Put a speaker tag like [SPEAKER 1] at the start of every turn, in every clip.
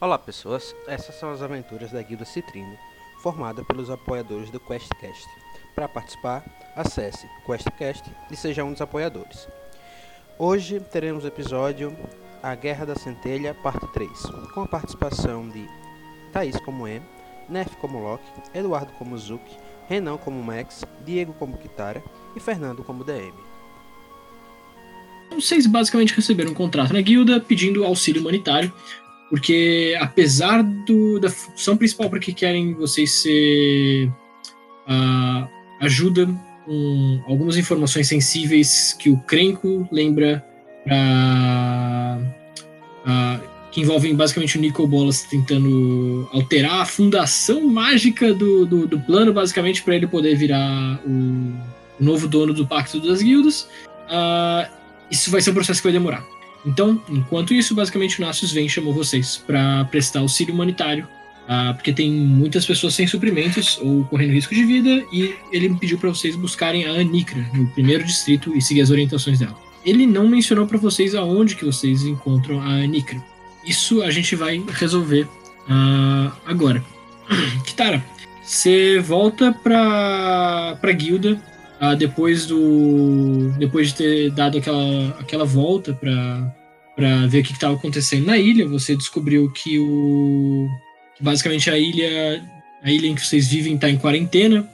[SPEAKER 1] Olá pessoas, essas são as aventuras da Guilda Citrino, formada pelos apoiadores do QuestCast. Para participar, acesse QuestCast e seja um dos apoiadores. Hoje teremos o episódio A Guerra da Centelha, parte 3, com a participação de Thaís como E, Nef como Loki, Eduardo como Zuki, Renan como Max, Diego como Kitara e Fernando como DM.
[SPEAKER 2] Vocês basicamente receberam um contrato na guilda pedindo auxílio humanitário porque apesar do, da função principal para que querem vocês ser uh, ajuda com algumas informações sensíveis que o Crenco lembra uh, que envolvem basicamente o Nico Bolas tentando alterar a fundação mágica do, do, do plano, basicamente para ele poder virar o, o, novo dono do Pacto das Guildas. Uh, isso vai ser um processo que vai demorar. Então, enquanto isso, basicamente o Nasus vem e chamou vocês para prestar auxílio humanitário, uh, porque tem muitas pessoas sem suprimentos ou correndo risco de vida, e ele pediu para vocês buscarem a Anicra, no primeiro distrito, e seguir as orientações dela. Ele não mencionou para vocês aonde que vocês encontram a Anicra. Isso a gente vai resolver uh, agora. Kitara, você volta para pra guilda ah, depois do depois de ter dado aquela, aquela volta para para ver o que estava acontecendo na ilha, você descobriu que o basicamente a ilha a ilha em que vocês vivem está em quarentena.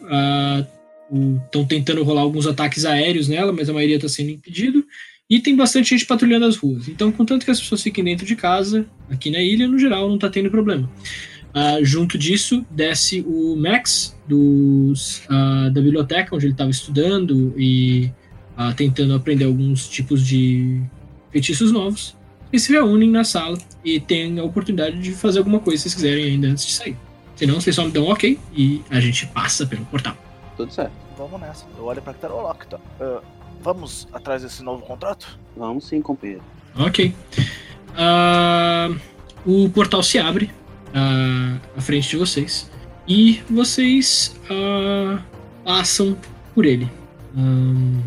[SPEAKER 2] Estão ah, tentando rolar alguns ataques aéreos nela, mas a maioria está sendo impedido. E tem bastante gente patrulhando as ruas. Então, contanto que as pessoas fiquem dentro de casa, aqui na ilha, no geral, não está tendo problema. Uh, junto disso, desce o Max dos, uh, da biblioteca, onde ele estava estudando e uh, tentando aprender alguns tipos de feitiços novos. E se reúnem na sala e tem a oportunidade de fazer alguma coisa se vocês quiserem ainda antes de sair. Senão, vocês só me dão um ok e a gente passa pelo portal.
[SPEAKER 3] Tudo certo.
[SPEAKER 4] Vamos nessa. Eu olho pra Tarolock, tá? Uh, vamos atrás desse novo contrato?
[SPEAKER 3] Vamos sim, companheiro.
[SPEAKER 2] Ok. o portal se abre uh, à frente de vocês. E vocês uh, passam por ele. Um,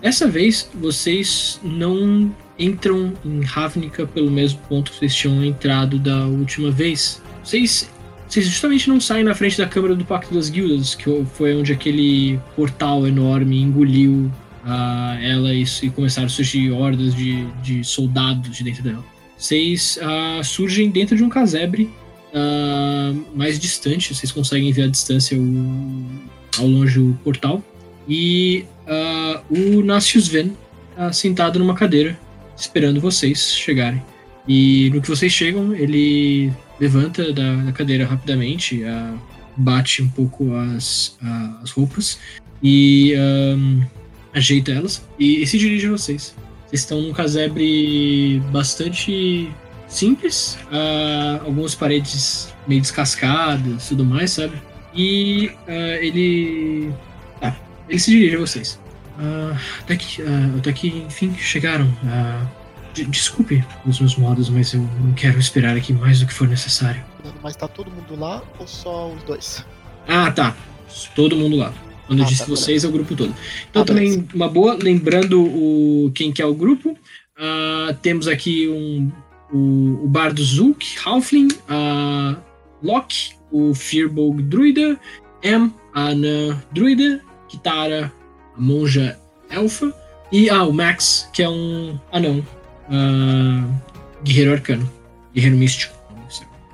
[SPEAKER 2] dessa vez, vocês não entram em Ravnica pelo mesmo ponto que vocês tinham entrado da última vez. Vocês, vocês justamente não saem na frente da Câmara do Pacto das Guildas, que foi onde aquele portal enorme engoliu uh, ela e, e, começaram a surgir hordas de, de soldados de dentro dela. Vocês uh, surgem dentro de um casebre uh, mais distante, vocês conseguem ver a distância o, ao longe o portal. E o Nacius Ven está sentado numa cadeira, esperando vocês chegarem. E no que vocês chegam, ele levanta da, da cadeira rapidamente, uh, bate um pouco as, as roupas e um, ajeita elas e, e se dirige a vocês. Vocês estão num casebre bastante simples, uh, algumas paredes meio descascadas tudo mais, sabe? E uh, ele. Tá, ele se dirige a vocês. Uh, até, que, uh, até que, enfim, chegaram. De desculpe os meus modos, mas eu não quero esperar aqui mais do que for necessário.
[SPEAKER 5] Mas tá todo mundo lá ou só os dois?
[SPEAKER 2] Ah, tá. Todo mundo lá. Quando eu ah, disse tá, vocês, é o grupo todo. Então, ah, também, beleza. uma boa, lembrando o quem que é o grupo, uh, temos aqui um o, o bardo Zulk, Halfling, a Locke, o Firbolg Druida, Em, a Anã Druida, Kitara, Monja Elfa, e ah, o Max, que é um anão, uh, guerreiro arcano, guerreiro místico.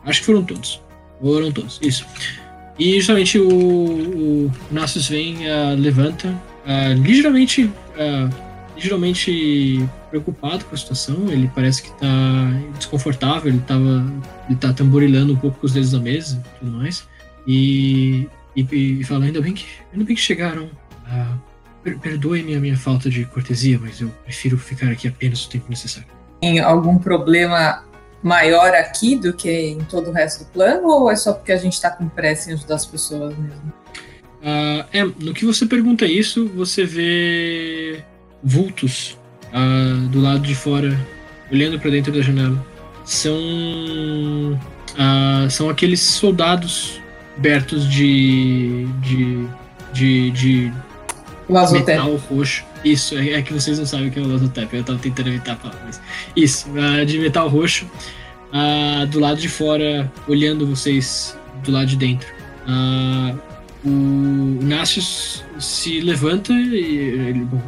[SPEAKER 2] Acho que foram todos. Foram todos, isso. E justamente o, o Nassus vem, uh, levanta, uh, ligeiramente, uh, ligeiramente preocupado com a situação, ele parece que tá desconfortável, ele tava. ele tá tamborilando um pouco com os dedos da mesa e tudo mais. E, e, e fala, ainda bem que. Ainda bem que chegaram. Per, Perdoe-me a minha falta de cortesia, mas eu prefiro ficar aqui apenas o tempo necessário.
[SPEAKER 6] Tem algum problema maior aqui do que em todo o resto do plano, ou é só porque a gente tá com pressa em ajudar as pessoas mesmo?
[SPEAKER 2] Uh, é, no que você pergunta isso, você vê vultos uh, do lado de fora, olhando para dentro da janela, são uh, são aqueles soldados cobertos de de de, de metal roxo. Isso, é, é, que vocês não sabem o que é o Lazotep. Eu tava tentando evitar a palavra, mas. Isso, uh, de metal roxo. ah, do lado de fora, olhando vocês do lado de dentro. Ah, o Nassius se levanta e ele, bom,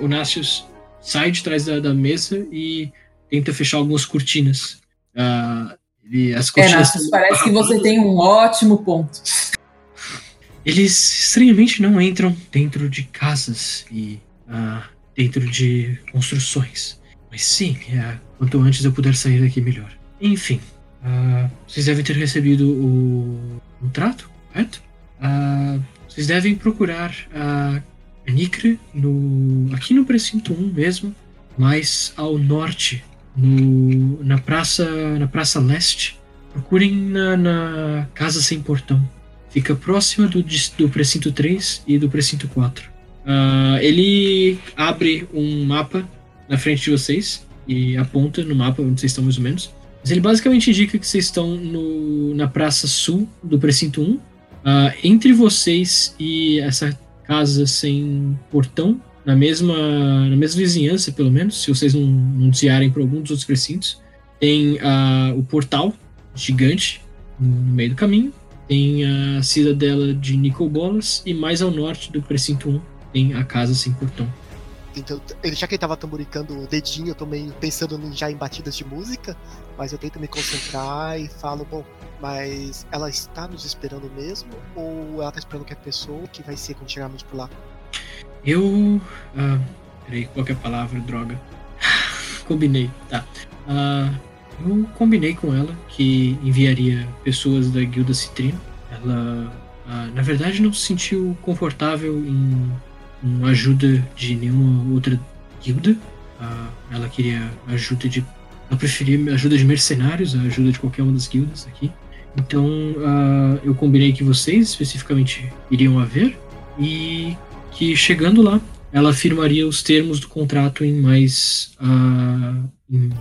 [SPEAKER 2] o Nassius sai de trás da, da, mesa e tenta fechar algumas cortinas. Ah, ele, as
[SPEAKER 6] É,
[SPEAKER 2] cortinas
[SPEAKER 6] Nassius,
[SPEAKER 2] estão
[SPEAKER 6] parece que você tem um ótimo ponto.
[SPEAKER 2] Eles estranhamente não entram dentro de casas e ah, dentro de construções. Mas sim, é, quanto antes eu puder sair daqui, melhor. Enfim, ah, vocês devem ter recebido o contrato, correto? Ah, vocês devem procurar a Nicre no, aqui no precinto 1 mesmo, mais ao norte, no, na, praça, na praça leste. Procurem na, na Casa Sem Portão. Fica próxima do, do precinto 3 e do precinto 4. Ah, ele abre um mapa na frente de vocês e aponta no mapa onde vocês estão mais ou menos. Mas ele basicamente indica que vocês estão no, na praça sul do precinto 1. Ah, entre vocês e essa casa sem portão, na mesma, na mesma vizinhança, pelo menos, se vocês não, não desviarem para algum dos outros precintos, tem ah, o portal gigante no, no meio do caminho tem a cidadela de Nicobolas e mais ao norte do precinto 1 tem a casa sem portão.
[SPEAKER 5] Então, ele, já que ele tava tamboricando o dedinho, eu tô meio pensando já em batidas de música, mas eu tento me concentrar e falo, bom, mas ela está nos esperando mesmo? Ou ela tá esperando que a pessoa que vai ser quando chegarmos por lá?
[SPEAKER 2] Eu. Ah, peraí, qual que é a palavra, droga? combinei, tá. Ah, eu combinei com ela que enviaria pessoas da Guilda Citrino. Ela, ah, na verdade, não se sentiu confortável em, em ajuda de nenhuma outra guilda. Ah, ela queria ajuda de. Ela preferia ajuda de mercenários, a ajuda de qualquer uma das guildas aqui. Então, ah, eu combinei que vocês especificamente iriam a ver e que chegando lá, ela firmaria os termos do contrato em mais em, em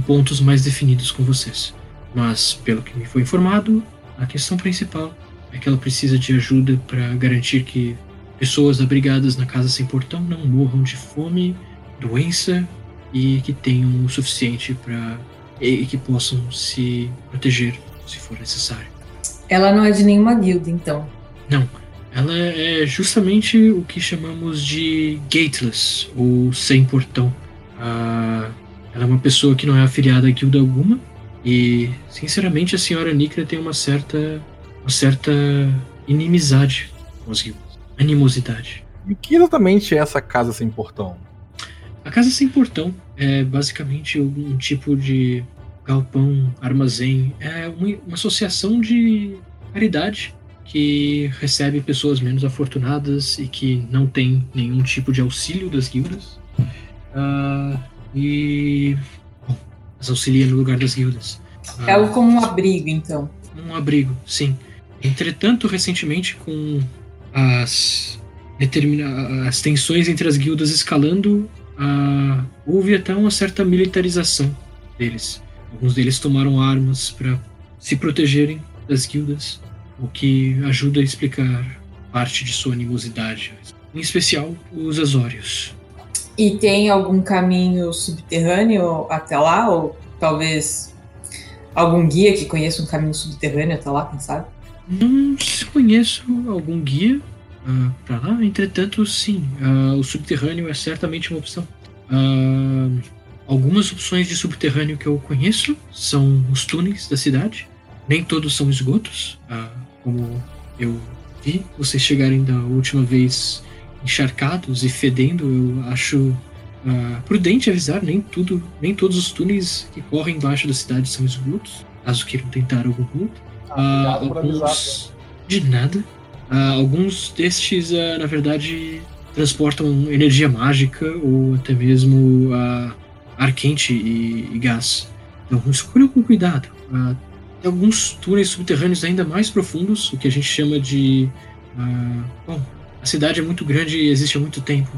[SPEAKER 2] pontos mais definidos com vocês. Mas pelo que me foi informado, a questão principal é que ela precisa de ajuda para garantir que pessoas abrigadas na casa sem portão não morram de fome, doença e que tenham o suficiente para e que possam se proteger se for necessário.
[SPEAKER 6] Ela não é de nenhuma guilda, então.
[SPEAKER 2] Ela é justamente o que chamamos de gateless, ou sem portão. Ah, ela é uma pessoa que não é afiliada a guilda alguma, e sinceramente a senhora Nikra tem uma certa, uma certa inimizade com as guildas. Animosidade.
[SPEAKER 3] E o que exatamente é essa casa sem portão?
[SPEAKER 2] A casa sem portão é basicamente um tipo de galpão, armazém, é uma, uma associação de caridade que recebe pessoas menos afortunadas e que não tem nenhum tipo de auxílio das guildas. Ah, e bom, as auxilia no lugar das guildas.
[SPEAKER 6] É
[SPEAKER 2] Ah,
[SPEAKER 6] algo como um abrigo, então.
[SPEAKER 2] um abrigo, sim. Entretanto, recentemente, com as, determina as tensões entre as guildas escalando, ah, houve até uma certa militarização deles. Alguns deles tomaram armas para se protegerem das guildas, o que ajuda a explicar parte de sua animosidade. Em especial, os Azórios.
[SPEAKER 6] E tem algum caminho subterrâneo até lá? Ou talvez algum guia que conheça um caminho subterrâneo até lá, quem sabe?
[SPEAKER 2] Não conheço algum guia ah, para lá, entretanto, sim, ah, o subterrâneo é certamente uma opção. Ah, algumas opções de subterrâneo que eu conheço são os túneis da cidade. Nem todos são esgotos, como eu vi vocês chegarem da última vez encharcados e fedendo. Eu acho ah, prudente avisar, nem tudo, nem todos os túneis que correm embaixo da cidade são esgotos. Caso queiram tentar algum ponto. Ah,
[SPEAKER 3] avisar,
[SPEAKER 2] alguns de nada. Ah, alguns destes, na verdade, transportam energia mágica ou até mesmo ar quente e, e gás. Então, escolham com cuidado. Tem alguns túneis subterrâneos ainda mais profundos, o que a gente chama de. bom, cidade é muito grande e existe há muito tempo.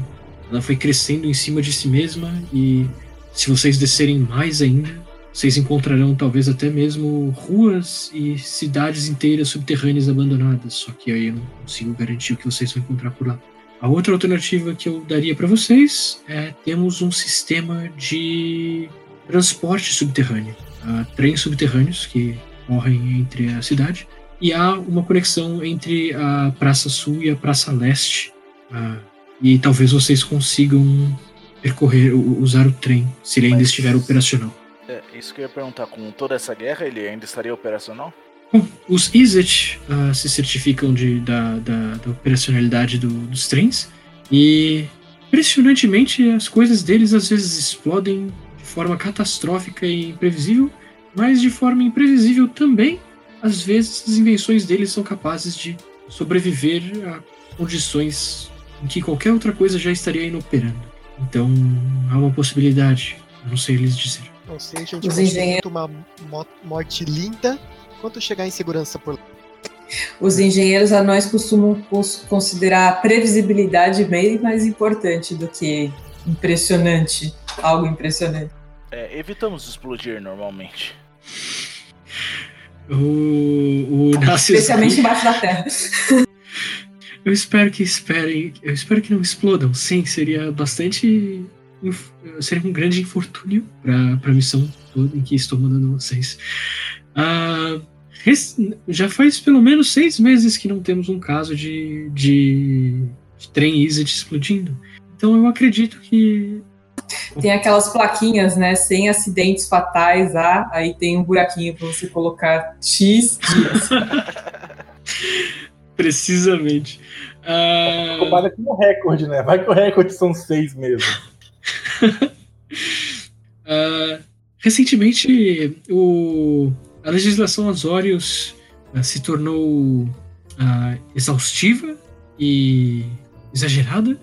[SPEAKER 2] Ela foi crescendo em cima de si mesma e se vocês descerem mais ainda, vocês encontrarão talvez até mesmo ruas e cidades inteiras subterrâneas abandonadas. Só que aí eu não consigo garantir o que vocês vão encontrar por lá. A outra alternativa que eu daria para vocês é temos um sistema de transporte subterrâneo. ah, trens subterrâneos que correm entre a cidade e há uma conexão entre a Praça Sul e a Praça Leste. Ah, e talvez vocês consigam percorrer, usar o trem, se ele ainda
[SPEAKER 4] Mas-
[SPEAKER 2] estiver operacional.
[SPEAKER 4] É, isso que eu ia perguntar, com toda essa guerra, ele ainda estaria operacional?
[SPEAKER 2] Bom, os Izzet ah, se certificam de, da, da, da operacionalidade do- dos trens e, impressionantemente, as coisas deles às vezes explodem de forma catastrófica e imprevisível, mas de forma imprevisível também, às vezes as invenções deles são capazes de sobreviver a condições em que qualquer outra coisa já estaria inoperando. Então, há uma possibilidade, não sei lhes dizer.
[SPEAKER 5] Não sei, a gente
[SPEAKER 6] Os engenheiros-
[SPEAKER 5] uma mo- morte linda quanto chegar em segurança por lá.
[SPEAKER 6] Os engenheiros anões costumam cons- considerar a previsibilidade bem mais importante do que impressionante, algo impressionante.
[SPEAKER 4] É, evitamos explodir normalmente.
[SPEAKER 2] O, o
[SPEAKER 6] Especialmente embaixo da terra.
[SPEAKER 2] Eu espero que esperem. Eu espero que não explodam. Sim, seria bastante. Seria um grande infortúnio para a missão toda em que estou mandando vocês. Res- já faz pelo menos seis meses que não temos um caso de, de, de trem Izzet explodindo. Então eu acredito que.
[SPEAKER 6] Tem aquelas plaquinhas, né? Sem acidentes fatais, ah, aí tem um buraquinho para você colocar X dias.
[SPEAKER 2] Precisamente. Ah,
[SPEAKER 3] Compara com o recorde, né? Vai que o recorde são seis meses.
[SPEAKER 2] Ah, recentemente, o, a legislação Azorius ah, se tornou ah, exaustiva e exagerada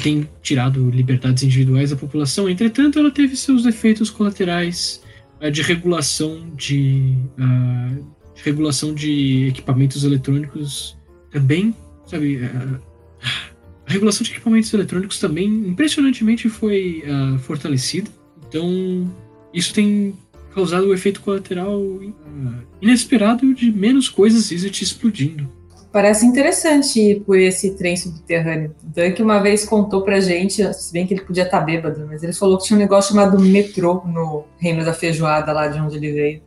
[SPEAKER 2] tem tirado liberdades individuais da população. Entretanto, ela teve seus efeitos colaterais ah, de regulação de, ah, de regulação de equipamentos eletrônicos também, sabe? ah, a regulação de equipamentos eletrônicos também, impressionantemente, foi fortalecida. Então, isso tem causado o efeito colateral inesperado de menos coisas Izzet explodindo.
[SPEAKER 6] Parece interessante ir por esse trem subterrâneo. O Dunk uma vez contou pra gente, se bem que ele podia estar bêbado, mas ele falou que tinha um negócio chamado metrô no Reino da Feijoada, lá de onde ele veio.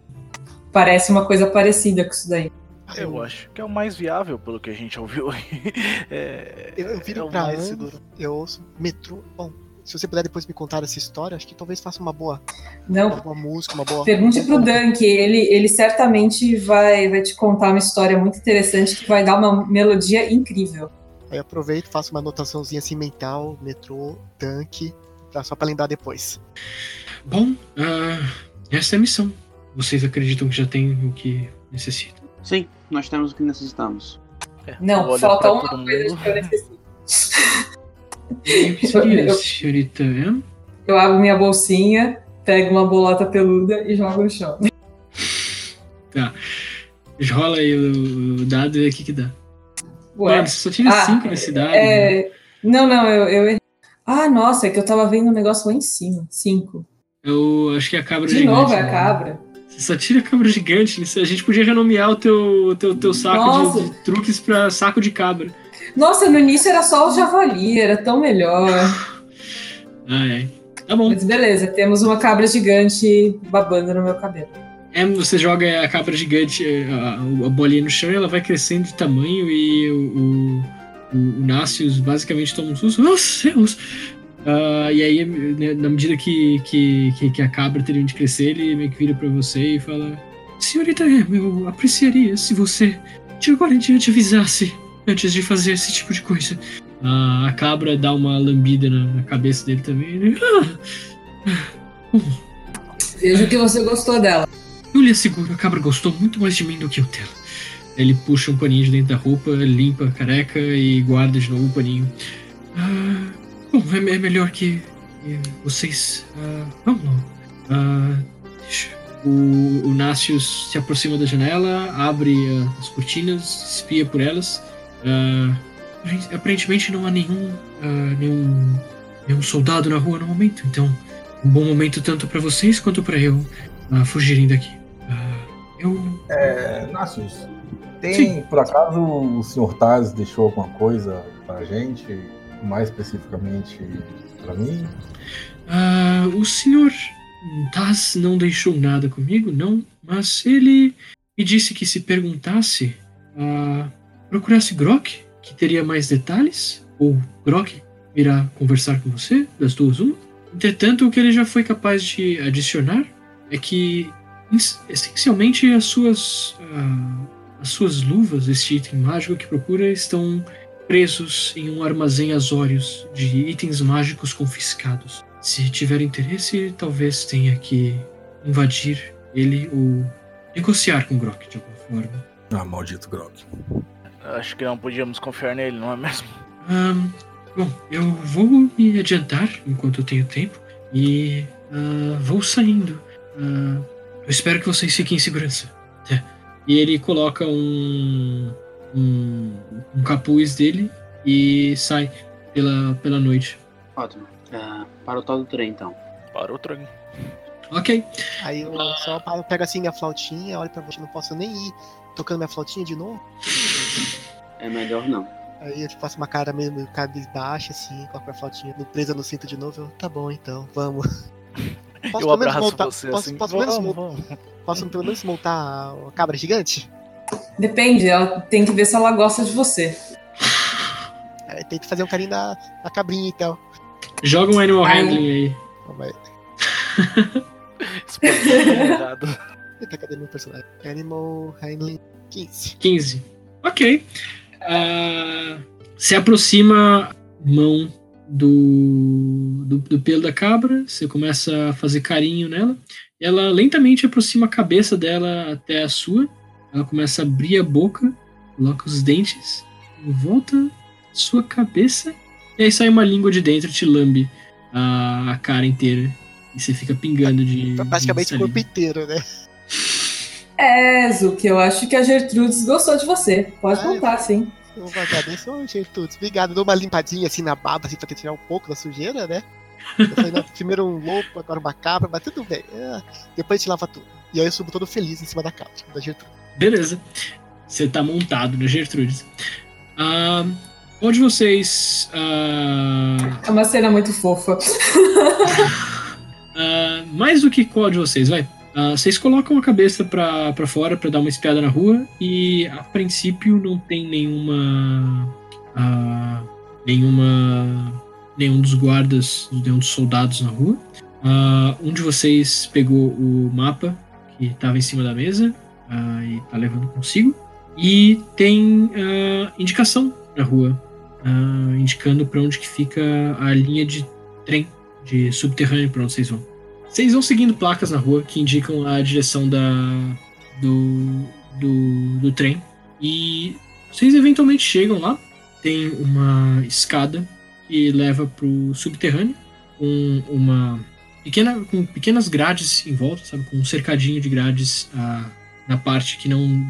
[SPEAKER 6] Parece uma coisa parecida com isso daí.
[SPEAKER 4] Eu acho que é o mais viável, pelo que a gente ouviu aí. É,
[SPEAKER 5] Eu, eu
[SPEAKER 4] é
[SPEAKER 5] viro
[SPEAKER 4] o
[SPEAKER 5] pra
[SPEAKER 4] mais seguro.
[SPEAKER 5] eu ouço metrô. Bom, se você puder depois me contar essa história, acho que talvez faça uma boa, uma
[SPEAKER 6] Não,
[SPEAKER 5] boa música, uma boa.
[SPEAKER 6] pergunte pro
[SPEAKER 5] um bom-
[SPEAKER 6] Dunk, ele, ele certamente vai, vai te contar uma história muito interessante que vai dar uma melodia incrível.
[SPEAKER 5] Aí aproveito, faço uma anotaçãozinha assim mental, metrô, tanque, pra, só pra lembrar depois.
[SPEAKER 2] Bom, ah, essa é a missão. Vocês acreditam que já tem o que necessitam?
[SPEAKER 1] Sim, nós temos o que necessitamos.
[SPEAKER 4] É,
[SPEAKER 6] Não, falta uma coisa que eu necessito. Eu-
[SPEAKER 2] M?
[SPEAKER 6] Eu abro minha bolsinha, pego uma bolota peluda e jogo no chão.
[SPEAKER 2] Rola aí o, o dado e vê o que que dá.
[SPEAKER 6] Ué,
[SPEAKER 2] Mano, você só tira
[SPEAKER 6] Ah,
[SPEAKER 2] 5 nesse dado. né?
[SPEAKER 6] é... Não, não, eu, eu errei. Ah, nossa, é que eu tava vendo um negócio lá em cima. Cinco.
[SPEAKER 2] Eu acho que é a cabra
[SPEAKER 6] De
[SPEAKER 2] gigante.
[SPEAKER 6] novo é a
[SPEAKER 2] né?
[SPEAKER 6] cabra.
[SPEAKER 2] Você só tira a cabra gigante. né? A gente podia renomear o teu, teu, teu saco de, de truques pra saco de cabra.
[SPEAKER 6] Nossa, no início era só o javali, era tão melhor.
[SPEAKER 2] Ah, é. Tá bom.
[SPEAKER 6] Mas beleza, temos uma cabra gigante babando no meu cabelo.
[SPEAKER 2] É, você joga a cabra gigante, a, a bolinha no chão e ela vai crescendo de tamanho e o, o, o, basicamente toma um susto. Oh, céus! Ah, e aí, né, na medida que, que, que, a cabra termina de crescer, ele meio que vira pra você e fala: Senhorita eu apreciaria se você de agora em diante avisasse antes de fazer esse tipo de coisa. Ah, a cabra dá uma lambida na, na cabeça dele também. Ele, ah,
[SPEAKER 6] Vejo que você gostou dela.
[SPEAKER 2] eu lhe asseguro, a cabra gostou muito mais de mim do que eu dela. Ele puxa um paninho de dentro da roupa, limpa a careca e guarda de novo o paninho. Ah, bom, é, é melhor que, que vocês. ah, vamos logo. Ah, deixa- o, o Nácius se aproxima da janela, abre as cortinas, espia por elas. Aparen- aparentemente não há nenhum, ah, nenhum, nenhum soldado na rua no momento, então um bom momento tanto para vocês quanto para eu ah, fugirem daqui. Eu.
[SPEAKER 3] É, Nácius, tem,
[SPEAKER 2] Sim.
[SPEAKER 3] por acaso, o Sr. Taz deixou alguma coisa pra gente? Mais especificamente pra mim?
[SPEAKER 2] o senhor Taz não deixou nada comigo, não, mas ele me disse que se perguntasse, ah, procurasse Grok, que teria mais detalhes, ou Grok irá conversar com você, das duas uma. Entretanto, o que ele já foi capaz de adicionar é que, es- essencialmente, as suas, ah, as suas luvas, este item mágico que procura, estão presos em um armazém azórios de itens mágicos confiscados. Se tiver interesse, talvez tenha que invadir ele ou negociar com Grok de alguma forma.
[SPEAKER 3] Ah, maldito Grok.
[SPEAKER 4] Acho que não podíamos confiar nele, não é mesmo?
[SPEAKER 2] Ahn, bom, eu vou me adiantar enquanto eu tenho tempo e ah, vou saindo. Ah, eu espero que vocês fiquem em segurança. É. E ele coloca um, um, um capuz dele e sai pela, pela noite.
[SPEAKER 7] Ótimo. Ah, para o tal do trem, então.
[SPEAKER 4] Para o trem.
[SPEAKER 2] Ok.
[SPEAKER 5] Aí eu só paro, pego assim minha flautinha, olho pra você, não posso nem ir tocando minha flautinha de novo.
[SPEAKER 7] É melhor não.
[SPEAKER 5] Aí eu faço uma cara meio, meio cabisbaixa, assim, coloco minha flautinha presa no cinto de novo. Eu, tá bom então, vamos. Posso
[SPEAKER 4] eu
[SPEAKER 5] pelo menos
[SPEAKER 4] abraço
[SPEAKER 5] montar,
[SPEAKER 4] você
[SPEAKER 5] posso,
[SPEAKER 4] assim.
[SPEAKER 5] posso pelo menos
[SPEAKER 4] vamos,
[SPEAKER 5] posso pelo menos montar a cabra gigante?
[SPEAKER 6] Depende, ela tem que ver se ela gosta de você.
[SPEAKER 5] Aí tem que fazer um carinho na, na cabrinha então.
[SPEAKER 2] Joga um Animal
[SPEAKER 6] Ai.
[SPEAKER 2] Handling aí.
[SPEAKER 5] Calma aí.
[SPEAKER 4] Isso pode ser errado.
[SPEAKER 5] Eita, cadê meu personagem? Animal Handling 15.
[SPEAKER 2] 15. Ok. Ah, se aproxima a mão do, do, do pelo da cabra, você começa a fazer carinho nela. Ela lentamente aproxima a cabeça dela até a sua. Ela começa a abrir a boca, coloca os dentes em volta da sua cabeça. E aí sai uma língua de dentro e te lambe a, a cara inteira. E você fica pingando de.
[SPEAKER 5] Praticamente
[SPEAKER 2] de
[SPEAKER 5] o corpo inteiro, né?
[SPEAKER 6] É, Zuki, eu acho que a Gertrudes gostou de você. Pode
[SPEAKER 5] Ah,
[SPEAKER 6] contar, sim.
[SPEAKER 5] Eu agradecer, ô Gertrudes. Obrigado. Dou uma limpadinha assim na barba, assim, pra tirar um pouco da sujeira, né? Falei, primeiro um lobo, agora uma cabra, mas tudo bem. É, depois a gente lava tudo. E aí eu subo todo feliz em cima da cabra, da Gertrudes.
[SPEAKER 2] Beleza. Você tá montado na Gertrudes. Ah, qual de vocês. ah,
[SPEAKER 6] É uma cena muito fofa.
[SPEAKER 2] ah, mais do que qual de vocês, vai? Ah, vocês colocam a cabeça pra fora pra dar uma espiada na rua e a princípio não tem nenhuma. ah, nenhuma. nenhum dos guardas, nenhum dos soldados na rua. Um de vocês pegou o mapa que estava em cima da mesa e tá levando consigo. E tem indicação na rua, indicando para onde que fica a linha de trem de subterrâneo para onde vocês vão. Vocês vão seguindo placas na rua que indicam a direção da do, do, do trem e vocês eventualmente chegam lá. Tem uma escada que leva pro subterrâneo com uma pequena com pequenas grades em volta, sabe, com um cercadinho de grades ah, na parte que não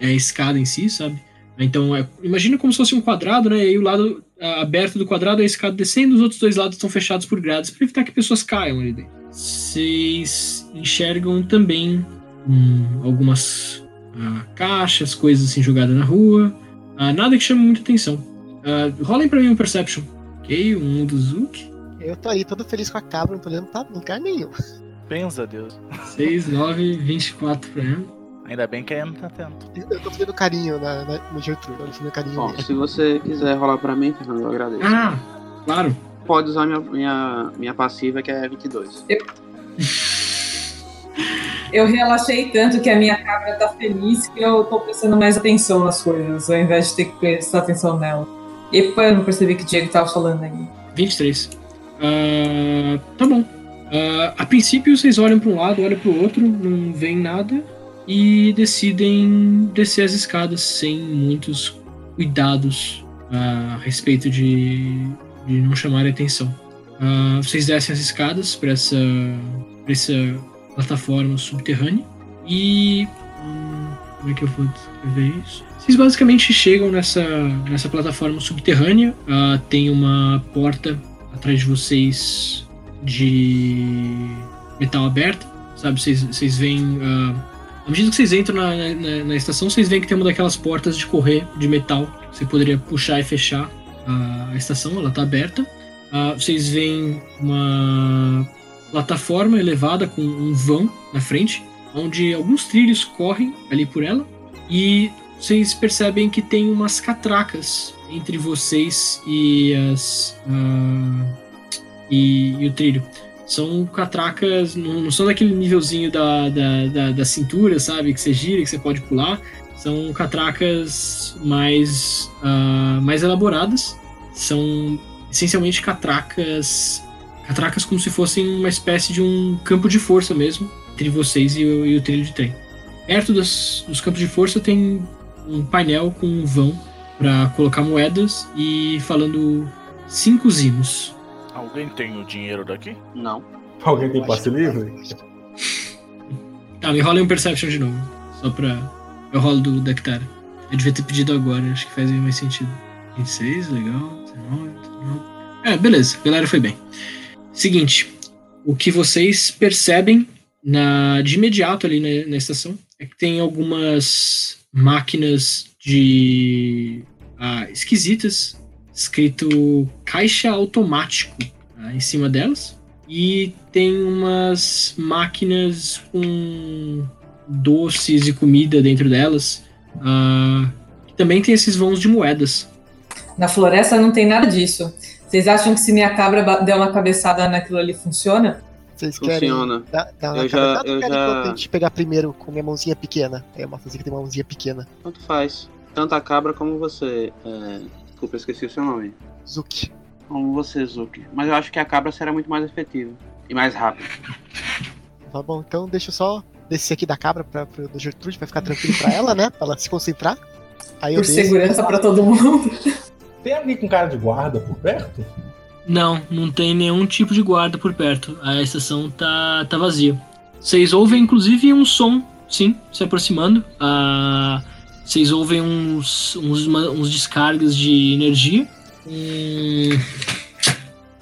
[SPEAKER 2] é a escada em si, sabe? Então, é, imagina como se fosse um quadrado, né? E aí o lado aberto do quadrado é a escada descendo, os outros dois lados estão fechados por grades para evitar que pessoas caiam ali dentro. Vocês enxergam também hum, algumas ah, caixas, coisas assim jogadas na rua. Ah, nada que chame muita atenção. Ah, rolem pra mim um Perception. Ok, um do Zuki.
[SPEAKER 5] Eu tô ali todo feliz com a cabra, não tô olhando pra lugar nenhum.
[SPEAKER 4] Benza a Deus.
[SPEAKER 2] 6, 9, 24 pra ela.
[SPEAKER 4] Ainda bem que a Ana tá atento.
[SPEAKER 5] Eu tô fazendo carinho na, na, no Gertrude, eu tô fazendo carinho
[SPEAKER 7] Bom, se você quiser rolar pra mim, Fernando, eu agradeço.
[SPEAKER 2] Ah, claro.
[SPEAKER 7] Pode usar minha, minha, minha passiva, que é 22.
[SPEAKER 6] Eu relaxei tanto que a minha cabra tá feliz que eu tô prestando mais atenção nas coisas, ao invés de ter que prestar atenção nela. E eu não percebi que o Diego tava falando aí.
[SPEAKER 2] 23. Ah, tá bom. Ah, a princípio, vocês olham para um lado, olham para o outro, não veem nada e decidem descer as escadas sem muitos cuidados ah, a respeito de, de não chamar atenção. Ah, vocês descem as escadas para essa, essa plataforma subterrânea e. hum, como é que eu vou descrever isso? Vocês basicamente chegam nessa, nessa plataforma subterrânea, ah, tem uma porta atrás de vocês de metal aberta, sabe? Vocês, vocês veem. ah, à medida que vocês entram na, na, na estação, vocês veem que tem uma daquelas portas de correr de metal. Você poderia puxar e fechar a, a estação, ela tá aberta. Ah, vocês veem uma plataforma elevada com um vão na frente, onde alguns trilhos correm ali por ela. E vocês percebem que tem umas catracas entre vocês e as. ah, e, e o trilho. São catracas, não, não são daquele nívelzinho da, da, da, da cintura, sabe? Que você gira, que você pode pular. São catracas mais, ah, mais elaboradas. São essencialmente catracas. Catracas como se fossem uma espécie de um campo de força mesmo, entre vocês e e o trilho de trem. Perto dos, dos campos de força tem um painel com um vão para colocar moedas e falando cinco zimos.
[SPEAKER 4] Alguém tem o dinheiro daqui?
[SPEAKER 7] Não.
[SPEAKER 3] Alguém tem
[SPEAKER 5] Eu
[SPEAKER 3] passe livre?
[SPEAKER 2] Tá, me rola um Perception de novo. Só pra. Eu rolo do Dactar. Eu devia ter pedido agora, acho que faz mais sentido. 26, legal. 19, 19. É, beleza, a galera foi bem. Seguinte, o que vocês percebem na, de imediato ali na, na estação é que tem algumas máquinas de. ah, esquisitas, escrito caixa automático ah, em cima delas. E tem umas máquinas com doces e comida dentro delas. E também tem esses vãos de moedas.
[SPEAKER 6] Na floresta não tem nada disso. Vocês acham que se minha cabra der uma cabeçada naquilo ali funciona?
[SPEAKER 5] Vocês querem
[SPEAKER 7] Funciona.
[SPEAKER 5] dar, dar uma
[SPEAKER 7] Eu já- eu
[SPEAKER 5] querem
[SPEAKER 7] já-
[SPEAKER 5] que eu tente pegar primeiro com minha mãozinha pequena? É uma coisa que tem uma mãozinha pequena.
[SPEAKER 7] Tanto faz. Tanto a cabra como você. É... Desculpa, eu esqueci o seu nome.
[SPEAKER 5] Zuki.
[SPEAKER 7] Como você, Zuki. Mas eu acho que a cabra será muito mais efetiva. E mais rápida.
[SPEAKER 5] Tá bom, então deixa eu só descer aqui da cabra pra, pra, do Gertrude pra ficar tranquilo pra ela, né? Pra ela se concentrar. Aí eu
[SPEAKER 6] Por segurança pra todo mundo.
[SPEAKER 3] Tem alguém com cara de guarda por perto?
[SPEAKER 2] Não, não tem nenhum tipo de guarda por perto. A estação tá, tá vazia. Vocês ouvem, inclusive, um som, sim, se aproximando. Ah, Vocês ouvem uns, uns, uns descargas de energia.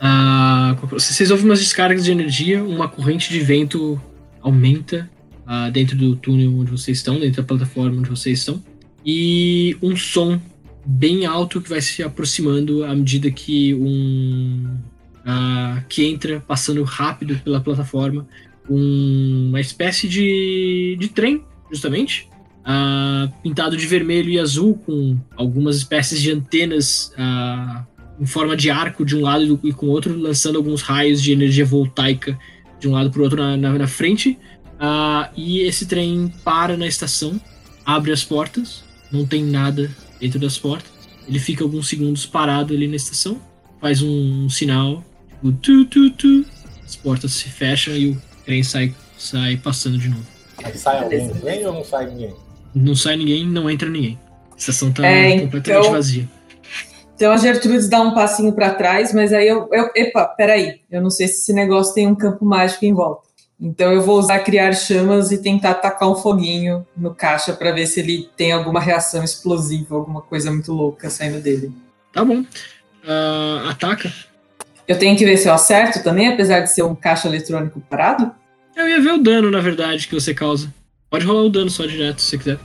[SPEAKER 2] Ah, vocês ouvem umas descargas de energia, uma corrente de vento aumenta ah, dentro do túnel onde vocês estão, dentro da plataforma onde vocês estão. E um som bem alto que vai se aproximando à medida que um ah, que entra passando rápido pela plataforma um- uma espécie de, de trem justamente ah, pintado de vermelho e azul com algumas espécies de antenas ah, em forma de arco de um lado e com o outro lançando alguns raios de energia voltaica de um lado para o outro na, na, na frente Ah, e esse trem para na estação abre as portas não tem nada dentro das portas. Ele fica alguns segundos parado ali na estação, faz um, um sinal, tipo, tu, tu, tu. As portas se fecham e o trem sai, sai passando de novo.
[SPEAKER 3] Aí sai alguém do trem ou não sai ninguém?
[SPEAKER 2] Não sai ninguém, não entra ninguém. A estação tá
[SPEAKER 6] É,
[SPEAKER 2] completamente
[SPEAKER 6] então-
[SPEAKER 2] vazia.
[SPEAKER 6] Então a Gertrudes dá um passinho pra trás, mas aí eu, eu. Epa, peraí. Eu não sei se esse negócio tem um campo mágico em volta. Então eu vou usar criar chamas e tentar tacar um foguinho no caixa pra ver se ele tem alguma reação explosiva, alguma coisa muito louca saindo dele.
[SPEAKER 2] Tá bom. Ah, ataca.
[SPEAKER 6] Eu tenho que ver se eu acerto também, apesar de ser um caixa eletrônico parado.
[SPEAKER 2] Eu ia ver o dano, na verdade, que você causa. Pode rolar o dano só direto, se quiser.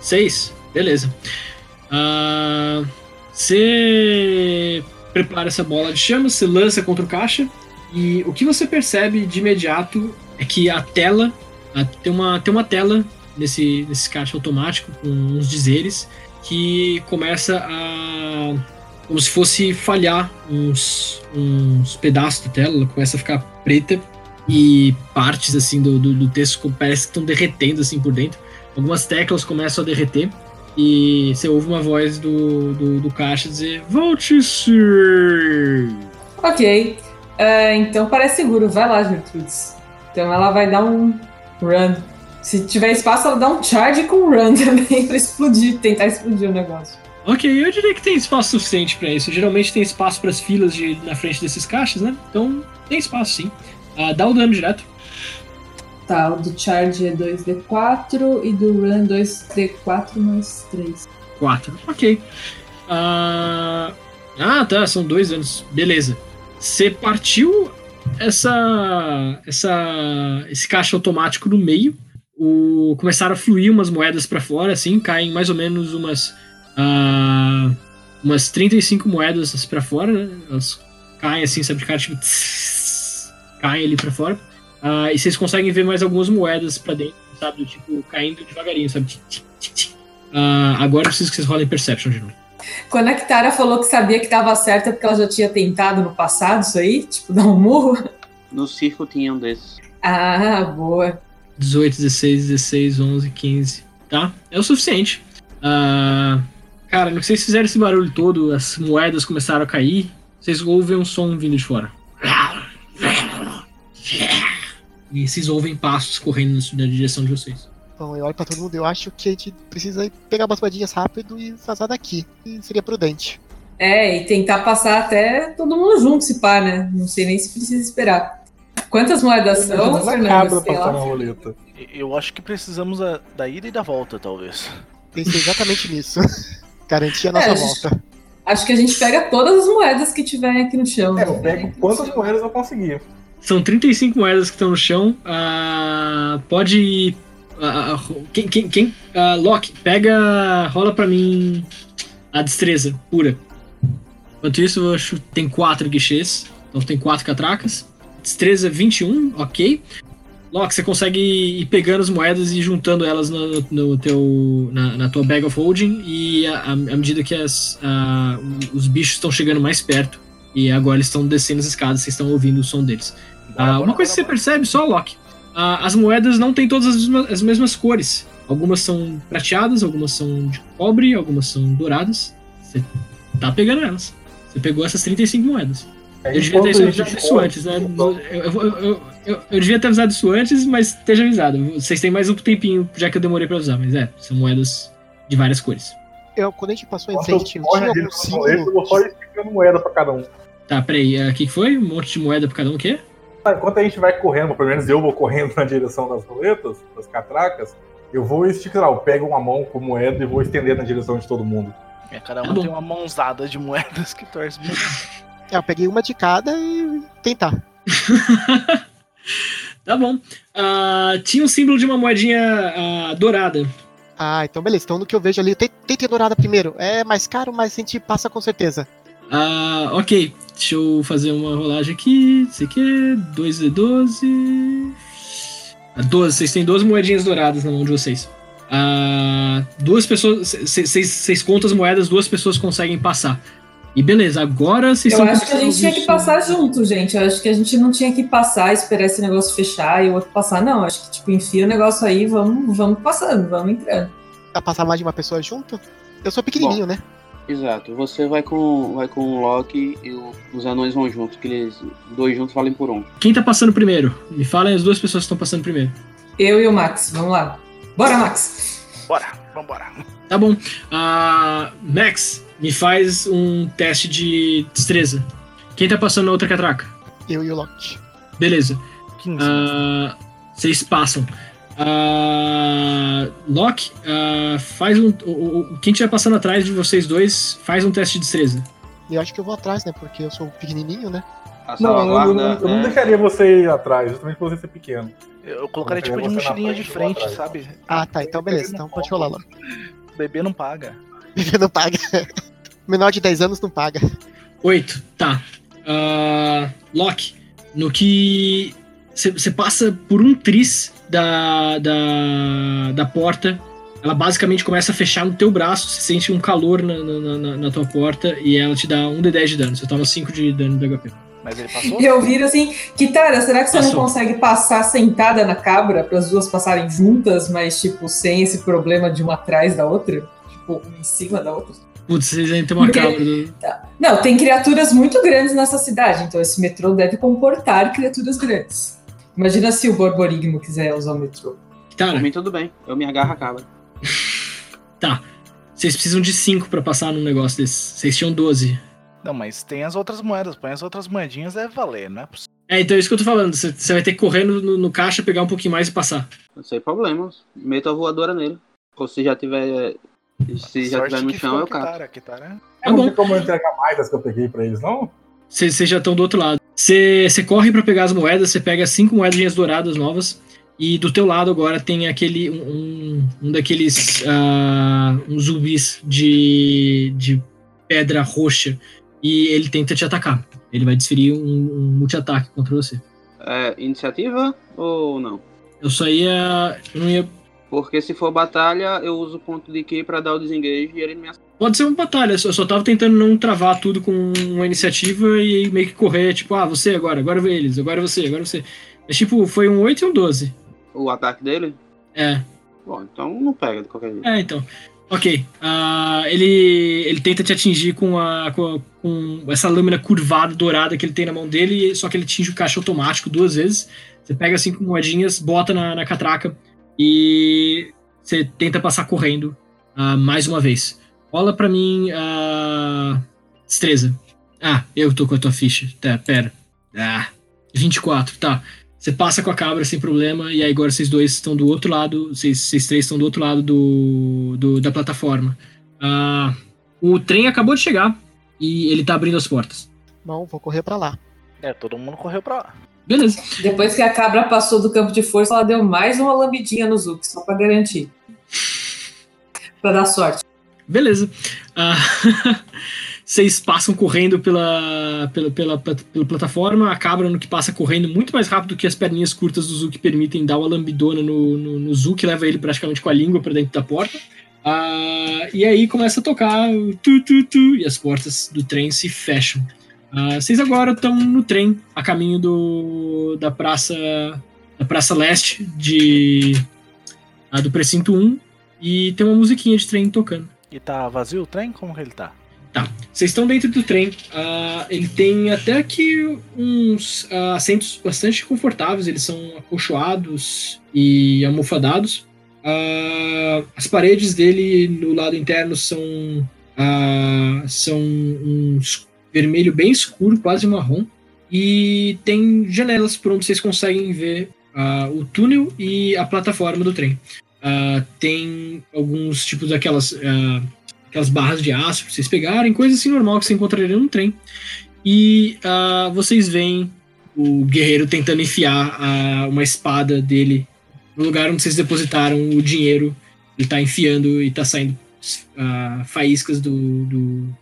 [SPEAKER 2] Seis? Beleza. Ah, Você prepara essa bola de chamas, você lança contra o caixa. E o que você percebe de imediato é que a tela. a- tem, uma, tem uma tela nesse, nesse caixa automático com uns dizeres que começa a. como se fosse falhar uns, uns pedaços da tela, ela começa a ficar preta e partes assim do, do, do texto parece que estão derretendo assim por dentro. Algumas teclas começam a derreter e você ouve uma voz do, do, do caixa dizer Volte, sir!
[SPEAKER 6] Ok. É, então parece seguro. Vai lá, Gertrudes. Então ela vai dar um run. Se tiver espaço, ela dá um charge com run também pra explodir, tentar explodir o negócio.
[SPEAKER 2] Ok, eu diria que tem espaço suficiente pra isso. Geralmente tem espaço para as filas de, na frente desses caixas, né? Então tem espaço sim. Ah, dá o dano direto.
[SPEAKER 6] Tá, o do charge é 2d4 e do run 2d4 mais 3.
[SPEAKER 2] 4. Ok. Ah, ah, tá. São dois anos. Beleza. Você partiu essa, essa, esse caixa automático no meio. O, começaram a fluir umas moedas pra fora, assim, caem mais ou menos umas. ah, umas 35 moedas pra fora, né? Elas caem assim, sabe, de cara, tipo. tss, caem ali pra fora. Ah, e vocês conseguem ver mais algumas moedas pra dentro, sabe? Do tipo, caindo devagarinho, sabe? Ah, agora eu preciso que vocês rolem Perception de novo.
[SPEAKER 6] Quando a Kitara falou que sabia que tava certo é porque ela já tinha tentado no passado isso aí? Tipo, dar um murro?
[SPEAKER 7] No circo tinha um desses.
[SPEAKER 6] Ah, boa.
[SPEAKER 2] 18, 16, 16, 11, 15. Tá? É o suficiente. Ah, cara, não sei se fizeram esse barulho todo, as moedas começaram a cair. Vocês ouvem um som vindo de fora. E vocês ouvem passos correndo na direção de vocês.
[SPEAKER 5] Bom, eu olho pra todo mundo, eu acho que a gente precisa pegar umas moedinhas rápido e vazar daqui. E seria prudente.
[SPEAKER 6] É, e tentar passar até todo mundo junto, se pá, né? Não sei nem se precisa esperar. Quantas moedas são,
[SPEAKER 3] a
[SPEAKER 6] Fernando?
[SPEAKER 3] roleta.
[SPEAKER 4] Eu acho que precisamos da, da ida e da volta, talvez.
[SPEAKER 5] Pensei exatamente nisso. Garantir a nossa
[SPEAKER 6] É, a gente-
[SPEAKER 5] volta.
[SPEAKER 6] Acho que a gente pega todas as moedas que tiverem aqui no chão.
[SPEAKER 3] É, eu pego quantas moedas eu conseguir.
[SPEAKER 2] São 35 moedas que estão no chão. Ah, pode. ah, quem. quem, quem ah, Loki, pega. Rola pra mim a destreza pura. Enquanto isso, eu acho tem 4 guichês. Então tem 4 catracas. Destreza 21, ok. Loki, você consegue ir pegando as moedas e juntando elas no, no teu, na, na tua bag of holding. E à medida que as, ah, os bichos estão chegando mais perto. E agora eles estão descendo as escadas, vocês estão ouvindo o som deles. Ah, uma coisa que você percebe só, Loki, ah, as moedas não têm todas as mesmas, as mesmas cores. Algumas são prateadas, algumas são de cobre, algumas são douradas. Você tá pegando elas. Você pegou essas 35 moedas.
[SPEAKER 3] É,
[SPEAKER 2] Eu devia ter avisado isso antes, né? Eu, eu- eu- eu- eu devia ter avisado isso antes, mas esteja avisado. Vocês têm mais um tempinho, já que eu demorei pra usar, mas é, são moedas de várias cores.
[SPEAKER 5] Eu, quando a gente passou em
[SPEAKER 3] corre
[SPEAKER 5] tinha algum
[SPEAKER 3] roleta, eu vou só
[SPEAKER 5] símbolo?
[SPEAKER 3] pegando moeda pra cada um.
[SPEAKER 2] Tá, peraí, o que que foi? Um monte de moeda pra cada um, o quê?
[SPEAKER 3] Enquanto a gente vai correndo, pelo menos eu vou correndo na direção das roletas, das catracas, eu vou esticar, eu pego uma mão com moeda e vou estender na direção de todo mundo.
[SPEAKER 4] É, cada um tem uma mãozada de moedas que torce bem.
[SPEAKER 5] É, eu peguei uma de cada e tentar.
[SPEAKER 2] Tá bom. Ah, tinha um símbolo de uma moedinha ah, dourada.
[SPEAKER 5] Ah, então beleza. Então no que eu vejo ali, tem- tentei dourada primeiro. É mais caro, mas a gente passa com certeza.
[SPEAKER 2] Ah, ok. Deixa eu fazer uma rolagem aqui. Isso aqui é 2D12. Ah, 12. Vocês têm 12 moedinhas douradas na mão de vocês. Ah, duas pessoas. Vocês contam as moedas, duas pessoas conseguem passar. E beleza, agora vocês
[SPEAKER 6] Eu acho que a gente tinha que passar junto, gente. Eu acho que a gente não tinha que passar, esperar esse negócio fechar e o outro passar. Não, acho que, tipo, enfia o negócio aí, vamos, vamos passando, vamos entrando.
[SPEAKER 5] Pra passar mais de uma pessoa junto? Eu sou pequenininho, né?
[SPEAKER 7] Exato. Você vai com, vai com o Loki e o- os anões vão juntos, que eles dois juntos valem por um.
[SPEAKER 2] Quem tá passando primeiro? Me falem as duas pessoas que estão passando primeiro.
[SPEAKER 6] Eu e o Max, vamos lá. Bora, Max!
[SPEAKER 4] Bora, vambora.
[SPEAKER 2] Tá bom. Ah, Max, me faz um teste de destreza. Quem tá passando na outra catraca?
[SPEAKER 5] Eu e o Loki.
[SPEAKER 2] Beleza.
[SPEAKER 4] 15.
[SPEAKER 2] Ah, Vocês passam. Ah, Loki, ah, faz um. o- o- quem estiver passando atrás de vocês dois, faz um teste de destreza.
[SPEAKER 5] Eu acho que eu vou atrás, né? Porque eu sou pequenininho, né?
[SPEAKER 7] A
[SPEAKER 3] Não, eu, eu, não- eu não
[SPEAKER 7] é-
[SPEAKER 3] deixaria você ir atrás, justamente por você ser pequeno.
[SPEAKER 4] eu, colocaria tipo de mochilinha de
[SPEAKER 3] frente e
[SPEAKER 4] frente,
[SPEAKER 3] atrás.
[SPEAKER 4] sabe?
[SPEAKER 5] Ah, tá. Então beleza. Então pode rolar lá.
[SPEAKER 4] Bebê não paga.
[SPEAKER 5] Bebê não paga. Menor de 10 anos não paga.
[SPEAKER 2] Oito, tá. Ah, Loki, no que você passa por um tris da, da, da porta, ela basicamente começa a fechar no teu braço, você sente um calor na, na, na- na tua porta e ela te dá um de 10 de dano. Você toma 5 de dano do HP.
[SPEAKER 4] Mas ele passou?
[SPEAKER 6] E eu viro assim, Kitara, será que você
[SPEAKER 2] Passou.
[SPEAKER 6] não consegue passar sentada na cabra para as duas passarem juntas, mas tipo, sem esse problema de uma atrás da outra? Tipo, uma em cima da outra?
[SPEAKER 2] Putz, vocês ainda tem uma
[SPEAKER 6] Porque-
[SPEAKER 2] cabra. do-
[SPEAKER 6] Não, tem criaturas muito grandes nessa cidade, então esse metrô deve comportar criaturas grandes. Imagina se o Borborigmo quiser usar o metrô.
[SPEAKER 2] Cara,
[SPEAKER 7] mim tudo bem. Eu me agarro a cabra.
[SPEAKER 2] vocês precisam de 5 pra passar num negócio desse. Vocês tinham 12.
[SPEAKER 4] Não, mas tem as outras moedas. Põe as outras moedinhas, deve valer, não é possível.
[SPEAKER 2] É, então é isso que eu tô falando. Você vai ter que correr no, no- no caixa, pegar um pouquinho mais e passar.
[SPEAKER 7] Sem problemas. Meto a voadora nele. Ou se já tiver. Se já tiver no chão, eu cato.
[SPEAKER 4] Kitara, Kitara.
[SPEAKER 2] Tá
[SPEAKER 3] não
[SPEAKER 2] bom.
[SPEAKER 3] tem como eu entregar mais das que eu peguei pra eles, não?
[SPEAKER 2] Vocês já estão do outro lado. Você corre pra pegar as moedas, você pega cinco moedinhas douradas novas. E do teu lado agora tem aquele. um, um, um daqueles. ah, uns zumbis de, de pedra roxa. E ele tenta te atacar. Ele vai desferir um, um multi-ataque contra você.
[SPEAKER 7] É, iniciativa ou não?
[SPEAKER 2] Eu só ia. Eu não ia.
[SPEAKER 7] Porque se for batalha, eu uso o ponto de Ki pra dar o desengage e ele me acerta.
[SPEAKER 2] Pode ser uma batalha, eu só tava tentando não travar tudo com uma iniciativa e meio que correr, tipo, ah, você agora, agora eles, agora você, agora você. Mas tipo, foi um 8 e um 12.
[SPEAKER 7] O ataque dele?
[SPEAKER 2] É.
[SPEAKER 7] Bom, então não pega de qualquer jeito.
[SPEAKER 2] É, então. Ok. Ah, ele, ele tenta te atingir com, a, com, a- com essa lâmina curvada, dourada que ele tem na mão dele, só que ele atinge o caixa automático duas vezes. Você pega assim com moedinhas, bota na, na catraca e você tenta passar correndo ah, mais uma vez. Rola pra mim a destreza. Ah, eu tô com a tua ficha. Tá, pera. Ah, 24, tá. Você passa com a cabra sem problema, e aí agora vocês dois estão do outro lado, vocês, vocês três estão do outro lado do, do- da plataforma. Ah, o trem acabou de chegar e ele tá abrindo as portas.
[SPEAKER 5] Bom, vou correr pra lá.
[SPEAKER 4] É, todo mundo correu pra lá.
[SPEAKER 2] Beleza.
[SPEAKER 6] Depois que a cabra passou do campo de força, ela deu mais uma lambidinha no Zuki, só pra garantir. pra dar sorte.
[SPEAKER 2] Beleza. Ah, Vocês passam correndo pela, pela, pela, pela plataforma, a cabra no que passa correndo muito mais rápido que as perninhas curtas do Zuki permitem dar uma lambidona no, no, no Zuki, leva ele praticamente com a língua para dentro da porta. Ah, e aí começa a tocar o tu, tu, tu, e as portas do trem se fecham. Ah, vocês agora estão no trem, a caminho do, da praça da praça leste de, ah, do precinto 1, e tem uma musiquinha de trem tocando.
[SPEAKER 4] E tá vazio o trem? Como que ele tá?
[SPEAKER 2] Vocês estão dentro do trem. ah, ele tem até aqui uns assentos bastante confortáveis. Eles são acolchoados e almofadados. As paredes dele no lado interno são são es- vermelho bem escuro, quase marrom. E tem janelas por onde vocês conseguem ver ah, o túnel e a plataforma do trem. Ah, tem alguns tipos daquelas ah, aquelas barras de aço pra vocês pegarem, coisa assim normal que você encontraria no trem. E vocês veem o guerreiro tentando enfiar uma espada dele no lugar onde vocês depositaram o dinheiro. Ele tá enfiando e tá saindo faíscas do, do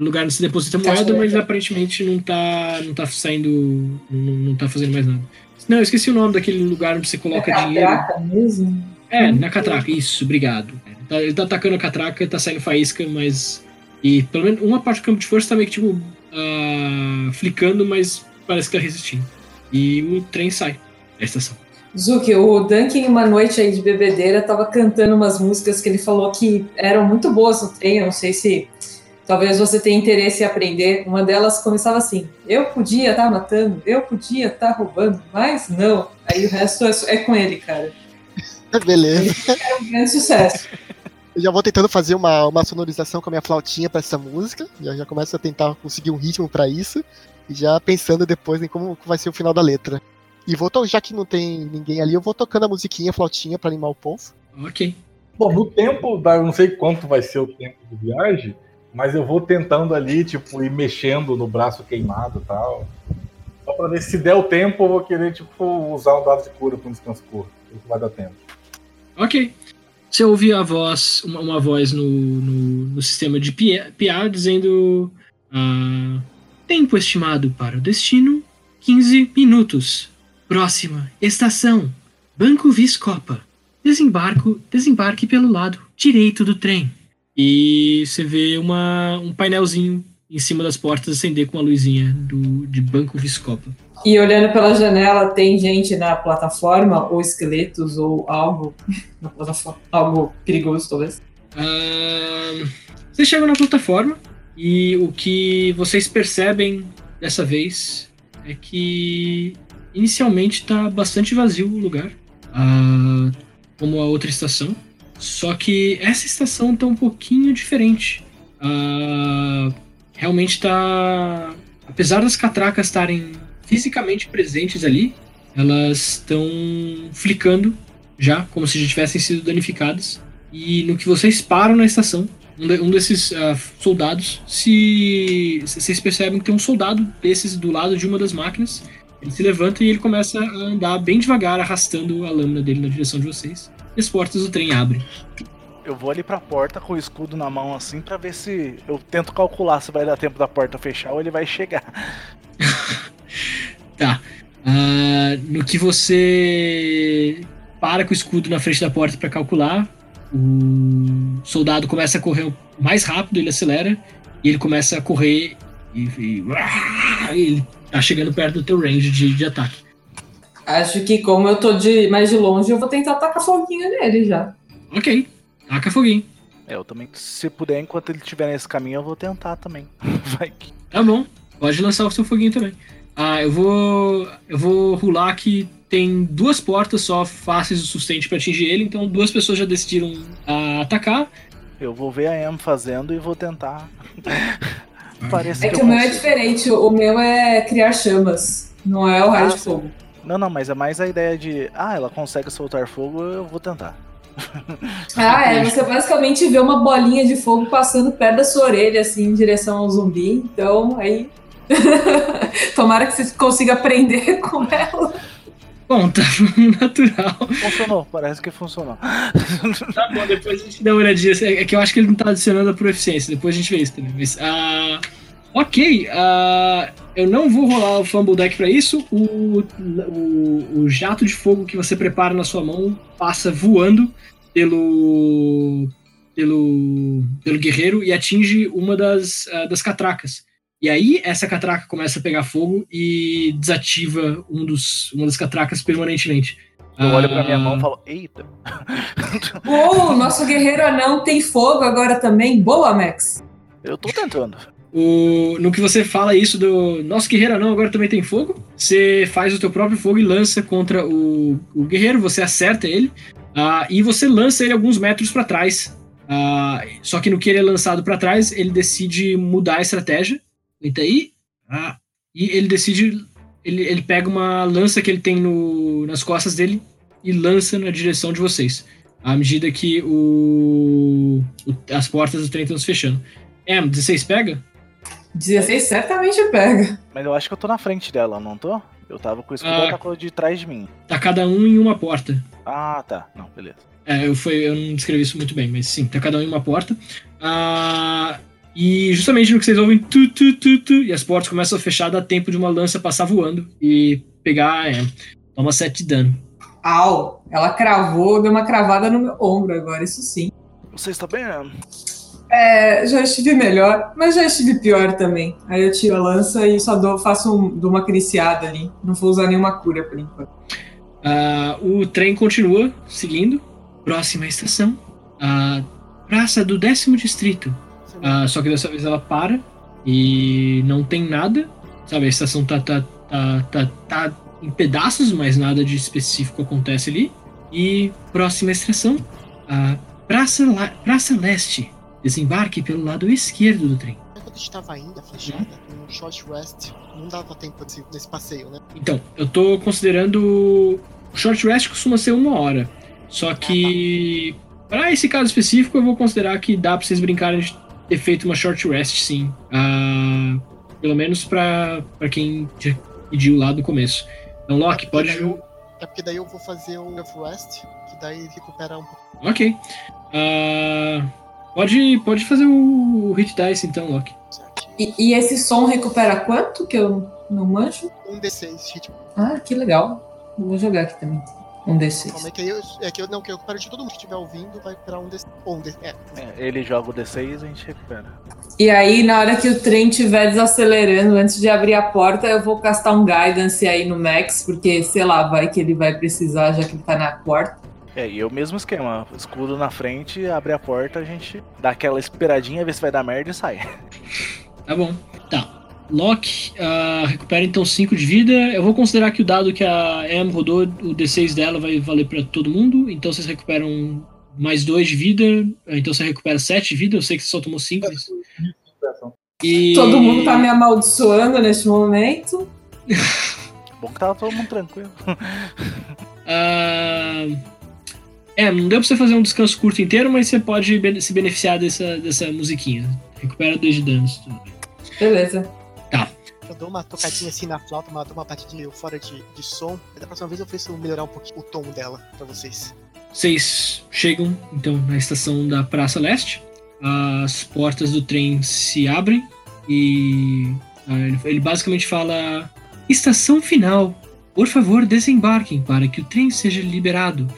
[SPEAKER 2] lugar onde você deposita moeda, mas aparentemente não tá, não tá saindo. Não, não tá fazendo mais nada. Não, eu esqueci o nome daquele lugar onde você coloca dinheiro.
[SPEAKER 6] Catraca mesmo?
[SPEAKER 2] É, na catraca, isso, obrigado. Ele tá, ele tá atacando a catraca, tá saindo faísca, mas. E pelo menos uma parte do campo de força tá meio que tipo. ah, flicando, mas parece que tá resistindo. E o trem sai da estação.
[SPEAKER 6] Zuki, o Duncan, uma noite aí de bebedeira, tava cantando umas músicas que ele falou que eram muito boas no trem. Eu não sei se talvez você tenha interesse em aprender. Uma delas começava assim: Eu podia estar matando, eu podia estar roubando, mas não. Aí o resto é, é com ele, cara.
[SPEAKER 5] Beleza.
[SPEAKER 6] É um grande sucesso.
[SPEAKER 5] Eu já vou tentando fazer uma, uma sonorização com a minha flautinha pra essa música. Já, já começo a tentar conseguir um ritmo pra isso. E já pensando depois em como vai ser o final da letra. E vou, já que não tem ninguém ali, eu vou tocando a musiquinha, a flautinha pra animar o povo.
[SPEAKER 2] Ok.
[SPEAKER 3] Bom, no tempo, da, eu não sei quanto vai ser o tempo de viagem, mas eu vou tentando ali, tipo, ir mexendo no braço queimado e tal. Só pra ver se der o tempo, eu vou querer, tipo, usar um dado de cura pra um descanso curto. Isso vai dar tempo.
[SPEAKER 2] Ok. Você ouve a voz, uma, uma voz no, no, no sistema de PA, dizendo: ah, Tempo estimado para o destino: 15 minutos. Próxima estação: Banco Viscopa. Desembarco, desembarque pelo lado direito do trem. E você vê uma, um painelzinho em cima das portas acender com uma luzinha do, de Banco Viscopa.
[SPEAKER 6] E olhando pela janela, tem gente na plataforma, ou esqueletos, ou algo na plataforma, algo perigoso, talvez.
[SPEAKER 2] Ahn, vocês chegam na plataforma e o que vocês percebem dessa vez é que inicialmente está bastante vazio o lugar, ah, como a outra estação. Só que essa estação está um pouquinho diferente. Ah, realmente está, apesar das catracas estarem fisicamente presentes ali, elas estão flicando já, como se já tivessem sido danificadas. E no que vocês param na estação, um, de- um desses ah, soldados, se- vocês percebem que tem um soldado desses do lado de uma das máquinas. Ele se levanta e ele começa a andar bem devagar, arrastando a lâmina dele na direção de vocês. E as portas do trem abrem.
[SPEAKER 4] Eu vou ali pra porta com o escudo na mão assim pra ver se eu tento calcular se vai dar tempo da porta fechar ou ele vai chegar.
[SPEAKER 2] Tá. Ah, no que você para com o escudo na frente da porta para calcular, o soldado começa a correr mais rápido, ele acelera e ele começa a correr e, e, e ele tá chegando perto do teu range de, de ataque.
[SPEAKER 6] Acho que como eu tô de mais de longe, eu vou tentar tacar foguinho nele já.
[SPEAKER 2] Ok, taca foguinho.
[SPEAKER 4] É, eu também, se puder, enquanto ele estiver nesse caminho, eu vou tentar também. Vai que.
[SPEAKER 2] Tá bom, pode lançar o seu foguinho também. Ah, eu vou. Eu vou rolar que tem duas portas só fáceis o suficiente para atingir ele, então duas pessoas já decidiram ah, atacar.
[SPEAKER 4] Eu vou ver a Em fazendo e vou tentar. Parece
[SPEAKER 6] É
[SPEAKER 4] que
[SPEAKER 6] que o meu é diferente, o meu é criar chamas, não é o raio
[SPEAKER 4] Ah,
[SPEAKER 6] de
[SPEAKER 4] sim.
[SPEAKER 6] fogo.
[SPEAKER 4] Não, não, mas é mais a ideia de. Ah, ela consegue soltar fogo, eu vou tentar.
[SPEAKER 6] Ah, é, você basicamente vê uma bolinha de fogo passando perto da sua orelha, assim, em direção ao zumbi, então aí. Tomara que você consiga aprender com ela.
[SPEAKER 2] Bom, tá natural.
[SPEAKER 4] Funcionou, parece que funcionou.
[SPEAKER 2] Tá bom, depois a gente dá uma olhadinha. É que eu acho que ele não tá adicionando a proficiência, depois a gente vê isso também. Mas, ah, ok, ah, eu não vou rolar o Fumble Deck pra isso. O, o, o jato de fogo que você prepara na sua mão passa voando pelo, pelo, pelo guerreiro e atinge uma das, ah, das catracas. E aí, essa catraca começa a pegar fogo e desativa um dos, uma das catracas permanentemente.
[SPEAKER 4] Eu olho pra minha
[SPEAKER 2] Ah,
[SPEAKER 4] mão e falo, eita.
[SPEAKER 6] Uou, nosso guerreiro anão tem fogo agora também. Boa, Max.
[SPEAKER 4] Eu tô tentando.
[SPEAKER 2] O, no que você fala isso do nosso guerreiro não agora também tem fogo, você faz o teu próprio fogo e lança contra o, o guerreiro, você acerta ele ah, e você lança ele alguns metros para trás. Ah, só que no que ele é lançado para trás, ele decide mudar a estratégia. Aguenta aí. Ah, e ele decide. Ele, ele pega uma lança que ele tem no, nas costas dele e lança na direção de vocês. À medida que o, o- as portas do trem estão se fechando. É, 16 pega?
[SPEAKER 6] 16 certamente pega.
[SPEAKER 4] Mas eu acho que eu tô na frente dela, não tô? Eu tava com o escudo,
[SPEAKER 2] Ah.
[SPEAKER 4] tacou de trás de mim.
[SPEAKER 2] Tá cada um em uma porta.
[SPEAKER 4] Ah, tá. Não, beleza.
[SPEAKER 2] É, eu, foi, eu não descrevi isso muito bem, mas sim, tá cada um em uma porta. Ah, e justamente no que vocês ouvem tu, tu, tu, tu, e as portas começam a fechar, dá tempo de uma lança passar voando e pegar. É, toma 7 de dano.
[SPEAKER 6] Au, ela cravou, deu uma cravada no meu ombro agora, isso sim.
[SPEAKER 4] Você está bem?
[SPEAKER 6] É, já estive melhor, mas já estive pior também. Aí eu tiro a lança e só dou, faço um, dou uma acariciada ali. Não vou usar nenhuma cura por enquanto.
[SPEAKER 2] Ah, o trem continua seguindo. Próxima estação, a Praça do Décimo Distrito. Ah, só que dessa vez ela para e não tem nada. Sabe, a estação tá, tá, tá, tá, tá em pedaços, mas nada de específico acontece ali. E próxima estação, a Praça, La- Praça Leste. Desembarque pelo lado esquerdo do trem.
[SPEAKER 5] Quando a gente tava ainda fechada, no short rest, não dava tempo desse, nesse passeio, né?
[SPEAKER 2] Então, eu tô considerando. O short rest costuma ser uma hora. Só que. Para esse caso específico, eu vou considerar que dá pra vocês brincarem de ter feito uma short rest, sim. Ah, pelo menos pra quem pediu lá do começo. Então, Loki, pode.
[SPEAKER 5] Daí eu- É porque daí eu vou fazer o Rough Rest, que daí recupera um pouco.
[SPEAKER 2] Ok. Ah, pode, pode fazer o hit dice então, Loki.
[SPEAKER 6] E, e esse som recupera quanto que eu não manjo?
[SPEAKER 5] Um D6 hit.
[SPEAKER 6] Ah, que legal. Eu Vou jogar aqui também. Um
[SPEAKER 5] Calma
[SPEAKER 6] D6.
[SPEAKER 5] aí, que aí eu, é que eu não, que eu recupero de todo mundo que estiver ouvindo, vai recuperar um D6. Ou um D, é,
[SPEAKER 4] É, ele joga o D6 e a gente recupera.
[SPEAKER 6] E aí, na hora que o trem estiver desacelerando, antes de abrir a porta, eu vou castar um guidance aí no Max, porque, sei lá, vai que ele vai precisar, já que ele tá na porta.
[SPEAKER 4] É, e o mesmo esquema. Escudo na frente, abre a porta, a gente dá aquela esperadinha, vê se vai dar merda e sai.
[SPEAKER 2] Tá bom. Tá. Loki ah, recupera então 5 de vida. Eu vou considerar que o dado que a Em rodou, o D6 dela vai valer pra todo mundo. Então vocês recuperam mais 2 de vida. Então você recupera 7 de vida. Eu sei que você só tomou 5. Mas... E...
[SPEAKER 6] Todo mundo tá me amaldiçoando neste momento.
[SPEAKER 4] Bom que tava todo mundo tranquilo.
[SPEAKER 2] Ah, É, não deu pra você fazer um descanso curto inteiro, mas você pode se beneficiar dessa, dessa musiquinha. Recupera 2 de danos. tudo.
[SPEAKER 6] Beleza.
[SPEAKER 5] eu dou uma tocadinha assim na flauta, uma, dou uma batidinha fora de, de som. Da próxima vez eu preciso melhorar um pouquinho o tom dela pra vocês.
[SPEAKER 2] Vocês chegam então na estação da Praça Leste. As portas do trem se abrem e ah, ele basicamente fala: Estação final. por favor, desembarquem para que o trem seja liberado.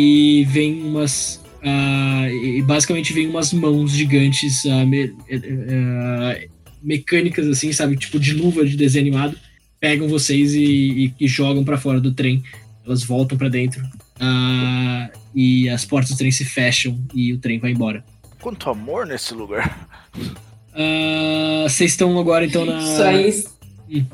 [SPEAKER 2] E vem umas. ah, e basicamente vem umas mãos gigantes ah, me- eh, mecânicas, assim, sabe? Tipo de luva de desenho animado. Pegam vocês e, e- e jogam para fora do trem. Elas voltam para dentro. e as portas do trem se fecham e o trem vai embora.
[SPEAKER 4] Quanto amor nesse lugar.
[SPEAKER 2] Vocês estão agora então na.
[SPEAKER 6] Isso aí.
[SPEAKER 2] Hum.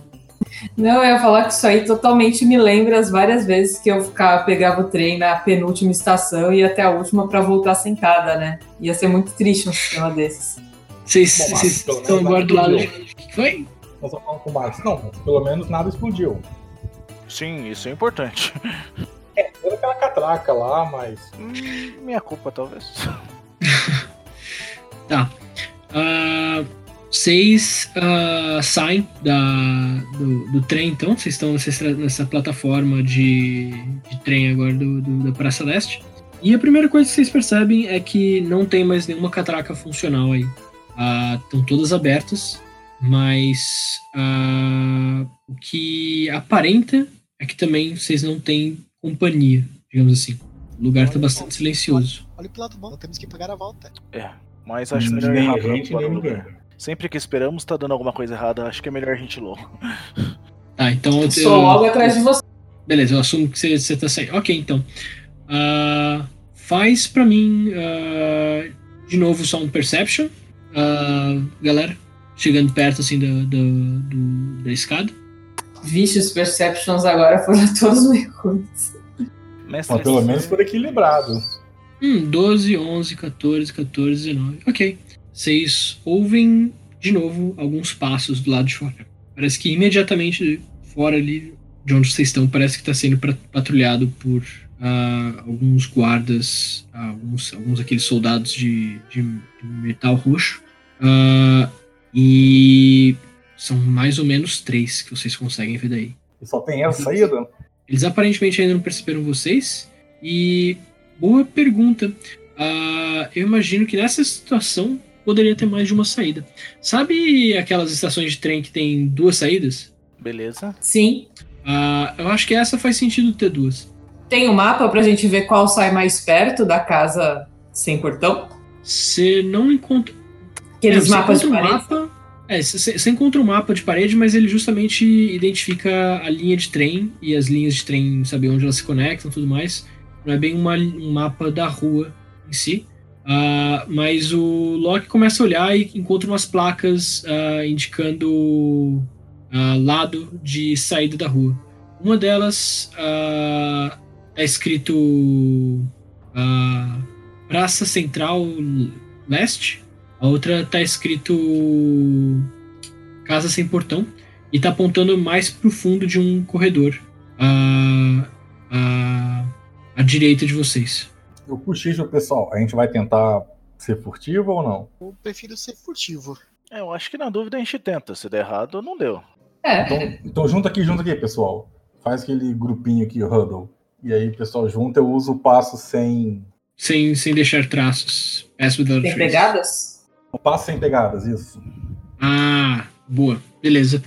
[SPEAKER 6] Não, eu ia falar que isso aí totalmente me lembra as várias vezes que eu ficava, pegava o trem na penúltima estação e ia até a última pra voltar sentada, né? Ia ser muito triste um sistema desses.
[SPEAKER 2] Vocês
[SPEAKER 3] Bom,
[SPEAKER 2] estão
[SPEAKER 3] menos
[SPEAKER 2] agora do lado.
[SPEAKER 3] nada
[SPEAKER 2] O que foi?
[SPEAKER 3] Nós estamos falando com o Marcos. Não, pelo menos nada explodiu.
[SPEAKER 4] Sim, isso é importante.
[SPEAKER 3] Era aquela catraca lá, mas.
[SPEAKER 4] Hum, minha culpa, talvez.
[SPEAKER 2] Ah, Vocês ah, saem da, do, do trem, então. Vocês estão nessa, nessa plataforma de, de trem agora do, do- da Praça Leste. E a primeira coisa que vocês percebem é que não tem mais nenhuma catraca funcional aí. Ah, Estão todas abertas, mas ah, o que aparenta é que também vocês não têm companhia, digamos assim. O lugar está bastante silencioso.
[SPEAKER 5] Olha pro lado bom, temos que pagar a volta.
[SPEAKER 4] É, mas acho melhor rápido
[SPEAKER 3] gente,
[SPEAKER 4] para
[SPEAKER 3] nem
[SPEAKER 4] o
[SPEAKER 3] ninguém.
[SPEAKER 4] lugar. Sempre que esperamos tá dando alguma coisa errada, acho que é melhor a gente ir logo.
[SPEAKER 2] Tá, então eu,
[SPEAKER 6] Sou logo atrás de você.
[SPEAKER 2] Beleza, eu assumo que você, você tá saindo. Ok, então. Ah, faz pra mim ah, de novo Sound Perception. Ah, galera, chegando perto assim da, da, do- da escada.
[SPEAKER 6] Vixe, os Perceptions agora foram todos ruins.
[SPEAKER 4] Mestre,
[SPEAKER 3] Mas pelo menos por equilibrado.
[SPEAKER 2] Hum, 12, 11, 14, 14, 19. Ok. Vocês ouvem de novo alguns passos do lado de fora. Parece que imediatamente fora ali de onde vocês estão, parece que está sendo patrulhado por ah, alguns guardas, ah, alguns, alguns daqueles soldados de, de- de metal roxo. Ah, e são mais ou menos três que vocês conseguem ver daí.
[SPEAKER 3] E só tem essa saída?
[SPEAKER 2] Eles aparentemente ainda não perceberam vocês. E boa pergunta. Eu imagino que nessa situação poderia ter mais de uma saída. Sabe aquelas estações de trem que tem duas saídas?
[SPEAKER 4] Beleza.
[SPEAKER 6] Sim.
[SPEAKER 2] Ah, eu acho que essa faz sentido ter duas.
[SPEAKER 6] Tem um mapa pra gente ver qual sai mais perto da casa sem portão?
[SPEAKER 2] Você não encontra.
[SPEAKER 6] Aqueles
[SPEAKER 2] É,
[SPEAKER 6] mapas de
[SPEAKER 2] encontra um
[SPEAKER 6] parede?
[SPEAKER 2] mapa. É, você encontra um mapa de parede, mas ele justamente identifica a linha de trem e as linhas de trem, sabe, onde elas se conectam e tudo mais. Não é bem uma- um mapa da rua em si. Ah, mas o Loki começa a olhar e encontra umas placas ah, indicando ah, lado de saída da rua. Uma delas ah, é escrito Praça Central Leste. A outra tá escrito Casa Sem Portão e tá apontando mais pro fundo de um corredor. À direita de vocês.
[SPEAKER 3] Eu cochicho, pessoal. A gente vai tentar ser furtivo ou não?
[SPEAKER 5] Eu prefiro ser furtivo.
[SPEAKER 4] É, eu acho que na dúvida a gente tenta. Se der errado, não deu.
[SPEAKER 6] É.
[SPEAKER 3] Então, então junta aqui, junta aqui, pessoal. Faz aquele grupinho aqui, o huddle. E aí, pessoal, junta, eu uso o passo sem.
[SPEAKER 2] Sem, sem deixar traços. Pass without trace.
[SPEAKER 6] pegadas?
[SPEAKER 3] O passo sem pegadas, isso.
[SPEAKER 2] Ah, boa. Beleza.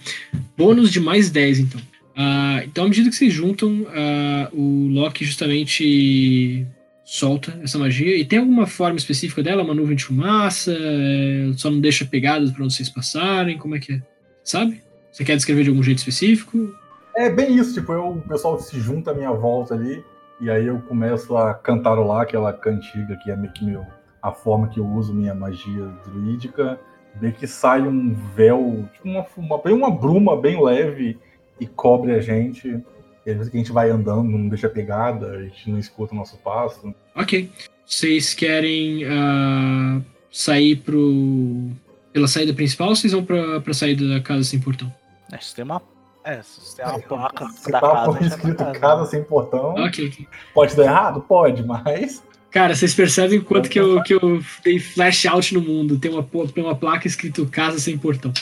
[SPEAKER 2] Bônus de mais 10, então. Ah, então, à medida que vocês juntam, ah, o Loki justamente solta essa magia. E tem alguma forma específica dela? Uma nuvem de fumaça? É, só não deixa pegadas para vocês passarem? Como é que é? Sabe? Você quer descrever de algum jeito específico?
[SPEAKER 3] É bem isso, tipo, eu, o pessoal se junta à minha volta ali, e aí eu começo a cantarolar aquela cantiga que é meio que meu, a forma que eu uso minha magia druídica, meio que sai um véu, tipo uma, uma, bem uma bruma bem leve e cobre a gente. E às vezes que a gente vai andando, não deixa pegada, a gente não escuta o nosso passo.
[SPEAKER 2] Ok. Vocês querem ah, sair pro. pela saída principal ou vocês vão pra, pra saída da casa sem portão?
[SPEAKER 4] É, se tem uma. É, se tem uma placa
[SPEAKER 3] Se
[SPEAKER 4] da
[SPEAKER 3] tá
[SPEAKER 4] casa.
[SPEAKER 3] escrito
[SPEAKER 4] casa,
[SPEAKER 3] casa sem portão,
[SPEAKER 2] Ok, ok.
[SPEAKER 3] pode dar errado? Pode, mas.
[SPEAKER 2] Cara, vocês percebem quanto que eu, que eu dei flash out no mundo. Tem uma, tem uma placa escrito Casa Sem Portão.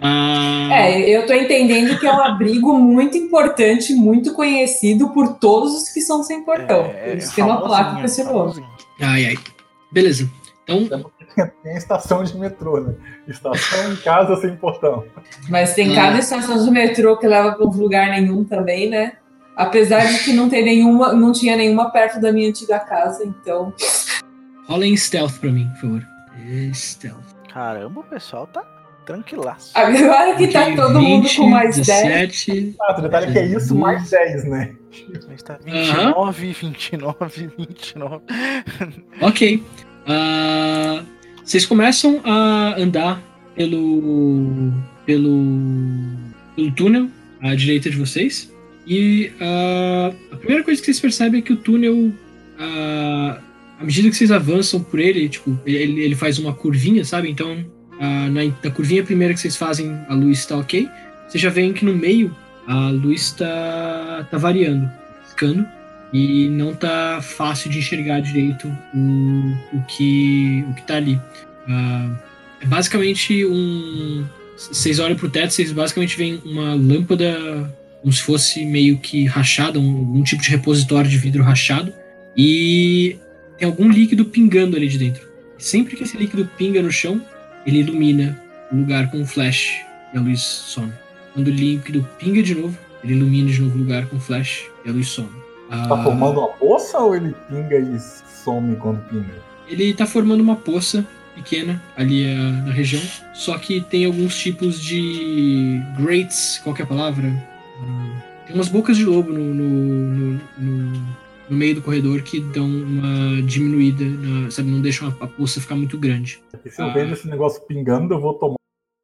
[SPEAKER 2] Ah,
[SPEAKER 6] É, eu tô entendendo que é um abrigo muito importante, muito conhecido por todos os que são sem portão.
[SPEAKER 4] É,
[SPEAKER 6] Eles têm uma placa com esse nome.
[SPEAKER 2] Ai, ai. Beleza. Então,
[SPEAKER 3] Tem a estação de metrô, né? Estação em casa sem portão.
[SPEAKER 6] Mas tem
[SPEAKER 2] Hum.
[SPEAKER 6] cada estação de metrô que leva pra um lugar nenhum também, né? Apesar de que não, tem nenhuma, não tinha nenhuma perto da minha antiga casa, então.
[SPEAKER 2] Rolem stealth pra mim, por favor. Stealth.
[SPEAKER 4] Caramba, o pessoal tá tranquilaço.
[SPEAKER 6] Agora que tá todo mundo
[SPEAKER 2] 20,
[SPEAKER 6] com mais 10.
[SPEAKER 2] 17.
[SPEAKER 3] Ah, o detalhe é que é isso mais 10, né?
[SPEAKER 4] Gente tá 29, 29, 29.
[SPEAKER 2] Ok. Ah, vocês começam a andar pelo, pelo, pelo túnel à direita de vocês. E ah, a primeira coisa que vocês percebem é que o túnel, ah, à medida que vocês avançam por ele, tipo, ele, ele faz uma curvinha, sabe? Então, ah, na, na curvinha primeira que vocês fazem, a luz está ok. Vocês já veem que no meio a luz está tá variando, ficando e não tá fácil de enxergar direito o, o que o que tá ali. É basicamente um. Vocês olham pro teto, vocês basicamente veem uma lâmpada como se fosse meio que rachada, um, algum tipo de repositório de vidro rachado, e tem algum líquido pingando ali de dentro. Sempre que esse líquido pinga no chão, ele ilumina o lugar com um flash e a luz some. Quando o líquido pinga de novo, ele ilumina de novo o lugar com um flash e a luz some.
[SPEAKER 3] Tá
[SPEAKER 2] Ah,
[SPEAKER 3] formando uma poça ou ele pinga e some quando pinga?
[SPEAKER 2] Ele tá formando uma poça pequena ali ah, na região, só que tem alguns tipos de grates, qual é a palavra? Ah, tem umas bocas de lobo no, no, no, no- no meio do corredor que dão uma diminuída, na- sabe, não deixam a, a poça ficar muito grande.
[SPEAKER 3] Se eu vejo esse negócio pingando, eu vou tomar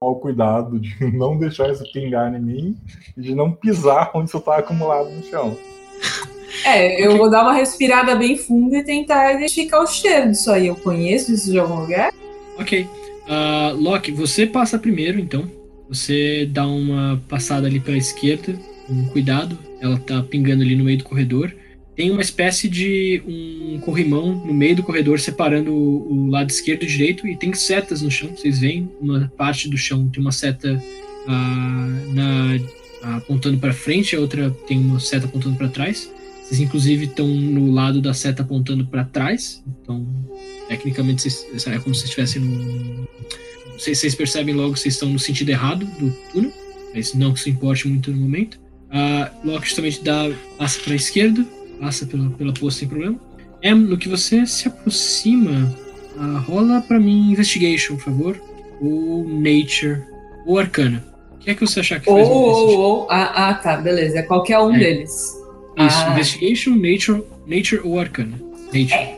[SPEAKER 3] o cuidado de não deixar isso pingar em mim e de não pisar onde isso tá acumulado no chão.
[SPEAKER 6] É, eu vou dar uma respirada bem funda e tentar identificar o cheiro disso aí. Eu conheço isso de algum lugar?
[SPEAKER 2] Ok. Ah, Loki, você passa primeiro, então. Você dá uma passada ali pra esquerda, com cuidado. Ela tá pingando ali no meio do corredor. Tem uma espécie de um corrimão no meio do corredor, separando o, lado esquerdo e direito, e tem setas no chão. Vocês veem uma parte do chão tem uma seta ah, na- apontando para frente, a outra tem uma seta apontando para trás. Vocês, inclusive, estão no lado da seta apontando para trás. Então, tecnicamente, vocês, é como se estivessem no. Vocês, vocês percebem logo que vocês estão no sentido errado do túnel, mas não que isso importe muito no momento. A Loki justamente dá, passa para a esquerda, passa pela, pela poça sem problema. É, no que você se aproxima, rola para mim Investigation, por favor. Ou Nature, ou Arcana. O que é que você achar que
[SPEAKER 6] Ou,
[SPEAKER 2] faz
[SPEAKER 6] ou, ou. Ah, ah, tá, beleza. É qualquer um
[SPEAKER 2] É.
[SPEAKER 6] deles.
[SPEAKER 2] Isso,
[SPEAKER 6] Ah.
[SPEAKER 2] Investigation, Nature, Nature ou Arcana. Nature.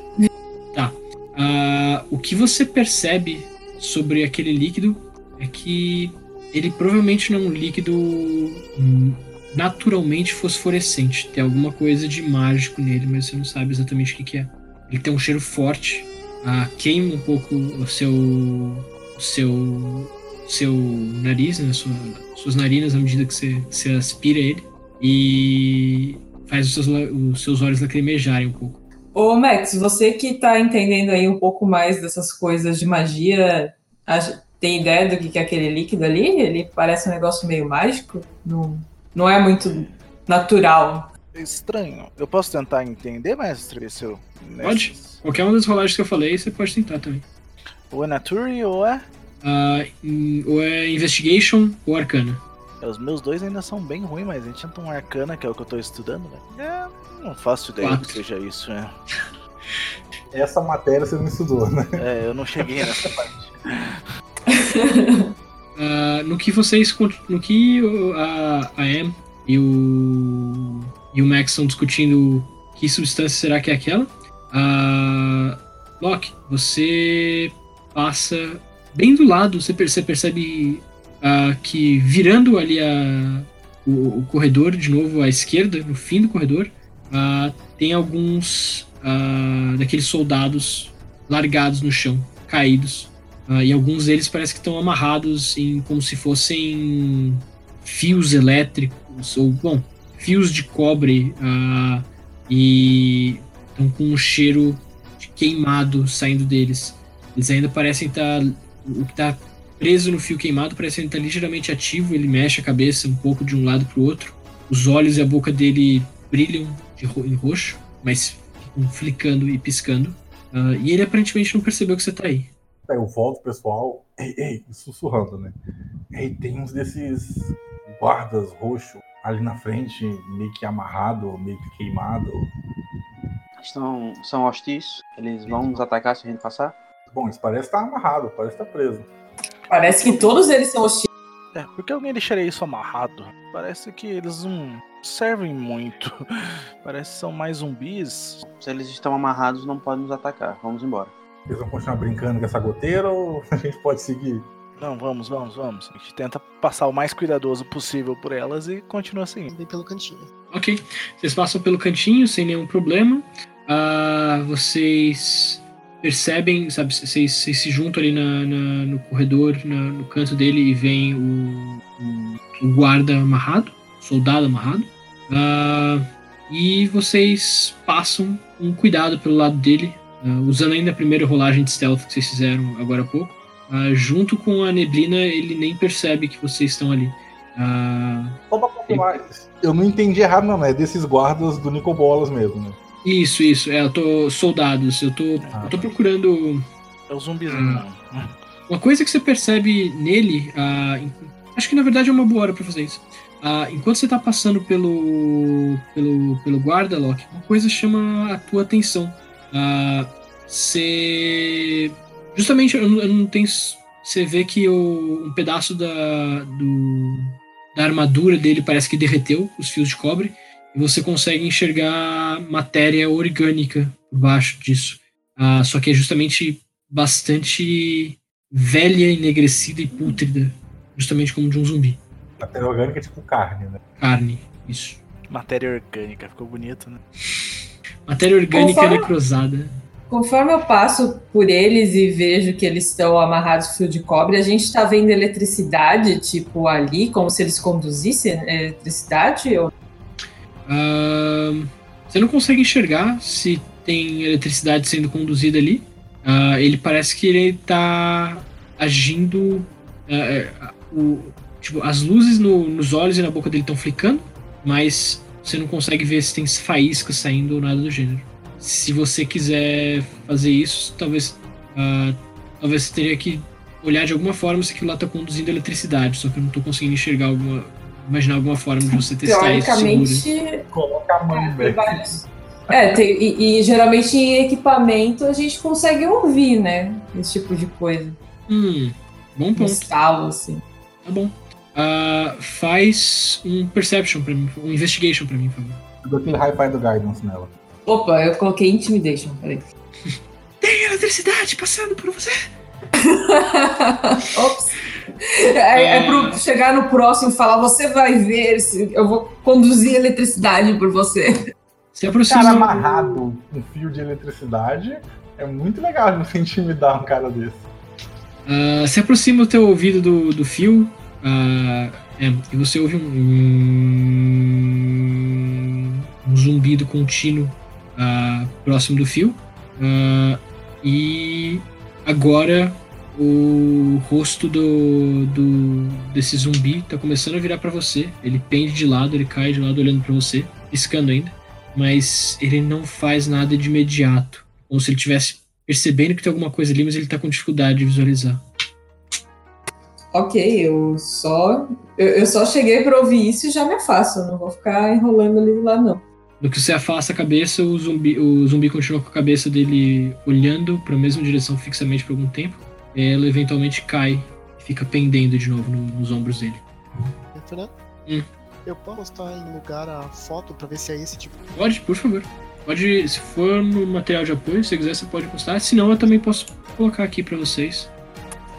[SPEAKER 2] Tá. Ah, o que você percebe sobre aquele líquido é que ele provavelmente não é um líquido hum, naturalmente fosforescente. Tem alguma coisa de mágico nele, mas você não sabe exatamente o que, que é. Ele tem um cheiro forte, ah, queima um pouco o seu. o seu. seu nariz, né? Sua, suas narinas à medida que você, você aspira ele. E faz os seus, os seus olhos lacrimejarem um pouco.
[SPEAKER 6] Ô, Max, você que tá entendendo aí um pouco mais dessas coisas de magia, acha- tem ideia do que que é aquele líquido ali? Ele parece um negócio meio mágico? Não, não é muito natural.
[SPEAKER 4] É Estranho. Eu posso tentar entender, mestre? Se eu,
[SPEAKER 2] Pode. Qualquer uma das rolagens que eu falei, você pode tentar também.
[SPEAKER 4] Ou é Nature ou é.
[SPEAKER 2] Hum, ou é Investigation ou Arcana.
[SPEAKER 4] É, Os meus dois ainda são bem ruins, mas a gente tenta um arcana, que é o que eu tô estudando, né? É, não faço ideia
[SPEAKER 2] Quatro.
[SPEAKER 4] que seja isso, né?
[SPEAKER 3] Essa matéria você não estudou, né?
[SPEAKER 4] É, eu não cheguei nessa parte.
[SPEAKER 2] Ah, no que vocês. No que a, a Em e o. E o Max estão discutindo que substância será que é aquela. Ah, Loki, você passa bem do lado, você, per- você percebe ah, que virando ali a, o, o corredor de novo à esquerda, no fim do corredor, ah, tem alguns ah, daqueles soldados largados no chão, caídos. E alguns deles parece que estão amarrados em como se fossem fios elétricos, ou, bom, fios de cobre e estão com um cheiro de queimado saindo deles. Eles ainda parecem estar. o que está preso no fio queimado parece estar ligeiramente ativo, ele mexe a cabeça um pouco de um lado para o outro. Os olhos e a boca dele brilham de ro- em roxo, mas ficam flicando e piscando. Ah, e ele aparentemente não percebeu que você tá aí.
[SPEAKER 3] Aí eu volto, pessoal. Ei, ei, sussurrando, né? Ei, tem uns desses guardas roxos ali na frente, meio que amarrado, meio que queimado.
[SPEAKER 7] Estão, são hostis. Eles vão nos atacar se a gente passar?
[SPEAKER 3] Bom, eles parecem estar amarrado, parece estar preso.
[SPEAKER 6] Parece que todos eles são hostis.
[SPEAKER 4] É, por que alguém deixaria isso amarrado? Parece que eles não servem muito. Parece que são mais zumbis.
[SPEAKER 7] Se eles estão amarrados, não podem nos atacar. Vamos embora.
[SPEAKER 3] Eles vão continuar brincando com essa goteira ou a gente pode seguir?
[SPEAKER 4] Não, vamos, vamos, vamos. A gente tenta passar o mais cuidadoso possível por elas e continua assim.
[SPEAKER 5] Bem pelo cantinho.
[SPEAKER 2] Ok. Vocês passam pelo cantinho sem nenhum problema. Ah, vocês percebem, sabe, vocês, se juntam ali na, na- no corredor, na- no canto dele e veem o, o- o guarda amarrado, o soldado amarrado. Ah, e vocês passam com cuidado pelo lado dele, ah, usando ainda a primeira rolagem de stealth que vocês fizeram agora há pouco. Ah, junto com a neblina, ele nem percebe que vocês estão ali.
[SPEAKER 3] Só pra confirmar, eu não entendi errado, não, né? É desses guardas do Nicobolas mesmo, né?
[SPEAKER 2] Isso, isso. É, eu tô. Soldados. Eu tô,
[SPEAKER 3] Ah,
[SPEAKER 2] eu tô
[SPEAKER 3] tá.
[SPEAKER 2] procurando.
[SPEAKER 4] É o zumbizinho.
[SPEAKER 2] Uma coisa que você percebe nele. ah, acho que na verdade é uma boa hora pra fazer isso. Ah, enquanto você tá passando pelo. pelo, pelo guarda, Loki, uma coisa chama a tua atenção. Ah, Você. justamente, eu não, eu não tenho. Você vê que o, um pedaço da, do, da armadura dele parece que derreteu, os fios de cobre e você consegue enxergar matéria orgânica por baixo disso. Ah, só que é justamente bastante velha, enegrecida e pútrida, justamente como de um zumbi.
[SPEAKER 3] Matéria orgânica é tipo carne, né?
[SPEAKER 2] Carne, isso.
[SPEAKER 4] Matéria orgânica, ficou bonito, né?
[SPEAKER 2] Matéria orgânica
[SPEAKER 6] Conforme-
[SPEAKER 2] necrosada.
[SPEAKER 6] Conforme eu passo por eles e vejo que eles estão amarrados com fio de cobre, a gente tá vendo eletricidade, tipo, ali, como se eles conduzissem eletricidade? Ou...
[SPEAKER 2] Ah, você não consegue enxergar se tem eletricidade sendo conduzida ali. Ah, ele parece que ele tá agindo. é, o, tipo, as luzes no- nos olhos e na boca dele estão flicando, mas você não consegue ver se tem faíscas saindo ou nada do gênero. Se você quiser fazer isso, talvez. ah, talvez você teria que olhar de alguma forma se aquilo lá tá conduzindo eletricidade, só que eu não tô conseguindo enxergar alguma. Imaginar alguma forma de você testar isso seguro.
[SPEAKER 6] Teoricamente,
[SPEAKER 3] Coloca a mão, velho.
[SPEAKER 6] vários. É, tem- e, e geralmente em equipamento a gente consegue ouvir, né? Esse tipo de coisa.
[SPEAKER 2] Hum, bom
[SPEAKER 6] Um
[SPEAKER 2] ponto.
[SPEAKER 6] estalo, assim.
[SPEAKER 2] Tá bom. Ah, faz um perception pra mim, um investigation pra mim, por favor.
[SPEAKER 3] Eu dou aquele hi-fi do Guidance nela.
[SPEAKER 6] Opa, eu coloquei intimidation, peraí.
[SPEAKER 2] Tem eletricidade passando por você.
[SPEAKER 6] Ops. É, é pro chegar no próximo e falar, você vai ver, se eu vou conduzir eletricidade por você.
[SPEAKER 2] Se aproxima.
[SPEAKER 3] Cara amarrado com fio de eletricidade é muito legal de você intimidar um cara desse.
[SPEAKER 2] Ah, se aproxima o teu ouvido do, do fio. ah, é, e você ouve um, um zumbido contínuo ah, próximo do fio. E agora o rosto do, do desse zumbi tá começando a virar pra você. Ele pende de lado, ele cai de lado olhando pra você, piscando ainda. Mas ele não faz nada de imediato. Como se ele tivesse percebendo que tem alguma coisa ali, mas ele tá com dificuldade de visualizar.
[SPEAKER 6] Ok, eu só. Eu, eu só cheguei pra ouvir isso e já me afasto. Não vou ficar enrolando ali lá, não.
[SPEAKER 2] No que você afasta a cabeça, o zumbi, o zumbi continua com a cabeça dele olhando para a mesma direção fixamente por algum tempo. Ela eventualmente cai e fica pendendo de novo no- nos ombros dele.
[SPEAKER 5] Fernando?
[SPEAKER 2] Hum.
[SPEAKER 5] Eu posso postar em lugar a foto pra ver se é esse tipo.
[SPEAKER 2] Pode, por favor. Pode, se for no material de apoio, se você quiser, você pode postar. Se não, eu também posso colocar aqui para vocês.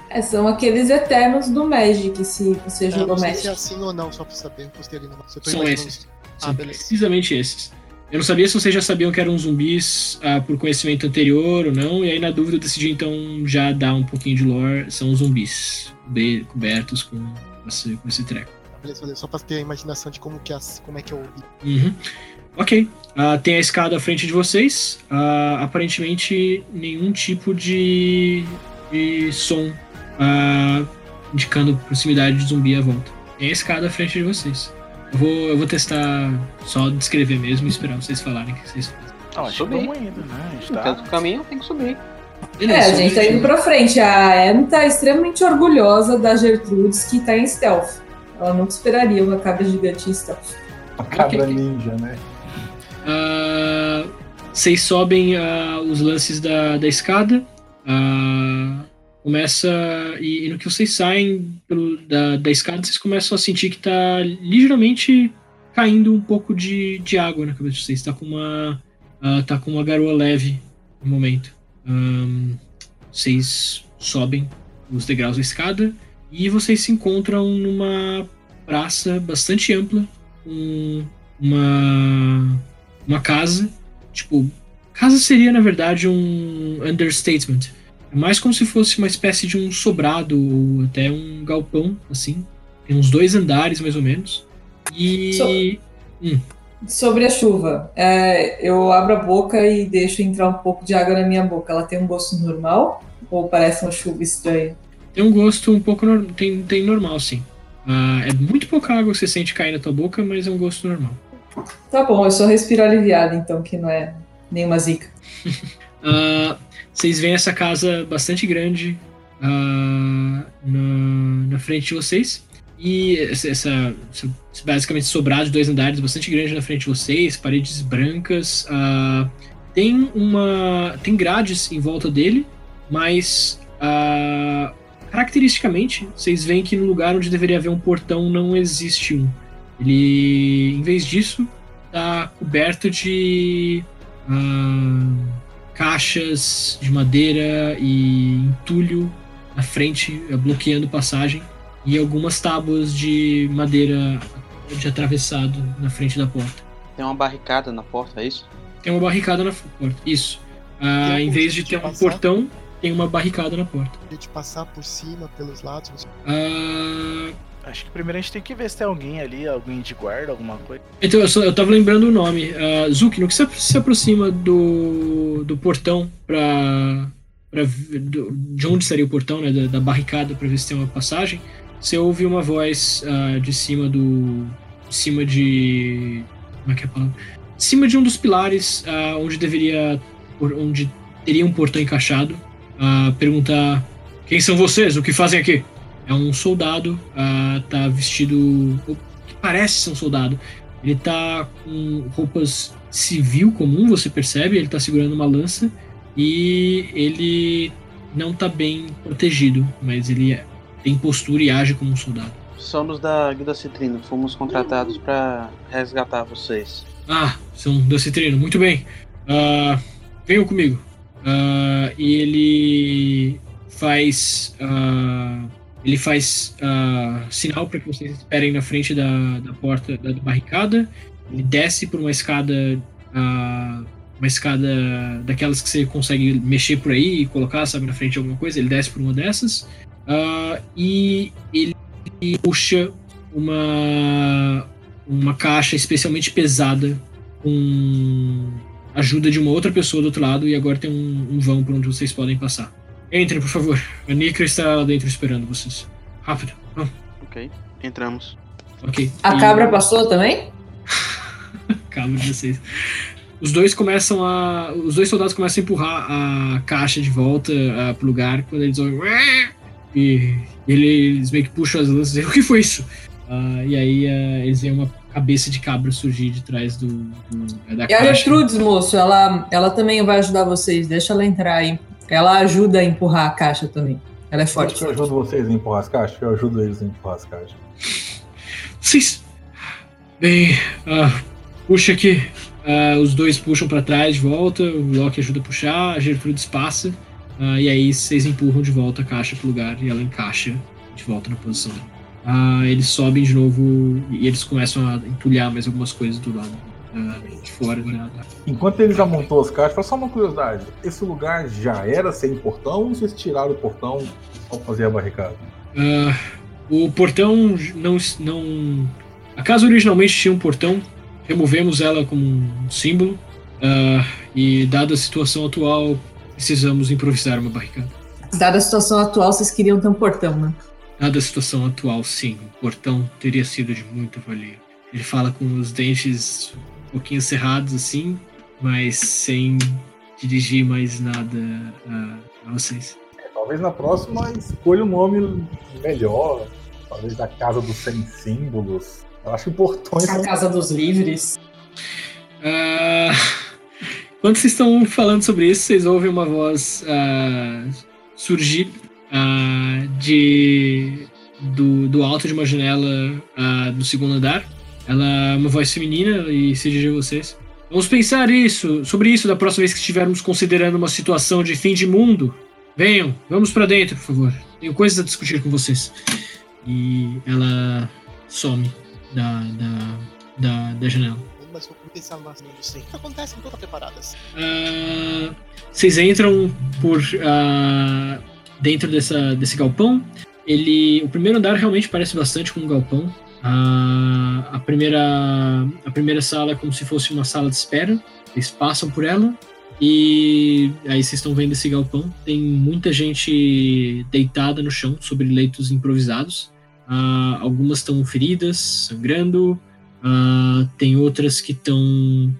[SPEAKER 6] É, são aqueles eternos do Magic, se você
[SPEAKER 5] É,
[SPEAKER 6] jogou
[SPEAKER 5] não sei
[SPEAKER 6] Magic.
[SPEAKER 5] se é assim ou não, só pra saber. Eu postei ali no
[SPEAKER 2] São esses.
[SPEAKER 5] Ah,
[SPEAKER 2] São
[SPEAKER 5] beleza.
[SPEAKER 2] precisamente esses. Eu não sabia se vocês já sabiam que eram zumbis ah, por conhecimento anterior ou não, e aí na dúvida eu decidi então já dar um pouquinho de lore. São zumbis be- cobertos com esse, com esse treco.
[SPEAKER 5] Beleza, beleza. Só pra ter a imaginação de como, que é, como é que eu ouvi.
[SPEAKER 2] Uhum. Ok. Ah, tem a escada à frente de vocês. Ah, aparentemente, nenhum tipo de, de som ah, indicando proximidade de zumbi à volta. Tem a escada à frente de vocês. Eu vou, eu vou testar só descrever mesmo e esperar vocês falarem o que vocês fazem.
[SPEAKER 4] Não, a gente
[SPEAKER 7] Subir.
[SPEAKER 4] indo, né? A gente tá...
[SPEAKER 7] do caminho tem que subir.
[SPEAKER 6] É, a gente tá indo pra frente. A Anne tá extremamente orgulhosa da Gertrudes que tá em stealth. Ela nunca esperaria uma cabra gigantista.
[SPEAKER 3] Uma cabra
[SPEAKER 2] Ok.
[SPEAKER 3] ninja, né?
[SPEAKER 2] Ah, Vocês sobem ah, os lances da, da escada. ah, começa. E, e no que vocês saem pelo- da, da escada, vocês começam a sentir que tá ligeiramente caindo um pouco de, de água na cabeça de vocês. Tá com uma. ah, tá com uma garoa leve no momento. Ahn, vocês sobem os degraus da escada e vocês se encontram numa praça bastante ampla com uma uma casa tipo casa seria na verdade um understatement mais como se fosse uma espécie de um sobrado ou até um galpão assim tem uns dois andares mais ou menos e
[SPEAKER 6] Sobre a chuva, é, eu abro a boca e deixo entrar um pouco de água na minha boca. Ela tem um gosto normal? Ou parece uma chuva estranha?
[SPEAKER 2] tem um gosto um pouco tem tem normal sim Ah, é muito pouca água que você sente cair na tua boca mas é um gosto normal
[SPEAKER 6] Tá bom, eu só respiro aliviada, então, que não é nenhuma zica.
[SPEAKER 2] Ah, vocês veem essa casa bastante grande ah, na, na frente de vocês. E essa, essa- basicamente sobrado de dois andares bastante grande na frente de vocês, paredes brancas. ah, tem uma. tem grades em volta dele, mas caracteristicamente vocês veem que no lugar onde deveria haver um portão não existe um. Ele, em vez disso, tá coberto de ah, caixas de madeira e entulho na frente, eh, bloqueando passagem, e algumas tábuas de madeira de atravessado na frente da porta.
[SPEAKER 7] Tem uma barricada na porta, é isso?
[SPEAKER 2] Tem uma barricada na porta. Isso. Ah,
[SPEAKER 5] Tem
[SPEAKER 2] em vez de ter um
[SPEAKER 5] passar?
[SPEAKER 2] portão, tem uma barricada na porta.
[SPEAKER 5] A gente passar por cima, pelos lados.
[SPEAKER 2] Ah,
[SPEAKER 4] Acho que primeiro a gente tem que ver se tem alguém ali, alguém de guarda, alguma coisa.
[SPEAKER 2] Então, eu, só, eu tava lembrando o nome. Uh, Zuki, no que você se aproxima do, do portão pra. pra do- de onde estaria o portão, né? Da, da barricada pra ver se tem uma passagem. Você ouve uma voz ah, de cima do. De cima de. Como é que é a palavra? De cima de um dos pilares ah, onde deveria. onde teria um portão encaixado. ah, perguntar: Quem são vocês? O que fazem aqui? É um soldado, ah, tá vestido. parece ser um soldado. Ele tá com roupas civil comum, você percebe, ele tá segurando uma lança e ele não tá bem protegido, mas ele é- tem postura e age como um soldado.
[SPEAKER 7] Somos da Guilda Citrino, fomos contratados pra resgatar vocês.
[SPEAKER 2] Ah, são da Citrino, muito bem. Ah, venham comigo. Ah, e ele faz. ah, ele faz ah, sinal para que vocês esperem na frente da, da porta da, da barricada. Ele desce por uma escada. ah, uma escada daquelas que você consegue mexer por aí e colocar, sabe, na frente de alguma coisa. Ele desce por uma dessas. ah, e ele puxa uma, uma caixa especialmente pesada com ajuda de uma outra pessoa do outro lado e agora tem um, um vão por onde vocês podem passar. Entrem, por favor. A Nikra está lá dentro esperando vocês. Rápido. Vamos.
[SPEAKER 7] Ok, entramos.
[SPEAKER 2] Ok.
[SPEAKER 6] A
[SPEAKER 2] E-
[SPEAKER 6] cabra passou também?
[SPEAKER 2] Calma de vocês. Os dois começam a. Os dois soldados começam a empurrar a caixa de volta ah, pro lugar quando eles ouvem. "Ué!" E eles meio que puxam as lanças e dizem, o que foi isso? Ah, e aí ah, eles veem uma cabeça de cabra surgir de trás do, do- da
[SPEAKER 6] E a
[SPEAKER 2] caixa.
[SPEAKER 6] Gertrudes, moço, ela, ela também vai ajudar vocês. Deixa ela entrar aí. Ela ajuda a empurrar a caixa também. Ela é forte.
[SPEAKER 3] que eu ajudo vocês a empurrar as caixas. Eu ajudo eles a empurrar as caixas.
[SPEAKER 2] Vocês. Bem, ah, puxa aqui. Ah, os dois puxam pra trás de volta, o Loki ajuda a puxar, a Gertrudes passa, ah, e aí vocês empurram de volta a caixa pro lugar e ela encaixa de volta na posição dela. Eles sobem de novo e eles começam a entulhar mais algumas coisas do lado de fora. né?
[SPEAKER 3] Enquanto ele já montou as caixas, só uma curiosidade. Esse lugar já era sem portão ou vocês tiraram o portão pra fazer a barricada?
[SPEAKER 2] Ah, o portão não, não. A casa originalmente tinha um portão, removemos ela como um símbolo, ah, e dada a situação atual, precisamos improvisar uma barricada.
[SPEAKER 6] Dada a situação atual, vocês queriam ter um portão, né?
[SPEAKER 2] Dada a situação atual, sim, o portão teria sido de muito valia. Ele fala com os dentes um pouquinho cerrados assim, mas sem dirigir mais nada a, a vocês.
[SPEAKER 3] Talvez na próxima escolha um nome melhor. Talvez da casa dos sem símbolos. Eu acho que portões
[SPEAKER 6] A. Casa dos Livres.
[SPEAKER 2] Ah, quando vocês estão falando sobre isso, vocês ouvem uma voz ah, surgir ah, de, do, do alto de uma janela do segundo andar. Ela é uma voz feminina e se dirige a vocês. Vamos pensar isso, sobre isso da próxima vez que estivermos considerando uma situação de fim de mundo. Venham, vamos pra dentro, por favor. Tenho coisas a discutir com vocês. E ela some da, da, da, da janela.
[SPEAKER 5] Mas vou pensar mais no sei. O que acontece quando tá preparadas?
[SPEAKER 2] Ah, vocês entram por ah, dentro dessa, desse galpão. Ele, o primeiro andar realmente parece bastante com um galpão. Ah, a primeira, a primeira sala é como se fosse uma sala de espera. Vocês passam por ela e aí vocês estão vendo esse galpão. Tem muita gente deitada no chão sobre leitos improvisados. Ah, algumas estão feridas, sangrando. Ah, tem outras que estão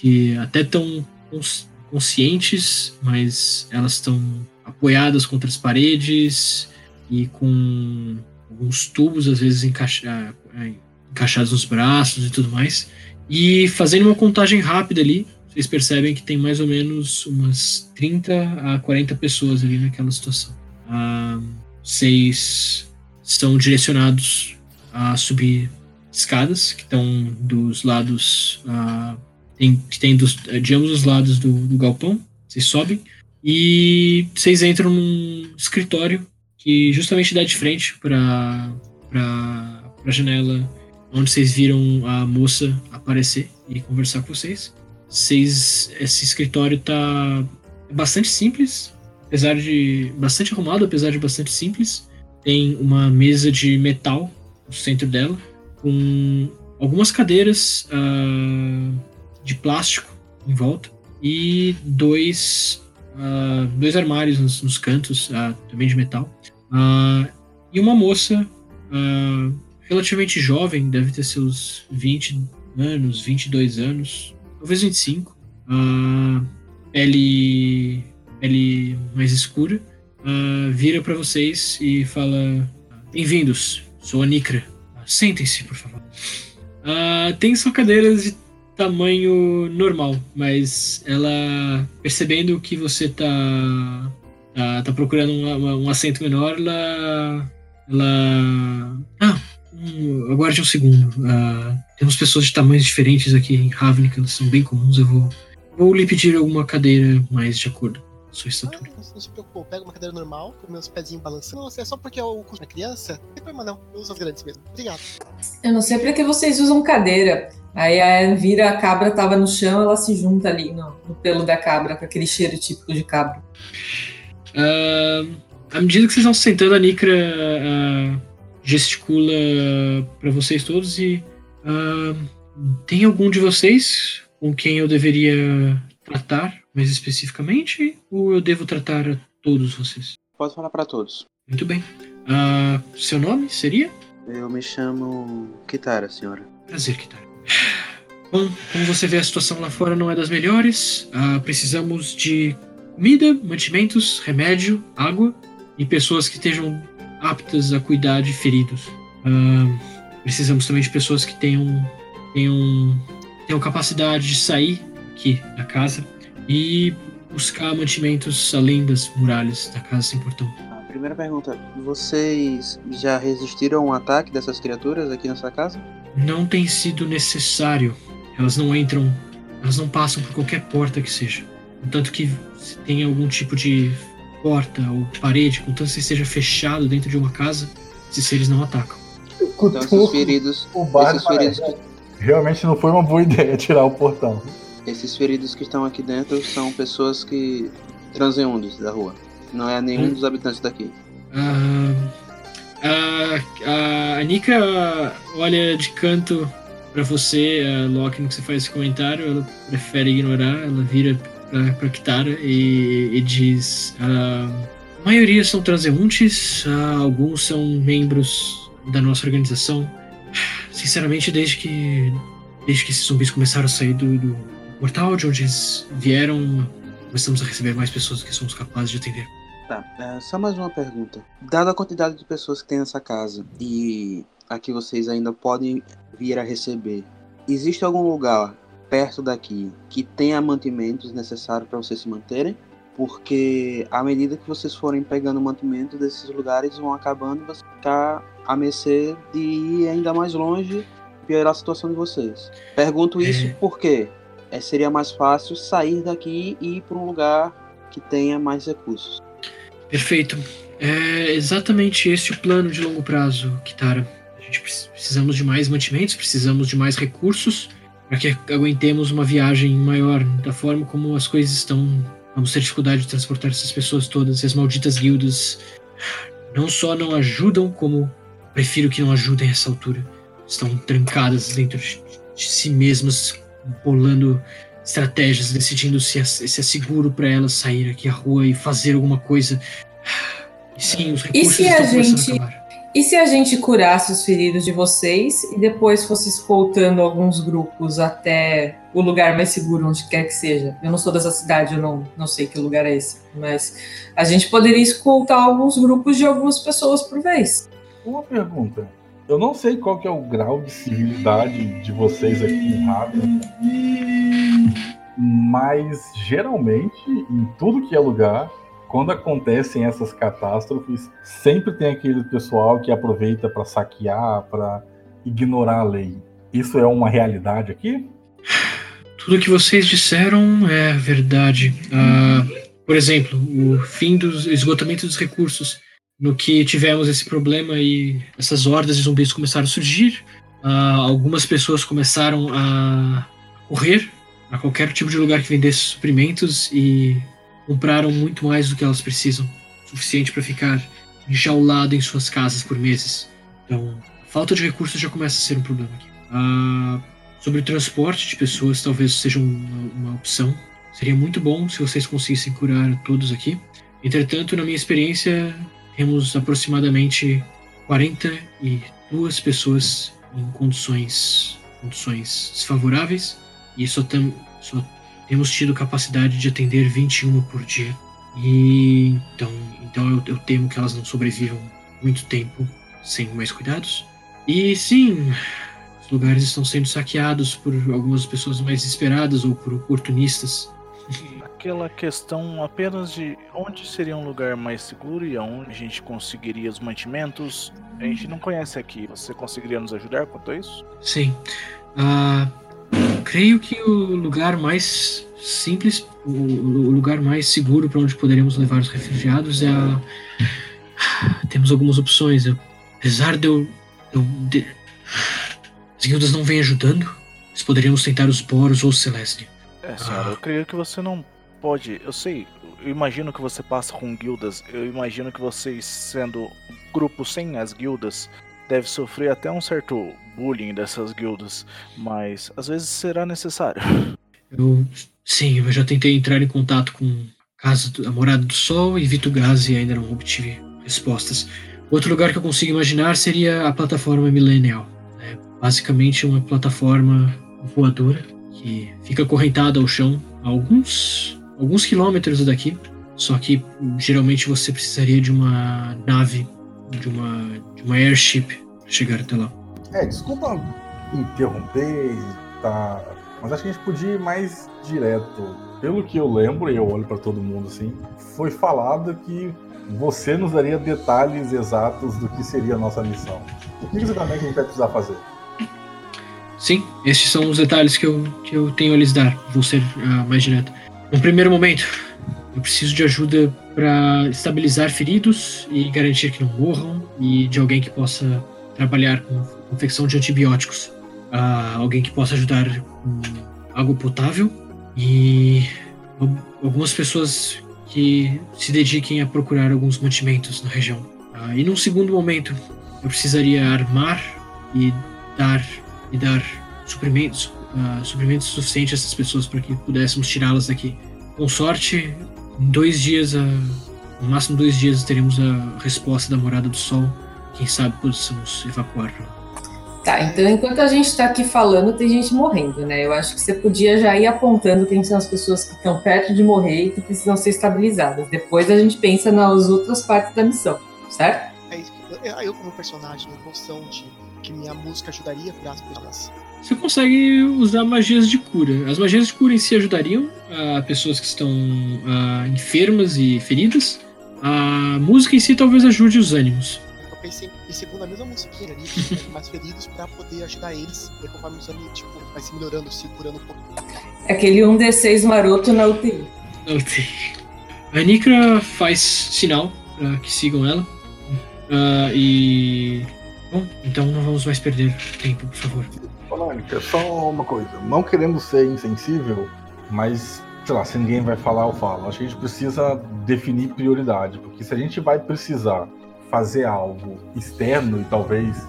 [SPEAKER 2] que até estão cons- conscientes, mas elas estão apoiadas contra as paredes e com alguns tubos às vezes eh, encaixados nos braços e tudo mais. E fazendo uma contagem rápida ali, vocês percebem que tem mais ou menos umas 30 a 40 pessoas ali naquela situação. Ah, vocês são direcionados a subir escadas que estão dos lados ah, tem, que tem dos, eh, de ambos os lados do, do galpão. Vocês sobem e vocês entram num escritório que justamente dá de frente para a janela onde vocês viram a moça aparecer e conversar com vocês. Vocês esse escritório tá bastante simples, apesar de bastante arrumado, apesar de bastante simples. Tem uma mesa de metal no centro dela com algumas cadeiras ah, de plástico em volta e dois, ah, dois armários nos, nos cantos, ah, também de metal. Ah, e uma moça relativamente jovem, deve ter seus 20 anos, 22 anos, talvez 25. ah, pele, pele mais escura. vira para vocês e fala: Bem-vindos, sou a Nikra. Sentem-se, por favor. Tem só cadeiras de tamanho normal, mas ela, percebendo que você tá, tá, tá procurando um, um assento menor, ela. Ela. Ah, um, aguarde um segundo. Ah, temos pessoas de tamanhos diferentes aqui em Ravnica, elas são bem comuns. Eu vou, vou lhe pedir alguma cadeira mais de acordo com a sua
[SPEAKER 5] Ah,
[SPEAKER 2] estatura.
[SPEAKER 5] não, não se preocupe, pega uma cadeira normal, com meus pezinhos balançando. Nossa, é só porque eu da criança? Não tem problema não, eu uso as grandes mesmo. Obrigado.
[SPEAKER 6] Eu não sei pra que vocês usam cadeira. Aí a Anne vira, a cabra tava no chão, ela se junta ali no, no pelo da cabra, com aquele cheiro típico de cabra.
[SPEAKER 2] Ah, à medida que vocês vão se sentando, a Nikra ah, gesticula para vocês todos e. ah, tem algum de vocês com quem eu deveria tratar mais especificamente? Ou eu devo tratar a todos vocês?
[SPEAKER 7] Pode falar pra todos.
[SPEAKER 2] Muito bem. Ah, seu nome seria?
[SPEAKER 7] Eu me chamo Kitara, senhora.
[SPEAKER 2] Prazer, Kitara. Bom, como você vê, a situação lá fora não é das melhores. Ah, precisamos de comida, mantimentos, remédio, água e pessoas que estejam aptas a cuidar de feridos. Ah, precisamos também de pessoas que tenham, tenham, tenham capacidade de sair aqui da casa e buscar mantimentos além das muralhas da casa sem portão.
[SPEAKER 7] Primeira pergunta: vocês já resistiram a um ataque dessas criaturas aqui nessa casa?
[SPEAKER 2] Não tem sido necessário. Elas não entram, elas não passam por qualquer porta que seja. Contanto que se tem algum tipo de porta ou parede, contanto que esteja fechado dentro de uma casa, esses seres não atacam.
[SPEAKER 7] Então esses feridos,
[SPEAKER 3] o bar
[SPEAKER 7] esses feridos, que,
[SPEAKER 3] Realmente não foi uma boa ideia tirar o portão.
[SPEAKER 7] esses feridos que estão aqui dentro são pessoas que transeundes da rua. Não é nenhum
[SPEAKER 2] Hum.
[SPEAKER 7] dos habitantes daqui.
[SPEAKER 2] Ah, a, a, a Nika olha de canto pra você, a Loki, no que você faz esse comentário, ela prefere ignorar, ela vira pra, pra Kitara e, e diz: ah, A maioria são transeuntes, ah, alguns são membros da nossa organização. Sinceramente, desde que, desde que esses zumbis começaram a sair do, do portal de onde eles vieram, começamos a receber mais pessoas do que somos capazes de atender.
[SPEAKER 7] Tá, é, só mais uma pergunta. Dada a quantidade de pessoas que tem nessa casa e a que vocês ainda podem vir a receber, existe algum lugar perto daqui que tenha mantimentos necessários para vocês se manterem? Porque à medida que vocês forem pegando mantimento desses lugares vão acabando e você ficar a mercê de ir ainda mais longe e piorar a situação de vocês. Pergunto isso
[SPEAKER 2] É.
[SPEAKER 7] porque é, seria mais fácil sair daqui e ir para um lugar que tenha mais recursos.
[SPEAKER 2] Perfeito. É exatamente esse o plano de longo prazo, Kitara. A gente precis- precisamos de mais mantimentos, precisamos de mais recursos para que aguentemos uma viagem maior. Da forma como as coisas estão, vamos ter dificuldade de transportar essas pessoas todas. E as malditas guildas não só não ajudam, como prefiro que não ajudem a essa altura. Estão trancadas dentro de de si mesmas, bolando estratégias, decidindo se é, se é seguro para elas sair aqui à rua e fazer alguma coisa. E sim, os recursos
[SPEAKER 6] se a gente-. E se a gente curasse os feridos de vocês e depois fosse escoltando alguns grupos até o lugar mais seguro, onde quer que seja? Eu não sou dessa cidade, eu não, não sei que lugar é esse. Mas a gente poderia escoltar alguns grupos de algumas pessoas por vez.
[SPEAKER 3] Uma pergunta. Eu não sei qual que é o grau de civilidade de vocês aqui em Raven, mas geralmente, em tudo que é lugar, quando acontecem essas catástrofes, sempre tem aquele pessoal que aproveita para saquear, para ignorar a lei. Isso é uma realidade aqui?
[SPEAKER 2] Tudo que vocês disseram é verdade. Ah, por exemplo, o fim do esgotamento dos recursos. No que tivemos esse problema e essas hordas de zumbis começaram a surgir, ah, algumas pessoas começaram a correr a qualquer tipo de lugar que vendesse suprimentos e compraram muito mais do que elas precisam, suficiente para ficar enjaulado em suas casas por meses. Então, a falta de recursos já começa a ser um problema aqui. Ah, sobre o transporte de pessoas, talvez seja uma, uma opção. Seria muito bom se vocês conseguissem curar todos aqui. Entretanto, na minha experiência, temos aproximadamente 42 pessoas em condições, condições desfavoráveis e só, só temos tido capacidade de atender 21 por dia. E então, então eu, eu temo que elas não sobrevivam muito tempo sem mais cuidados. E sim, os lugares estão sendo saqueados por algumas pessoas mais desesperadas ou por oportunistas.
[SPEAKER 4] Aquela questão apenas de onde seria um lugar mais seguro e aonde a gente conseguiria os mantimentos. A gente não conhece aqui. Você conseguiria nos ajudar quanto a isso?
[SPEAKER 2] Sim. Ah, creio que o lugar mais simples, o, o lugar mais seguro para onde poderemos levar os refugiados é a. Temos algumas opções. Eu- apesar de eu. eu- de- As guildas não vêm ajudando. Poderíamos tentar os Boros ou o Celeste.
[SPEAKER 4] É, senhora, eu creio que você não pode. Eu sei, eu imagino que você passa com guildas. Eu imagino que vocês, sendo grupo sem as guildas, deve sofrer até um certo bullying dessas guildas. Mas às vezes será necessário.
[SPEAKER 2] Eu. Sim, eu já tentei entrar em contato com Casa do, a Morada do Sol e Vitugaz e ainda não obtive respostas. Outro lugar que eu consigo imaginar seria a plataforma Millennial. É basicamente uma plataforma voadora que fica acorrentada ao chão alguns, alguns quilômetros daqui. Só que geralmente você precisaria de uma nave, de uma, de uma airship para chegar até lá.
[SPEAKER 3] É, desculpa interromper, tá? Mas acho que a gente podia ir mais direto. Pelo que eu lembro, e eu olho para todo mundo assim, foi falado que você nos daria detalhes exatos do que seria a nossa missão. O que exatamente a gente vai precisar fazer?
[SPEAKER 2] Sim, estes são os detalhes que eu, que eu tenho a lhes dar. Vou ser ah, mais direto. No primeiro momento, eu preciso de ajuda para estabilizar feridos e garantir que não morram, e de alguém que possa trabalhar com confecção de antibióticos. Ah, alguém que possa ajudar com água potável e al- algumas pessoas que se dediquem a procurar alguns mantimentos na região. Ah, e num segundo momento, eu precisaria armar e dar e dar suprimentos, ah, suprimentos suficientes a essas pessoas para que pudéssemos tirá-las daqui. Com sorte, em dois dias, ah, no máximo dois dias, teremos a resposta da Morada do Sol. Quem sabe possamos evacuar.
[SPEAKER 6] Tá, então enquanto a gente tá aqui falando, tem gente morrendo, né? Eu acho que você podia já ir apontando quem são as pessoas que estão perto de morrer e que precisam ser estabilizadas. Depois a gente pensa nas outras partes da missão, certo?
[SPEAKER 5] É isso eu, como personagem, em função de que minha música ajudaria para as pessoas.
[SPEAKER 2] Você consegue usar magias de cura. As magias de cura em si ajudariam a pessoas que estão ah, enfermas e feridas. A música em si talvez ajude os ânimos.
[SPEAKER 5] Eu pensei em segundo a mesma musiquinha ali, tem mais feridos, pra poder ajudar eles. E conforme os anos, tipo, vai se melhorando, se curando um pouco.
[SPEAKER 6] Aquele 1D6 maroto na UTI.
[SPEAKER 2] Ok. A Nikra faz sinal para que sigam ela. Ah, e. Bom, então não vamos mais perder tempo, por favor.
[SPEAKER 3] Polônica, só uma coisa. Não queremos ser insensível, mas, sei lá, se ninguém vai falar, eu falo. Acho que a gente precisa definir prioridade, porque se a gente vai precisar fazer algo externo e talvez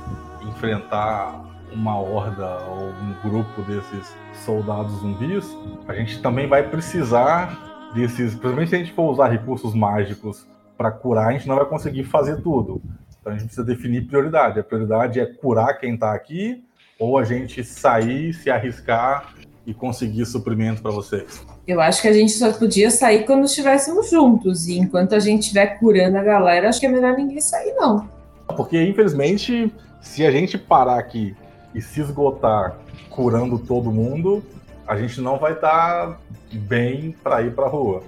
[SPEAKER 3] enfrentar uma horda ou um grupo desses soldados zumbis, a gente também vai precisar desses. Principalmente se a gente for usar recursos mágicos para curar, a gente não vai conseguir fazer tudo. Então a gente precisa definir prioridade. A prioridade é curar quem está aqui ou a gente sair, se arriscar e conseguir suprimento para vocês.
[SPEAKER 6] Eu acho que a gente só podia sair quando estivéssemos juntos. E enquanto a gente estiver curando a galera, acho que é melhor ninguém sair, não.
[SPEAKER 3] Porque, infelizmente, se a gente parar aqui e se esgotar curando todo mundo, a gente não vai estar bem para ir para rua.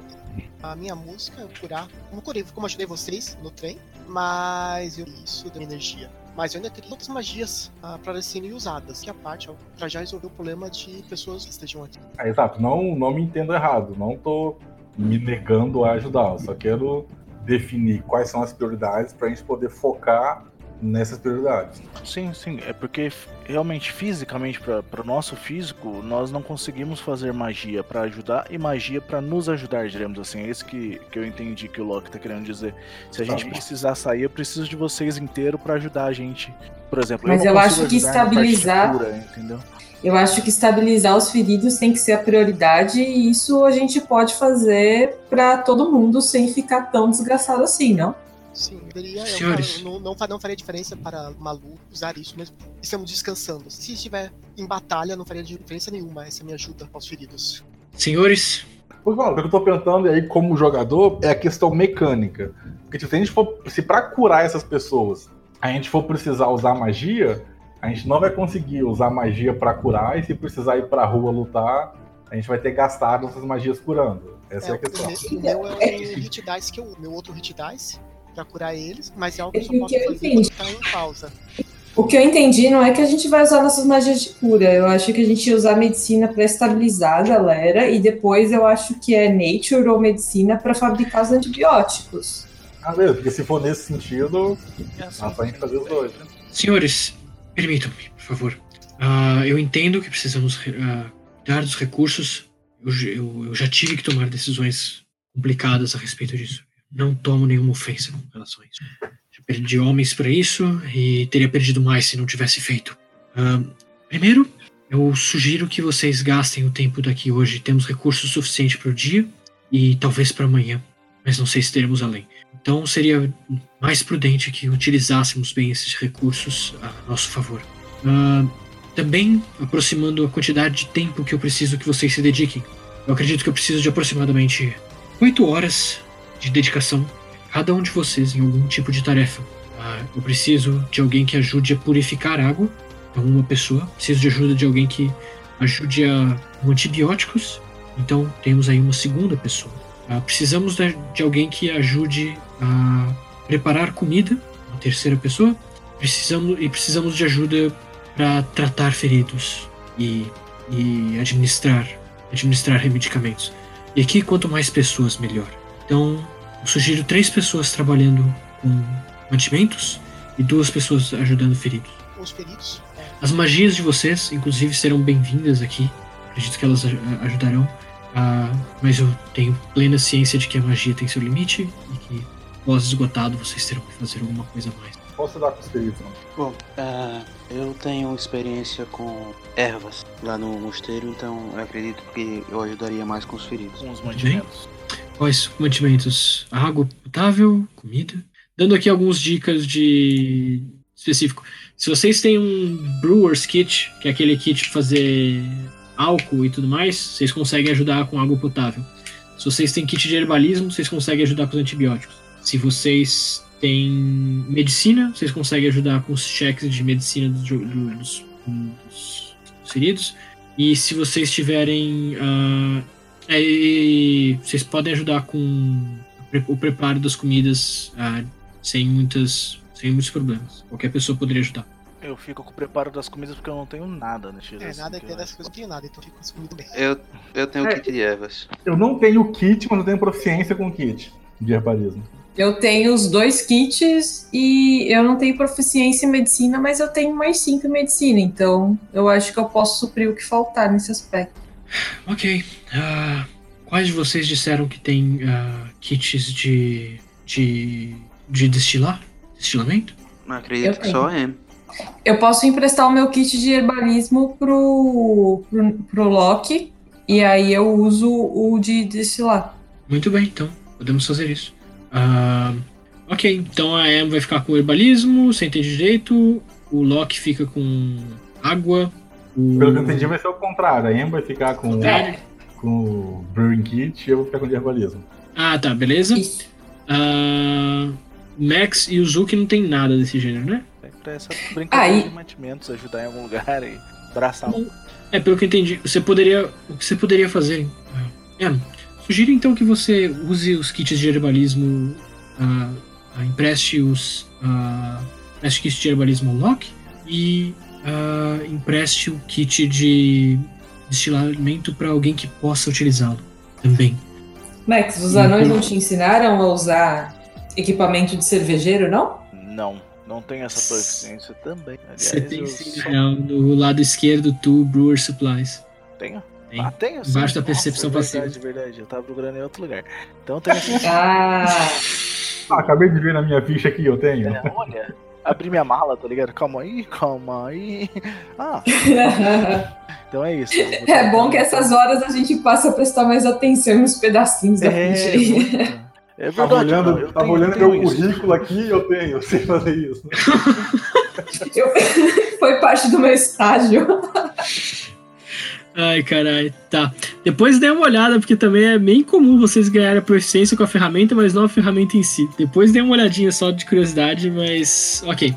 [SPEAKER 5] A minha música é curar. Como curei, como ajudei vocês no trem, mas eu isso da energia. Mas eu ainda teria outras magias ah, para serem usadas, que a parte para já resolver o problema de pessoas que estejam aqui.
[SPEAKER 3] É, exato, não, não me entendo errado, não tô me negando a ajudar, eu só quero definir quais são as prioridades para a gente poder focar nessas prioridades.
[SPEAKER 4] Sim, sim. É porque realmente, fisicamente, para o nosso físico, nós não conseguimos fazer magia para ajudar e magia para nos ajudar, diremos assim. É isso que, que eu entendi que o Loki tá querendo dizer. Se a gente
[SPEAKER 3] Tá.
[SPEAKER 4] precisar sair, eu preciso de vocês inteiro para ajudar a gente. Por exemplo,
[SPEAKER 6] Mas
[SPEAKER 4] eu,
[SPEAKER 6] eu acho que estabilizar-
[SPEAKER 4] cura, entendeu?
[SPEAKER 6] Eu acho que estabilizar os feridos tem que ser a prioridade e isso a gente pode fazer para todo mundo sem ficar tão desgraçado assim, não?
[SPEAKER 5] Sim, eu não, não, não faria diferença para Malu usar isso mesmo. Estamos descansando. Se estiver em batalha, não faria diferença nenhuma. Essa é a minha ajuda aos feridos.
[SPEAKER 2] Senhores,
[SPEAKER 3] Pois bom, o que eu tô perguntando aí como jogador é a questão mecânica. Porque tipo, se a gente for. Se pra curar essas pessoas a gente for precisar usar magia, a gente não vai conseguir usar magia pra curar, e se precisar ir pra rua lutar, a gente vai ter gastado essas magias curando. Essa é, a questão.
[SPEAKER 5] o, meu, o meu é o hit dice que eu, meu outro hit dice pra curar eles, mas é algo que eu só posso
[SPEAKER 6] que eu
[SPEAKER 5] fazer
[SPEAKER 6] entendi.
[SPEAKER 5] quando tá em pausa.
[SPEAKER 6] O que eu entendi não é que a gente vai usar nossas magias de cura. Eu acho que a gente ia usar medicina para estabilizar a galera e depois eu acho que é nature ou medicina para fabricar os antibióticos.
[SPEAKER 3] Ah, mesmo, porque se for nesse sentido,
[SPEAKER 4] É assim.
[SPEAKER 3] dá pra gente fazer os dois.
[SPEAKER 2] senhores, permitam-me, por favor. Ah, eu entendo que precisamos ah, cuidar dos recursos. Eu, eu- eu já tive que tomar decisões complicadas a respeito disso. Não tomo nenhuma ofensa com relação a isso. Perdi homens para isso e teria perdido mais se não tivesse feito. Ah, primeiro, eu sugiro que vocês gastem o tempo daqui hoje. Temos recursos suficientes para o dia e talvez para amanhã, mas não sei se teremos além. Então seria mais prudente que utilizássemos bem esses recursos a nosso favor. Ah, também aproximando a quantidade de tempo que eu preciso que vocês se dediquem. Eu acredito que eu preciso de aproximadamente oito horas de dedicação cada um de vocês em algum tipo de tarefa. Ah, eu preciso de alguém que ajude a purificar água, então uma pessoa. Preciso de ajuda de alguém que ajude a com antibióticos, então temos aí uma segunda pessoa. Ah, precisamos de, de alguém que ajude a preparar comida, uma terceira pessoa. Precisamos e precisamos de ajuda para tratar feridos e, e administrar administrar medicamentos. E aqui quanto mais pessoas melhor. Então eu sugiro três pessoas trabalhando com mantimentos e duas pessoas ajudando feridos.
[SPEAKER 5] Os feridos, é,
[SPEAKER 2] As magias de vocês, inclusive, serão bem-vindas aqui. Acredito que elas aj- ajudarão. Ah, mas eu tenho plena ciência de que a magia tem seu limite e que, após esgotado, vocês terão que fazer alguma coisa a mais.
[SPEAKER 3] Posso dar com os feridos, não?
[SPEAKER 7] Bom, ah, eu tenho experiência com ervas lá no mosteiro, então eu acredito que eu ajudaria mais com os feridos.
[SPEAKER 4] Com os mantimentos.
[SPEAKER 2] Quais mantimentos? Água potável, comida. Dando aqui algumas dicas de específico. Se vocês têm um Brewer's Kit, que é aquele kit de fazer álcool e tudo mais, vocês conseguem ajudar com água potável. Se vocês têm kit de herbalismo, vocês conseguem ajudar com os antibióticos. Se vocês têm medicina, vocês conseguem ajudar com os cheques de medicina dos, dos, dos feridos. E se vocês tiverem. é, e vocês podem ajudar com o preparo das comidas ah, sem, muitas, sem muitos problemas. Qualquer pessoa poderia ajudar.
[SPEAKER 4] Eu fico com o preparo das comidas porque eu não tenho nada nesse
[SPEAKER 5] É, nada que dessas coisas não tenho nada, então fico muito bem.
[SPEAKER 7] Eu, eu tenho
[SPEAKER 3] É.
[SPEAKER 7] kit de ervas.
[SPEAKER 3] Eu não tenho kit, mas eu tenho proficiência com kit de herbalismo.
[SPEAKER 6] Eu tenho os dois kits e eu não tenho proficiência em medicina, mas eu tenho mais cinco em medicina, então eu acho que eu posso suprir o que faltar nesse aspecto.
[SPEAKER 2] Ok. ah, quais de vocês disseram que tem ah, kits de, de. de destilar? Destilamento?
[SPEAKER 7] Mas acredito
[SPEAKER 6] Eu
[SPEAKER 7] que
[SPEAKER 6] tenho.
[SPEAKER 7] só é.
[SPEAKER 6] Eu posso emprestar o meu kit de herbalismo pro, pro, pro Loki, e aí eu uso o de destilar.
[SPEAKER 2] Muito bem, então podemos fazer isso. Ah, ok, então a Em vai ficar com herbalismo, sem ter direito. O Loki fica com água.
[SPEAKER 3] Pelo que eu entendi, vai ser o contrário. A Em vai ficar com,
[SPEAKER 2] É.
[SPEAKER 3] com o Brewing Kit e eu vou ficar com o herbalismo.
[SPEAKER 2] Ah, tá, beleza. Ah, Max e o Zuki não tem nada desse gênero, né?
[SPEAKER 4] Pra essa brincadeira
[SPEAKER 6] Aí-
[SPEAKER 4] de mantimentos, ajudar em algum lugar e braçar um.
[SPEAKER 2] É, pelo que eu entendi, você poderia. O que você poderia fazer? É, sugiro então que você use os kits de herbalismo. ah, ah, empreste os. ah, empreste kits de herbalismo Loki e ah, empreste o kit de destilamento para alguém que possa utilizá-lo também.
[SPEAKER 6] Max, os anões não te ensinaram a usar equipamento de cervejeiro, não?
[SPEAKER 4] Não, não tenho essa proficiência também. Aliás,
[SPEAKER 2] Você tem sim,
[SPEAKER 4] só
[SPEAKER 2] real, no lado esquerdo do Brewer Supplies.
[SPEAKER 4] tenho.
[SPEAKER 2] Tem.
[SPEAKER 4] Ah, tenho sim.
[SPEAKER 2] Embaixo da
[SPEAKER 4] Nossa,
[SPEAKER 2] percepção
[SPEAKER 4] é
[SPEAKER 2] passiva.
[SPEAKER 4] verdade, verdade. Eu tava procurando em outro lugar. Então tem essa
[SPEAKER 6] Ah,
[SPEAKER 3] Ah, acabei de ver na minha ficha aqui, eu tenho.
[SPEAKER 4] É, olha, abri minha mala, tá ligado? Calma aí, calma aí. Ah, então é isso.
[SPEAKER 6] é bom que essas horas a gente passa a prestar mais atenção nos pedacinhos da
[SPEAKER 4] É,
[SPEAKER 6] ficha aí.
[SPEAKER 4] É verdade.
[SPEAKER 3] Tava olhando,
[SPEAKER 4] não, eu
[SPEAKER 3] tava
[SPEAKER 4] tenho-
[SPEAKER 3] olhando
[SPEAKER 4] tenho
[SPEAKER 3] meu
[SPEAKER 4] isso.
[SPEAKER 3] currículo aqui eu tenho, eu sei fazer isso.
[SPEAKER 6] Eu- Foi parte do meu estágio.
[SPEAKER 2] Ai, caralho. Tá. Depois dê uma olhada, porque também é bem comum vocês ganharem a proficiência com a ferramenta, mas não a ferramenta em si. Depois dê uma olhadinha só de curiosidade, mas. Ok.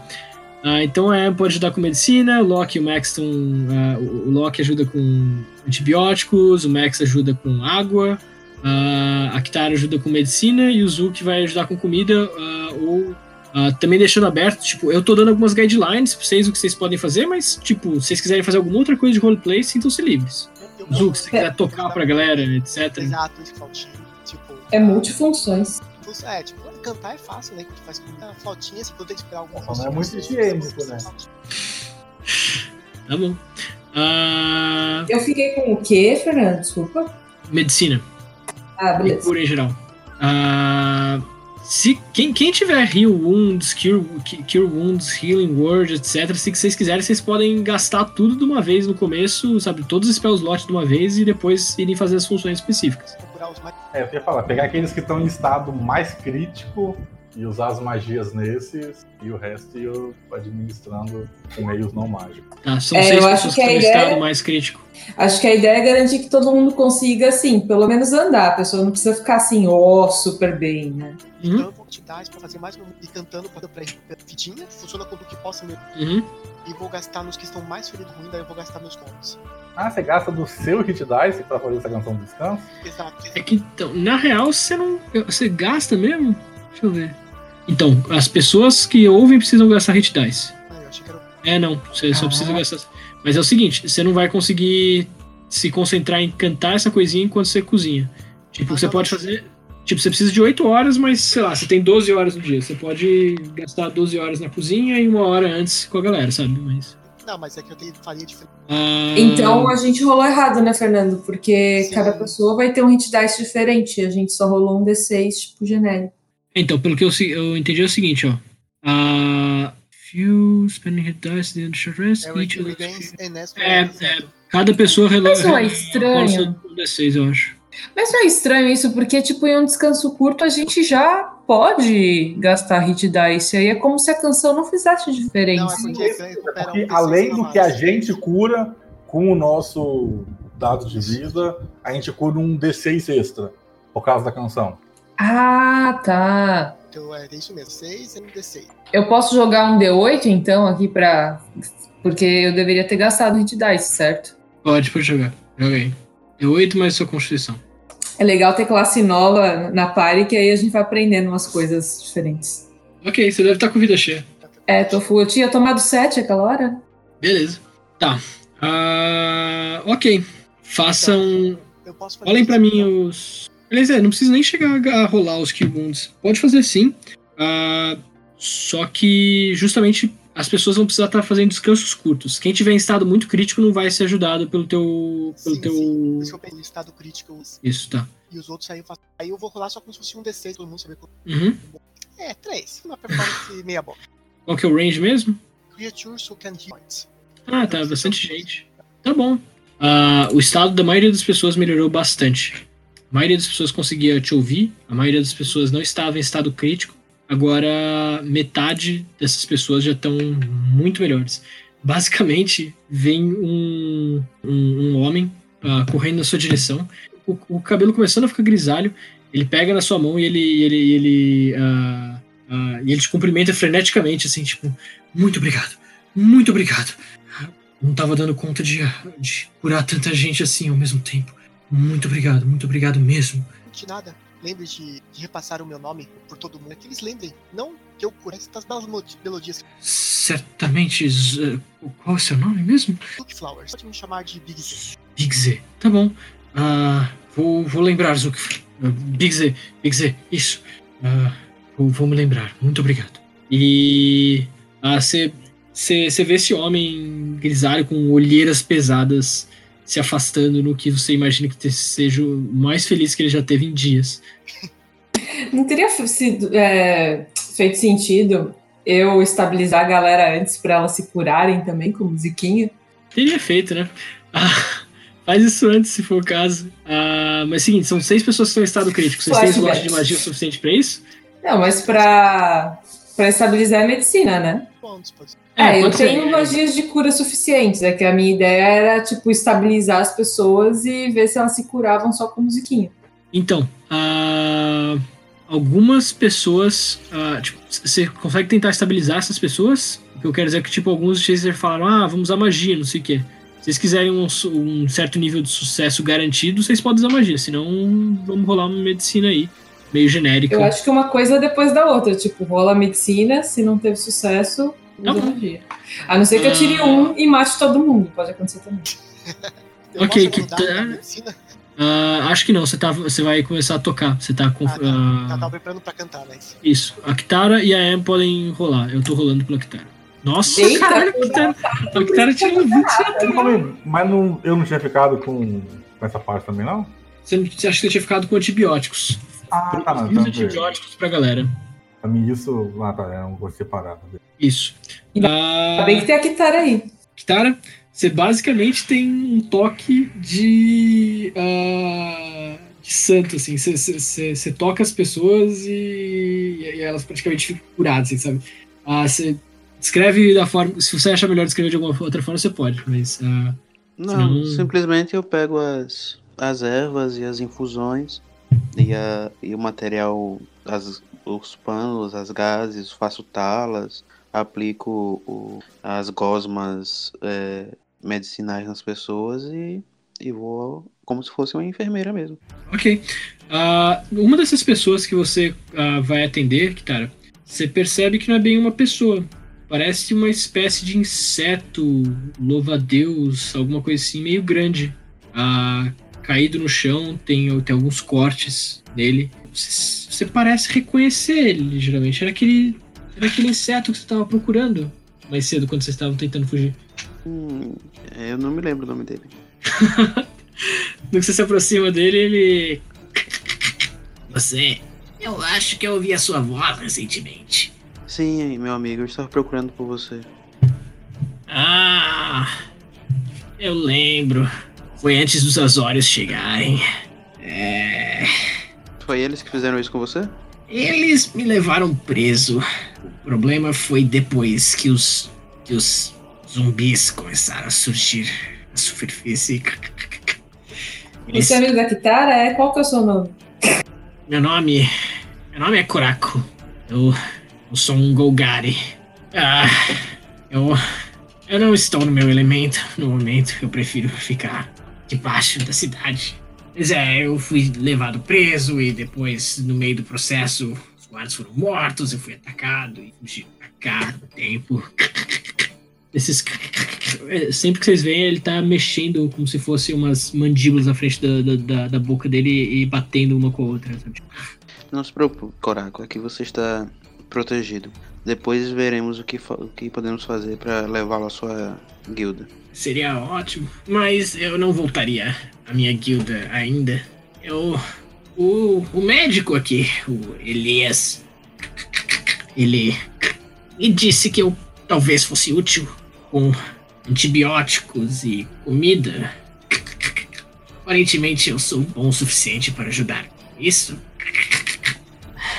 [SPEAKER 2] Ah, então Em pode ajudar com medicina, o Loki e o Max estão. ah, o Loki ajuda com antibióticos, o Max ajuda com água, ah, a Kitara ajuda com medicina e o Zuki vai ajudar com comida ou. Ah, também deixando aberto, tipo, eu tô dando algumas guidelines pra vocês o que vocês podem fazer, mas, tipo, se vocês quiserem fazer alguma outra coisa de roleplay, sintam-se livres. Zuki, se você quiser tocar pra galera, etc.
[SPEAKER 5] Exato, isso. Tipo,
[SPEAKER 6] É multifunções.
[SPEAKER 5] é, tipo, cantar é fácil, né? Que faz muita flautinha, se puder esperar alguma coisa.
[SPEAKER 3] é muito higiênico, né?
[SPEAKER 2] Tá bom. Ah,
[SPEAKER 6] Eu fiquei com o quê, Fernando? Desculpa.
[SPEAKER 2] medicina.
[SPEAKER 6] Ah,
[SPEAKER 2] E
[SPEAKER 6] beleza.
[SPEAKER 2] cura em geral. Ah, se, quem, quem tiver Heal Wounds, Cure, Cure Wounds, Healing Word, etc., se vocês quiserem, vocês podem gastar tudo de uma vez no começo, sabe? Todos os spell slots de uma vez e depois irem fazer as funções específicas.
[SPEAKER 3] É, eu ia falar, pegar aqueles que estão em estado mais crítico e usar as magias nesses, e o resto eu administrando com meios não mágicos.
[SPEAKER 2] Tá? São
[SPEAKER 6] É,
[SPEAKER 2] seis
[SPEAKER 6] eu acho
[SPEAKER 2] pessoas
[SPEAKER 6] que
[SPEAKER 2] estão em
[SPEAKER 6] ideia-
[SPEAKER 2] estado mais crítico.
[SPEAKER 6] Acho que a ideia é garantir que todo mundo consiga, assim, pelo menos andar. A pessoa não precisa ficar assim, ó, super bem, né?
[SPEAKER 2] Uhum.
[SPEAKER 5] Então eu vou te dar pra fazer mais um e cantando pra, pra, pra fitinha. Funciona com o que possa mesmo.
[SPEAKER 2] Uhum.
[SPEAKER 5] E vou gastar nos que estão mais feridos ruim, daí eu vou gastar meus pontos.
[SPEAKER 3] Ah, você gasta do seu hit dice pra fazer essa canção do descanso?
[SPEAKER 5] Exato.
[SPEAKER 2] É que, então, na real, você não. Você gasta mesmo? Deixa eu ver. Então, as pessoas que ouvem precisam gastar hit dice.
[SPEAKER 5] Ah, eu achei que era.
[SPEAKER 2] É, não. Você só
[SPEAKER 3] Ah.
[SPEAKER 2] precisa gastar. Mas é o seguinte: você não vai conseguir se concentrar em cantar essa coisinha enquanto você cozinha. Tipo,
[SPEAKER 5] Ah,
[SPEAKER 2] você
[SPEAKER 5] não,
[SPEAKER 2] pode fazer. Tipo, você precisa de 8 horas, mas sei lá, você tem 12 horas no dia. Você pode gastar 12 horas na cozinha e uma hora antes com a galera, sabe? Mas.
[SPEAKER 5] Não, mas é que eu tenho, faria diferente.
[SPEAKER 2] Ah,
[SPEAKER 6] Então a gente rolou errado, né, Fernando? Porque
[SPEAKER 5] Sim.
[SPEAKER 6] cada pessoa vai ter um hit dice diferente. A gente só rolou um D6, tipo, genérico.
[SPEAKER 2] Então, pelo que eu, eu entendi é o seguinte, ó. Ah, few spending hit dice the end of short rest,
[SPEAKER 5] É
[SPEAKER 2] each
[SPEAKER 5] Enes.
[SPEAKER 2] É, Cada pessoa
[SPEAKER 6] Mas não é estranho?
[SPEAKER 2] rola seu D6, eu acho.
[SPEAKER 6] Mas não é estranho isso, porque, tipo, em um descanso curto a gente já pode gastar hit dice. Aí é como se a canção não fizesse
[SPEAKER 5] Não,
[SPEAKER 6] diferença.
[SPEAKER 5] é porque recupera
[SPEAKER 3] Porque
[SPEAKER 5] D6
[SPEAKER 3] além do que a gente cura com o nosso dado de vida, a gente cura um D6 extra, por causa da canção.
[SPEAKER 6] Ah, tá.
[SPEAKER 5] Então é isso mesmo, 6 MD6.
[SPEAKER 6] Eu posso jogar um D8 então aqui pra. Porque eu deveria ter gastado hit dice, certo?
[SPEAKER 2] Pode, pode jogar. Joga aí. É 8 mais sua constituição.
[SPEAKER 6] É legal ter classe nova na party, que aí a gente vai aprendendo umas coisas diferentes.
[SPEAKER 2] Ok, você deve estar com vida cheia.
[SPEAKER 6] É, Tofu, eu tinha tomado 7 aquela hora?
[SPEAKER 2] Beleza. Tá. Ah, ok. Façam.
[SPEAKER 5] Eu posso fazer
[SPEAKER 2] Olhem pra
[SPEAKER 5] isso,
[SPEAKER 2] mim
[SPEAKER 5] então?
[SPEAKER 2] os. Aliás, é, não precisa nem chegar a rolar os kill wounds. Pode fazer sim. Ah, só que justamente as pessoas vão precisar estar fazendo descansos curtos. Quem tiver em estado muito crítico não vai ser ajudado pelo teu. Pelo
[SPEAKER 5] Sim,
[SPEAKER 2] teu.
[SPEAKER 5] sim. Eu estado crítico
[SPEAKER 2] Isso, tá.
[SPEAKER 5] e os outros aí eu faço. Aí eu vou rolar só como se fosse um D6, todo mundo saber qual.
[SPEAKER 2] Uhum.
[SPEAKER 5] É, 3. Uma performance meia boa.
[SPEAKER 2] Qual que é o range mesmo?
[SPEAKER 5] Creatures who can points.
[SPEAKER 2] Ah, tá, bastante gente. Tá bom. Ah, o estado da maioria das pessoas melhorou bastante. A maioria das pessoas conseguia te ouvir, a maioria das pessoas não estava em estado crítico. Agora, metade dessas pessoas já estão muito melhores. Basicamente, vem um, um, um homem ah, correndo na sua direção. O, o cabelo começando a ficar grisalho. Ele pega na sua mão e ele, ele, ele, ah, ah, e ele te cumprimenta freneticamente, assim, tipo, muito obrigado, muito obrigado. Não tava dando conta de, de curar tanta gente assim ao mesmo tempo. Muito obrigado, muito obrigado mesmo.
[SPEAKER 5] De nada. Lembre de, de repassar o meu nome por todo mundo. É que eles lembrem. Não que eu cure essas belas melodias.
[SPEAKER 2] Certamente. Z- Qual é o seu nome mesmo?
[SPEAKER 5] Duke Flowers. Pode me chamar de Big Z.
[SPEAKER 2] Big Z. Tá bom. Ah, vou, vou lembrar, Zuck. Ah, Big Z, Big Z, isso. Ah, vou, vou me lembrar. Muito obrigado. E você vê esse homem grisalho com olheiras pesadas se afastando no que você imagina que seja o mais feliz que ele já teve em dias.
[SPEAKER 6] Não teria sido, é, feito sentido eu estabilizar a galera antes pra elas se curarem também com musiquinha?
[SPEAKER 2] Teria feito, né? Ah, faz isso antes, se for o caso. Ah, mas é o seguinte, são seis pessoas que estão em estado crítico. Vocês têm slot de magia suficiente pra isso?
[SPEAKER 6] Não, mas pra estabilizar a medicina, né?
[SPEAKER 5] Pontos, pode ser.
[SPEAKER 6] É, eu
[SPEAKER 2] pode ser.
[SPEAKER 6] tenho magias de cura suficientes. É que a minha ideia era, tipo, estabilizar as pessoas e ver se elas se curavam só com musiquinha.
[SPEAKER 2] Então, ah, algumas pessoas. ah, tipo, você consegue tentar estabilizar essas pessoas? O que eu quero dizer é que, tipo, alguns chasers falaram, ah, vamos usar magia, não sei o quê. Se vocês quiserem um, um certo nível de sucesso garantido, vocês podem usar magia. Senão, vamos rolar uma medicina aí, meio genérica.
[SPEAKER 6] Eu acho que uma coisa é depois da outra. Tipo, rola a medicina, se não teve sucesso,
[SPEAKER 2] Tá
[SPEAKER 6] magia. A não ser que eu tire
[SPEAKER 2] Ah.
[SPEAKER 6] um e mate todo mundo. Pode acontecer também.
[SPEAKER 5] Eu
[SPEAKER 2] Ok, que tá-? Ah, acho que não, você, tá, você vai começar a tocar. Você tá com.
[SPEAKER 5] Ah, tá.
[SPEAKER 2] ah,
[SPEAKER 5] Tá, tava preparando pra cantar, né?
[SPEAKER 2] Isso, a Kitara e a Em podem rolar. Eu tô rolando pela Kitara. Nossa,
[SPEAKER 6] Eita,
[SPEAKER 2] caralho, a Kitara, a Kitara tirou 20
[SPEAKER 3] Calma aí, Mas não, eu não tinha ficado com, com essa parte também, não?
[SPEAKER 2] Você, não- você acha que você tinha ficado com antibióticos?
[SPEAKER 3] Ah, tá, não.
[SPEAKER 2] Usa
[SPEAKER 3] Então,
[SPEAKER 2] antibióticos pra galera.
[SPEAKER 3] pra mim isso. Ah, tá, é uma coisa separada.
[SPEAKER 2] Isso.
[SPEAKER 6] Ainda
[SPEAKER 2] Ah,
[SPEAKER 6] bem que tem a Kitara aí.
[SPEAKER 2] Kitara, você basicamente tem um toque de. ah, de santo, assim. Você, toca as pessoas e, e elas praticamente ficam curadas, assim, sabe? Ah, você descreve da forma. Se você achar melhor descrever de alguma outra forma, você pode, mas. ah,
[SPEAKER 7] Não,
[SPEAKER 2] Senão-
[SPEAKER 7] simplesmente eu pego as, as ervas e as infusões e, a, e o material, as, os panos, as gases, faço talas, aplico o- as gosmas é, medicinais nas pessoas e, e vou como se fosse uma enfermeira mesmo.
[SPEAKER 2] Ok. Ah, uma dessas pessoas que você ah, vai atender, Kitara, você percebe que não é bem uma pessoa. Parece uma espécie de inseto, louva-a-Deus, alguma coisa assim, meio grande. Ah, caído no chão, tem, tem alguns cortes nele. Você, você parece reconhecer ele, geralmente. Era aquele, era aquele inseto que você estava procurando mais cedo, quando vocês estavam tentando fugir.
[SPEAKER 7] Hum, eu não me lembro o nome dele.
[SPEAKER 2] No que você se aproxima dele, ele. Você. Eu acho que eu ouvi a sua voz recentemente.
[SPEAKER 7] Sim, meu amigo, eu estava procurando por você.
[SPEAKER 2] Ah. Eu lembro. Foi antes dos Azórios chegarem. É.
[SPEAKER 7] Foi eles que fizeram isso com você?
[SPEAKER 8] Eles me levaram preso. O problema foi depois que os, que os zumbis começaram a surgir na superfície. Eles-
[SPEAKER 6] Você é amigo da Kitara? É? Qual que é o seu nome?
[SPEAKER 8] Meu nome. Meu nome é Kurako. Eu, eu sou um Golgari. Ah, eu. Eu não estou no meu elemento no momento. Eu prefiro ficar debaixo da cidade. Mas é, eu fui levado preso e depois, no meio do processo, os guardas foram mortos, eu fui atacado e fugi pra cá no tempo. Esses. Sempre que vocês veem, ele tá mexendo como se fossem umas mandíbulas na frente da, da, da- boca dele e batendo uma com a outra. Sabe?
[SPEAKER 7] Não se preocupe, Coraco, aqui você está protegido. Depois veremos o que, o que podemos fazer para levá-lo à sua guilda.
[SPEAKER 8] Seria ótimo, mas eu não voltaria à minha guilda ainda. Eu. O, o médico aqui, o Elias, ele me disse que eu talvez fosse útil com antibióticos e comida. Aparentemente eu sou bom o suficiente para ajudar. Isso.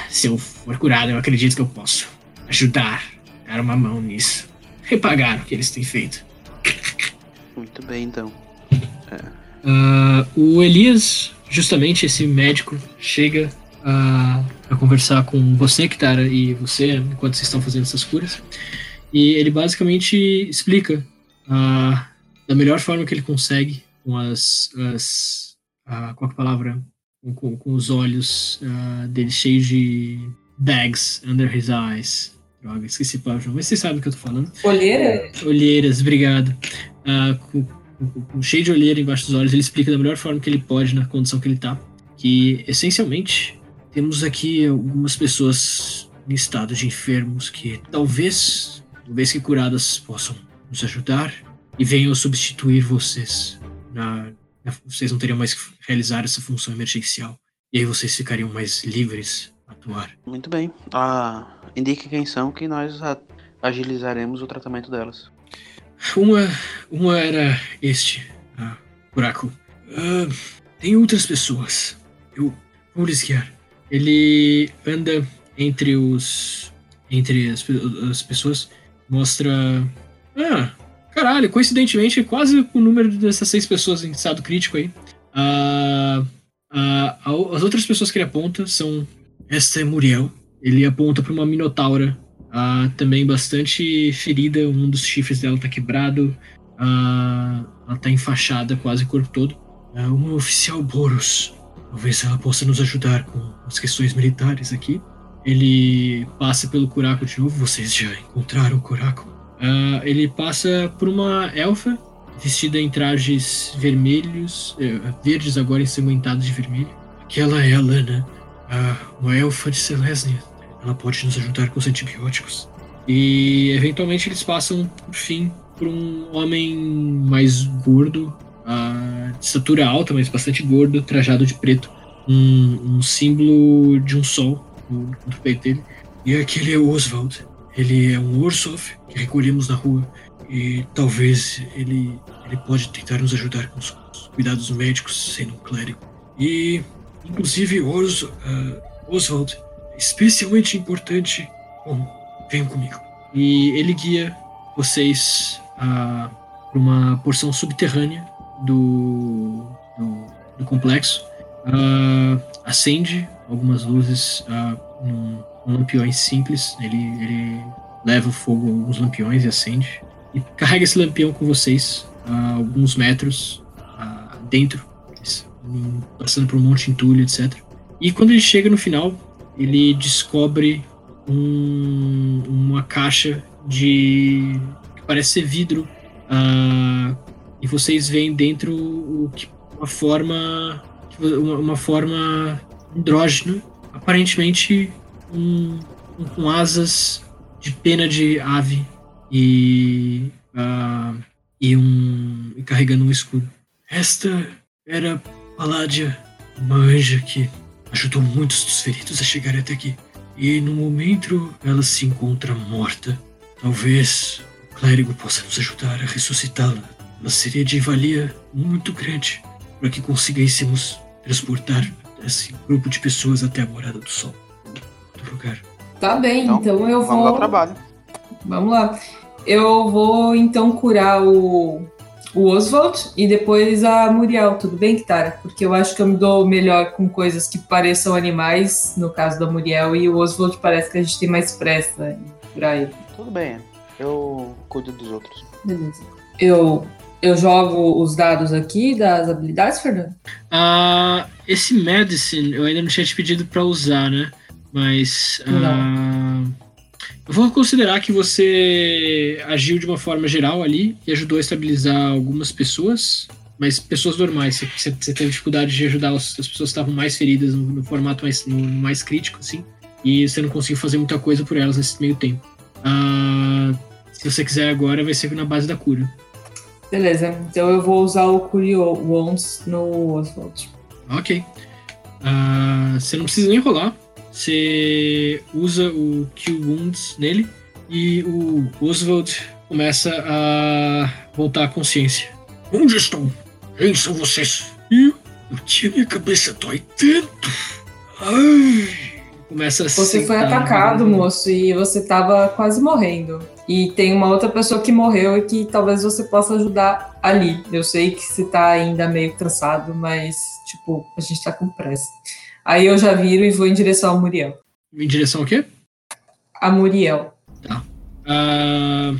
[SPEAKER 8] Se eu for curado, eu acredito que eu posso ajudar, dar uma mão nisso. Repagar o que eles têm feito.
[SPEAKER 7] Muito bem, então.
[SPEAKER 2] Ah, o Elias, justamente esse médico, chega a, a conversar com você, Kitara, e você, enquanto vocês estão fazendo essas curas. E ele basicamente explica ah, da melhor forma que ele consegue, com as. as ah, qual que é a palavra? Com, com, com os olhos ah, dele cheios de bags under his eyes. Droga, esqueci a palavra, mas vocês sabem o que eu tô falando.
[SPEAKER 6] Olheira?
[SPEAKER 2] Olheiras, obrigado. Ah, com, com- com- cheio de olheira embaixo dos olhos, ele explica da melhor forma que ele pode na condição que ele tá. Que, essencialmente, temos aqui algumas pessoas em estado de enfermos que talvez, uma vez que curadas, possam nos ajudar e venham substituir vocês. Na, na- vocês não teriam mais que realizar essa função emergencial. E aí vocês ficariam mais livres a atuar.
[SPEAKER 7] Muito bem. Ah, indique quem são que nós agilizaremos o tratamento delas.
[SPEAKER 2] Uma, uma era este, ah, buraco. Ah, tem outras pessoas. Eu vou lhes guiar. Ele anda entre os. entre as, as pessoas, mostra. Ah, caralho, coincidentemente, quase o número dessas seis pessoas em estado crítico aí. Ah, ah, as outras pessoas que ele aponta são. Esta é Muriel. Ele aponta para uma minotaura ah, também bastante ferida, um dos chifres dela tá quebrado, ah, ela tá enfaixada quase o corpo todo. Ah, uma oficial Boros, talvez ela possa nos ajudar com as questões militares aqui. Ele passa pelo Curaco de novo, vocês já encontraram o Curaco. Ah, ele passa por uma elfa vestida em trajes vermelhos, eh, verdes agora ensanguentados de vermelho. Aquela é a Lana, uma elfa de Selesnia. Ela pode nos ajudar com os antibióticos. E eventualmente eles passam, por fim, por um homem mais gordo, ah, de estatura alta, mas bastante gordo, trajado de preto. Um, um símbolo de um sol no, no peito dele. E aquele é o Oswald. Ele é um Orsov que recolhemos na rua. E talvez ele, ele pode tentar nos ajudar com os cuidados médicos, sendo um clérigo. E, inclusive, Os, ah, Oswald especialmente importante. Bom, venham comigo. E ele guia vocês para uma porção subterrânea do, do, do complexo. Ah, acende algumas luzes ah, num, num lampiões simples. Ele, ele leva o fogo a alguns lampiões e acende. E carrega esse lampião com vocês a alguns metros ah, dentro, passando por um monte de entulho, etc. E quando ele chega no final, ele descobre um- uma caixa de que parece ser vidro ah, e vocês veem dentro o uma forma uma, uma forma andrógena aparentemente um, um com asas de pena de ave e ah, e um e carregando um escudo. Esta era Paládia uma anja que ajudou muitos dos feridos a chegarem até aqui. E no momento ela se encontra morta. Talvez o clérigo possa nos ajudar a ressuscitá-la. Ela seria de valia muito grande para que conseguíssemos transportar esse grupo de pessoas até a Morada do Sol. cara.
[SPEAKER 6] Tá bem,
[SPEAKER 7] Então,
[SPEAKER 6] então, eu
[SPEAKER 7] Vamos
[SPEAKER 6] vou.
[SPEAKER 7] dar trabalho.
[SPEAKER 6] Vamos lá. Eu vou então curar o, o Oswald e depois a Muriel, tudo bem, Kitara? Porque eu acho que eu me dou melhor com coisas que pareçam animais, no caso da Muriel, e o Oswald parece que a gente tem mais pressa em curar ele.
[SPEAKER 7] Tudo bem, eu cuido dos outros.
[SPEAKER 6] Beleza. Eu, eu jogo os dados aqui das habilidades, Fernando?
[SPEAKER 2] Ah, esse Medicine eu ainda não tinha te pedido pra usar, né? Mas. ah, eu vou considerar que você agiu de uma forma geral ali e ajudou a estabilizar algumas pessoas, mas pessoas normais. Você, você- teve dificuldade de ajudar as, as pessoas que estavam mais feridas no, no formato mais, no mais crítico, assim. E você não conseguiu fazer muita coisa por elas nesse meio tempo. Ah, se você quiser agora, vai ser na base da cura.
[SPEAKER 6] Beleza, então eu vou usar o Curio Wands no Oswald.
[SPEAKER 2] Ok. Ah, você não precisa nem rolar. Você usa o Kill Wounds nele e o Oswald começa a voltar à consciência. Onde estão? Quem são vocês? Eu, eu tinha minha cabeça dói tanto. Ai. Começa a
[SPEAKER 6] Você foi atacado, moço, e você tava quase morrendo. E tem uma outra pessoa que morreu e que talvez você possa ajudar ali. Eu sei que você tá ainda meio cansado, mas, tipo, a gente tá com pressa. Aí eu já viro e vou em direção a Muriel.
[SPEAKER 2] Em direção ao quê?
[SPEAKER 6] A Muriel.
[SPEAKER 2] Ah,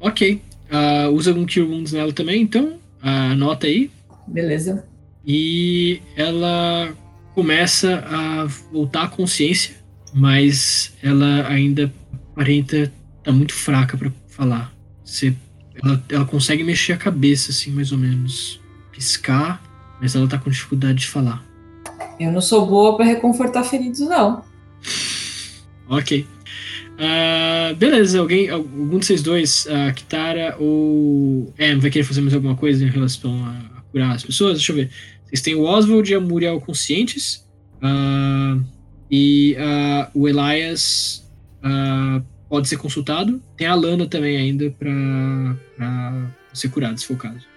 [SPEAKER 2] ok. Ah, usa um Cure Wounds nela também, então. Ah, anota aí.
[SPEAKER 6] Beleza.
[SPEAKER 2] e ela começa a voltar à consciência, mas ela ainda aparenta tá muito fraca pra falar. Você, ela, ela consegue mexer a cabeça assim, mais ou menos, piscar, mas ela tá com dificuldade de falar.
[SPEAKER 6] Eu não sou boa pra reconfortar feridos, não.
[SPEAKER 2] Ok. Ah, beleza, alguém, algum de vocês dois, a Kitara ou Em, vai querer fazer mais alguma coisa em relação a, a curar as pessoas? Deixa eu ver. Vocês têm o Oswald e a Muriel conscientes. ah, e ah, o Elias pode ser consultado. Tem a Lana também ainda pra ser curado, se for o caso.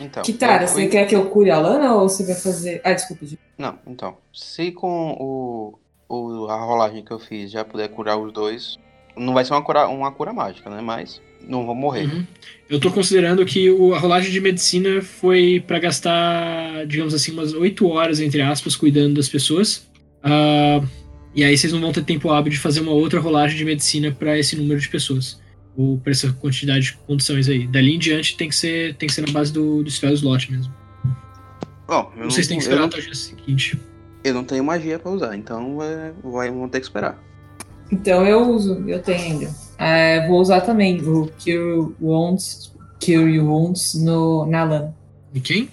[SPEAKER 7] Então.
[SPEAKER 6] Kitara,
[SPEAKER 7] eu fui-
[SPEAKER 6] você quer que eu cure a Lana ou você vai fazer. Ah, desculpa, Gi.
[SPEAKER 7] Não, então. Se com o, o- a rolagem que eu fiz já puder curar os dois, não vai ser uma cura, uma cura mágica, né? Mas não vou morrer.
[SPEAKER 2] Uhum. Eu tô considerando que o- a rolagem de medicina foi pra gastar, digamos assim, umas 8 horas, entre aspas, cuidando das pessoas. Ah, e aí vocês não vão ter tempo hábil de fazer uma outra rolagem de medicina pra esse número de pessoas. Ou pra essa quantidade de condições aí. Dali em diante tem que ser, tem que ser na base do, do spell slot mesmo.
[SPEAKER 7] Bom, eu
[SPEAKER 2] Vocês têm que esperar até o dia seguinte.
[SPEAKER 7] eu não tenho magia pra usar, então é, vai, vão ter que esperar.
[SPEAKER 6] Então eu uso, eu tenho ainda. É, vou usar também o Cure Wounds, Cure Wounds no, na Lana.
[SPEAKER 2] E quem?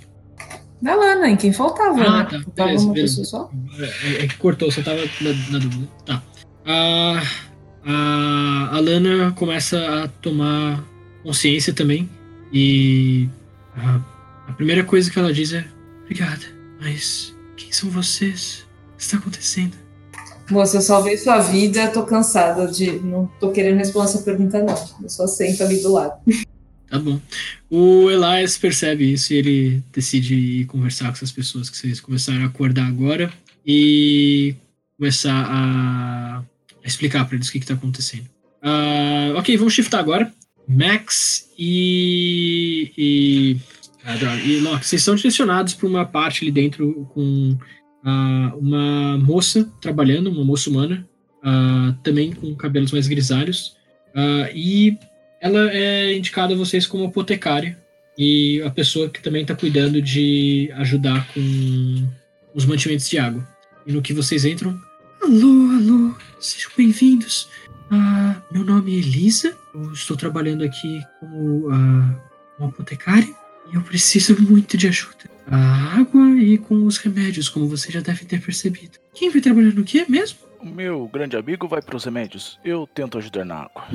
[SPEAKER 6] Na Lana, em quem faltava,
[SPEAKER 2] Ah,
[SPEAKER 6] né?
[SPEAKER 2] tá.
[SPEAKER 6] Faltava
[SPEAKER 2] Beleza,
[SPEAKER 6] uma
[SPEAKER 2] beleza.
[SPEAKER 6] pessoa só.
[SPEAKER 2] É, é que cortou, só tava na, na dúvida. Tá. A, a, a Lana começa a tomar consciência também. E a, a primeira coisa que ela diz é: Obrigada, mas quem são vocês? O que está acontecendo?
[SPEAKER 6] Moça, eu salvei sua vida, tô cansada de. Não tô querendo responder essa pergunta, não. Eu só sento ali do lado.
[SPEAKER 2] Tá bom. O Elias percebe isso e ele decide ir conversar com essas pessoas que vocês começaram a acordar agora e começar a, a explicar para eles o que está acontecendo. Ah, ok, vamos shiftar agora. Max e. e ah. E Locke, vocês são direcionados para uma parte ali dentro com ah, uma moça trabalhando, uma moça humana, ah, também com cabelos mais grisalhos. E ela é indicada a vocês como apotecária e a pessoa que também está cuidando de ajudar com os mantimentos de água. E no que vocês entram, alô, alô, sejam bem-vindos. Ah, meu nome é Elisa, eu estou trabalhando aqui como ah, um apotecária e eu preciso muito de ajuda. A água e com os remédios, como vocês já devem ter percebido. Quem vai trabalhar no quê mesmo?
[SPEAKER 4] O meu grande amigo vai pros remédios. Eu tento ajudar na água.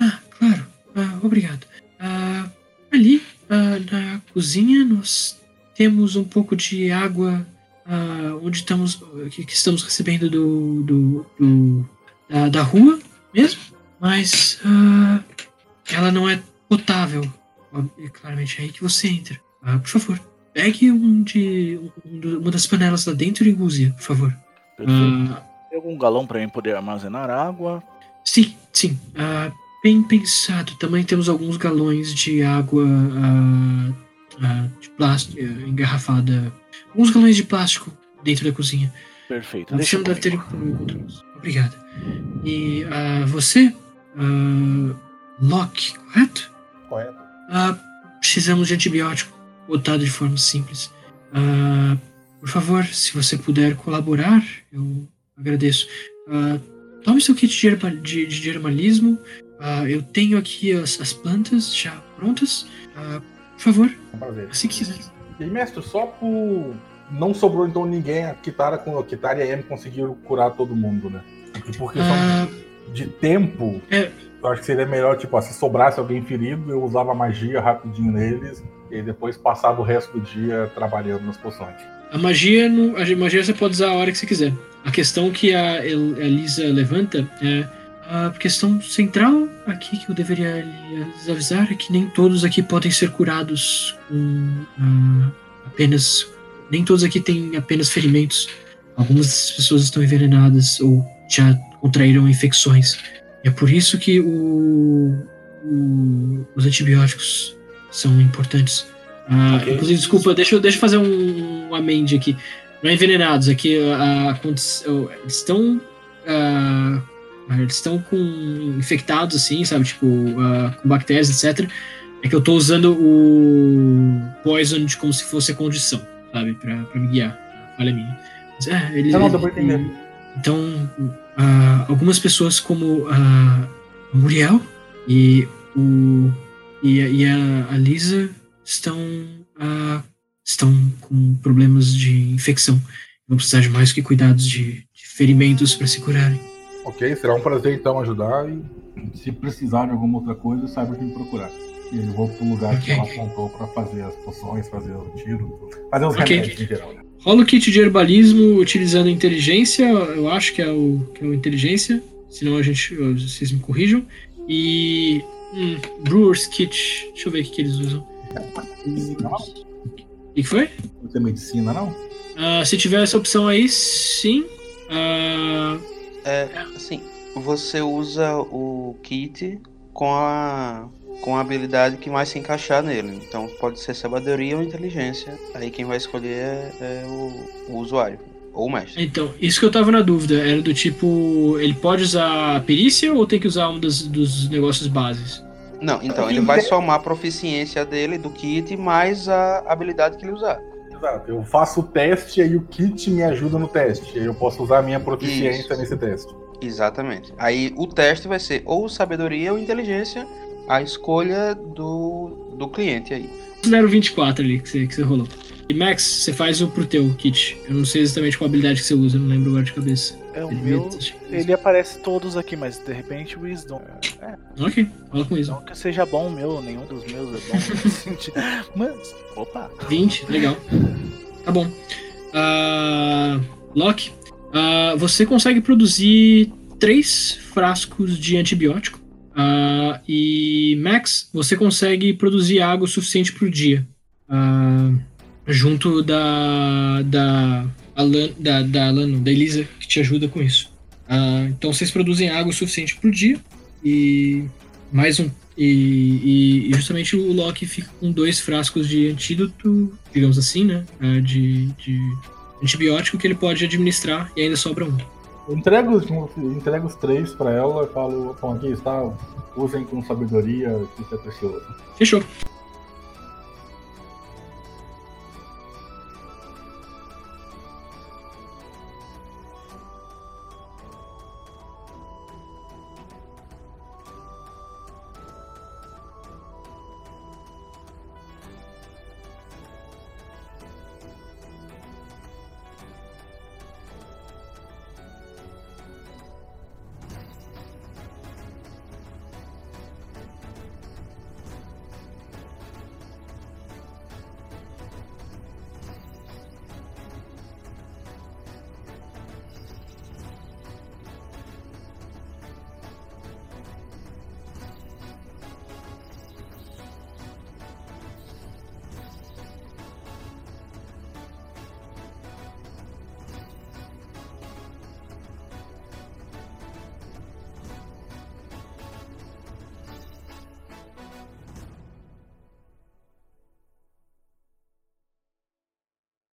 [SPEAKER 2] Ah, claro. Ah, obrigado. Ah, ali, ah, na cozinha, nós temos um pouco de água ah, onde estamos, que, que estamos recebendo do, do, do- da, da rua mesmo, mas ah, ela não é potável. É claramente aí que você entra. Ah, por favor, pegue um de, um uma das panelas lá dentro e use, por favor.
[SPEAKER 4] Perfeito. Tem algum galão para mim poder armazenar água?
[SPEAKER 2] Sim, sim. Bem pensado. Também temos alguns galões de água ah, de plástico, eh, engarrafada. Alguns galões de plástico dentro da cozinha.
[SPEAKER 4] Perfeito.
[SPEAKER 2] O
[SPEAKER 4] Deixa
[SPEAKER 2] senhor deve ter. Obrigado. E ah, você, ah, Locke, correto?
[SPEAKER 3] Correto.
[SPEAKER 2] Ah, precisamos de antibiótico, botado de forma simples. Por favor, se você puder colaborar, eu agradeço. Tome seu kit de, herba- de, de herbalismo. Eu tenho aqui as, as plantas já prontas. Ah, por favor,
[SPEAKER 3] É um prazer.
[SPEAKER 2] assim que quiser.
[SPEAKER 3] E mestre, só por. Não sobrou então ninguém. A Kitara, com a Kitara e a Amy conseguiram curar todo mundo, né? E por questão
[SPEAKER 2] Ah,
[SPEAKER 3] de tempo,
[SPEAKER 2] É.
[SPEAKER 3] eu acho que seria melhor, tipo, ó, se sobrasse alguém ferido, eu usava magia rapidinho neles e depois passava o resto do dia trabalhando nas poções.
[SPEAKER 2] A magia, no, a magia você pode usar a hora que você quiser. A questão que a Elisa levanta é a questão central aqui que eu deveria lhes avisar é que nem todos aqui podem ser curados com ah, apenas. Nem todos aqui têm apenas ferimentos. Algumas pessoas estão envenenadas ou já contraíram infecções. É por isso que o- o- os antibióticos são importantes. Ah,
[SPEAKER 3] Ok.
[SPEAKER 2] Inclusive, desculpa, deixa, eu- deixa eu fazer um, um amende aqui. Não é envenenados, aqui a, a condição- eles estão. ah, eles estão com infectados, assim, sabe? Tipo, ah, com bactérias, etc. É que eu tô usando o Poison de como se fosse a condição, sabe? Pra, pra me guiar. Falha minha. Mas, é, ele,
[SPEAKER 3] Não, não,
[SPEAKER 2] ele-
[SPEAKER 3] pra entender.
[SPEAKER 2] então, ah, algumas pessoas como a Muriel e, o, e, a, e a- a Lisa estão, ah, estão com problemas de infecção. Vão precisar de mais que cuidados de, de ferimentos para se curarem.
[SPEAKER 3] Ok, será um prazer então ajudar e se precisar de alguma outra coisa, saiba quem procurar. E eu vou pro lugar que
[SPEAKER 2] Ok.
[SPEAKER 3] ela apontou pra fazer as poções, fazer o tiro, fazer os
[SPEAKER 2] Ok.
[SPEAKER 3] remédios em geral. Né?
[SPEAKER 2] Rola o kit de herbalismo utilizando inteligência, eu acho que é o, que é o inteligência, senão a gente, vocês me corrijam. E hum, Brewer's Kit, deixa eu ver o que, que eles usam. O que que foi?
[SPEAKER 3] Não tem medicina, não?
[SPEAKER 2] Ah, se tiver essa opção aí, sim. Ah,
[SPEAKER 7] É, assim, você usa o kit com a com a habilidade que mais se encaixar nele. Então pode ser sabedoria ou inteligência. Aí quem vai escolher é, é o, o usuário ou o mestre.
[SPEAKER 2] então, isso que eu tava na dúvida. Era do tipo, ele pode usar perícia ou tem que usar um dos, dos negócios bases?
[SPEAKER 7] Não, então ele vai somar a proficiência dele do kit mais a habilidade que ele usar.
[SPEAKER 3] Exato. Eu faço o teste e aí o kit me ajuda no teste. Aí eu posso usar a minha proficiência
[SPEAKER 7] Isso.
[SPEAKER 3] nesse teste.
[SPEAKER 7] Exatamente. Aí o teste vai ser ou sabedoria ou inteligência, a escolha do, do cliente aí.
[SPEAKER 2] Considero 24 ali que você, que você rolou. E Max, você faz o pro teu kit. Eu não sei exatamente qual habilidade que você usa, eu não lembro agora de cabeça.
[SPEAKER 4] É o
[SPEAKER 2] Ele
[SPEAKER 4] meu. Ele aparece todos aqui, mas de repente Wisdom. É,
[SPEAKER 2] Ok, rola com isso.
[SPEAKER 4] não que seja bom o meu, nenhum dos meus é bom nesse sentido. Mas. Opa!
[SPEAKER 2] 20, legal. Tá bom. Ah, Loki, ah, você consegue produzir três frascos de antibiótico. Ah, e Max, você consegue produzir água o suficiente por dia. Ah, junto da. da. Alan, da, da, Alan, da Elisa, que te ajuda com isso. Ah, então vocês produzem água o suficiente por dia. E mais um e, e- e justamente o Loki fica com dois frascos de antídoto, digamos assim, né? ah, De, de antibiótico que ele pode administrar e ainda sobra um.
[SPEAKER 3] Eu entrego, os- entrego os três pra ela e falo, bom, aqui está, usem com sabedoria, isso é precioso.
[SPEAKER 2] Fechou.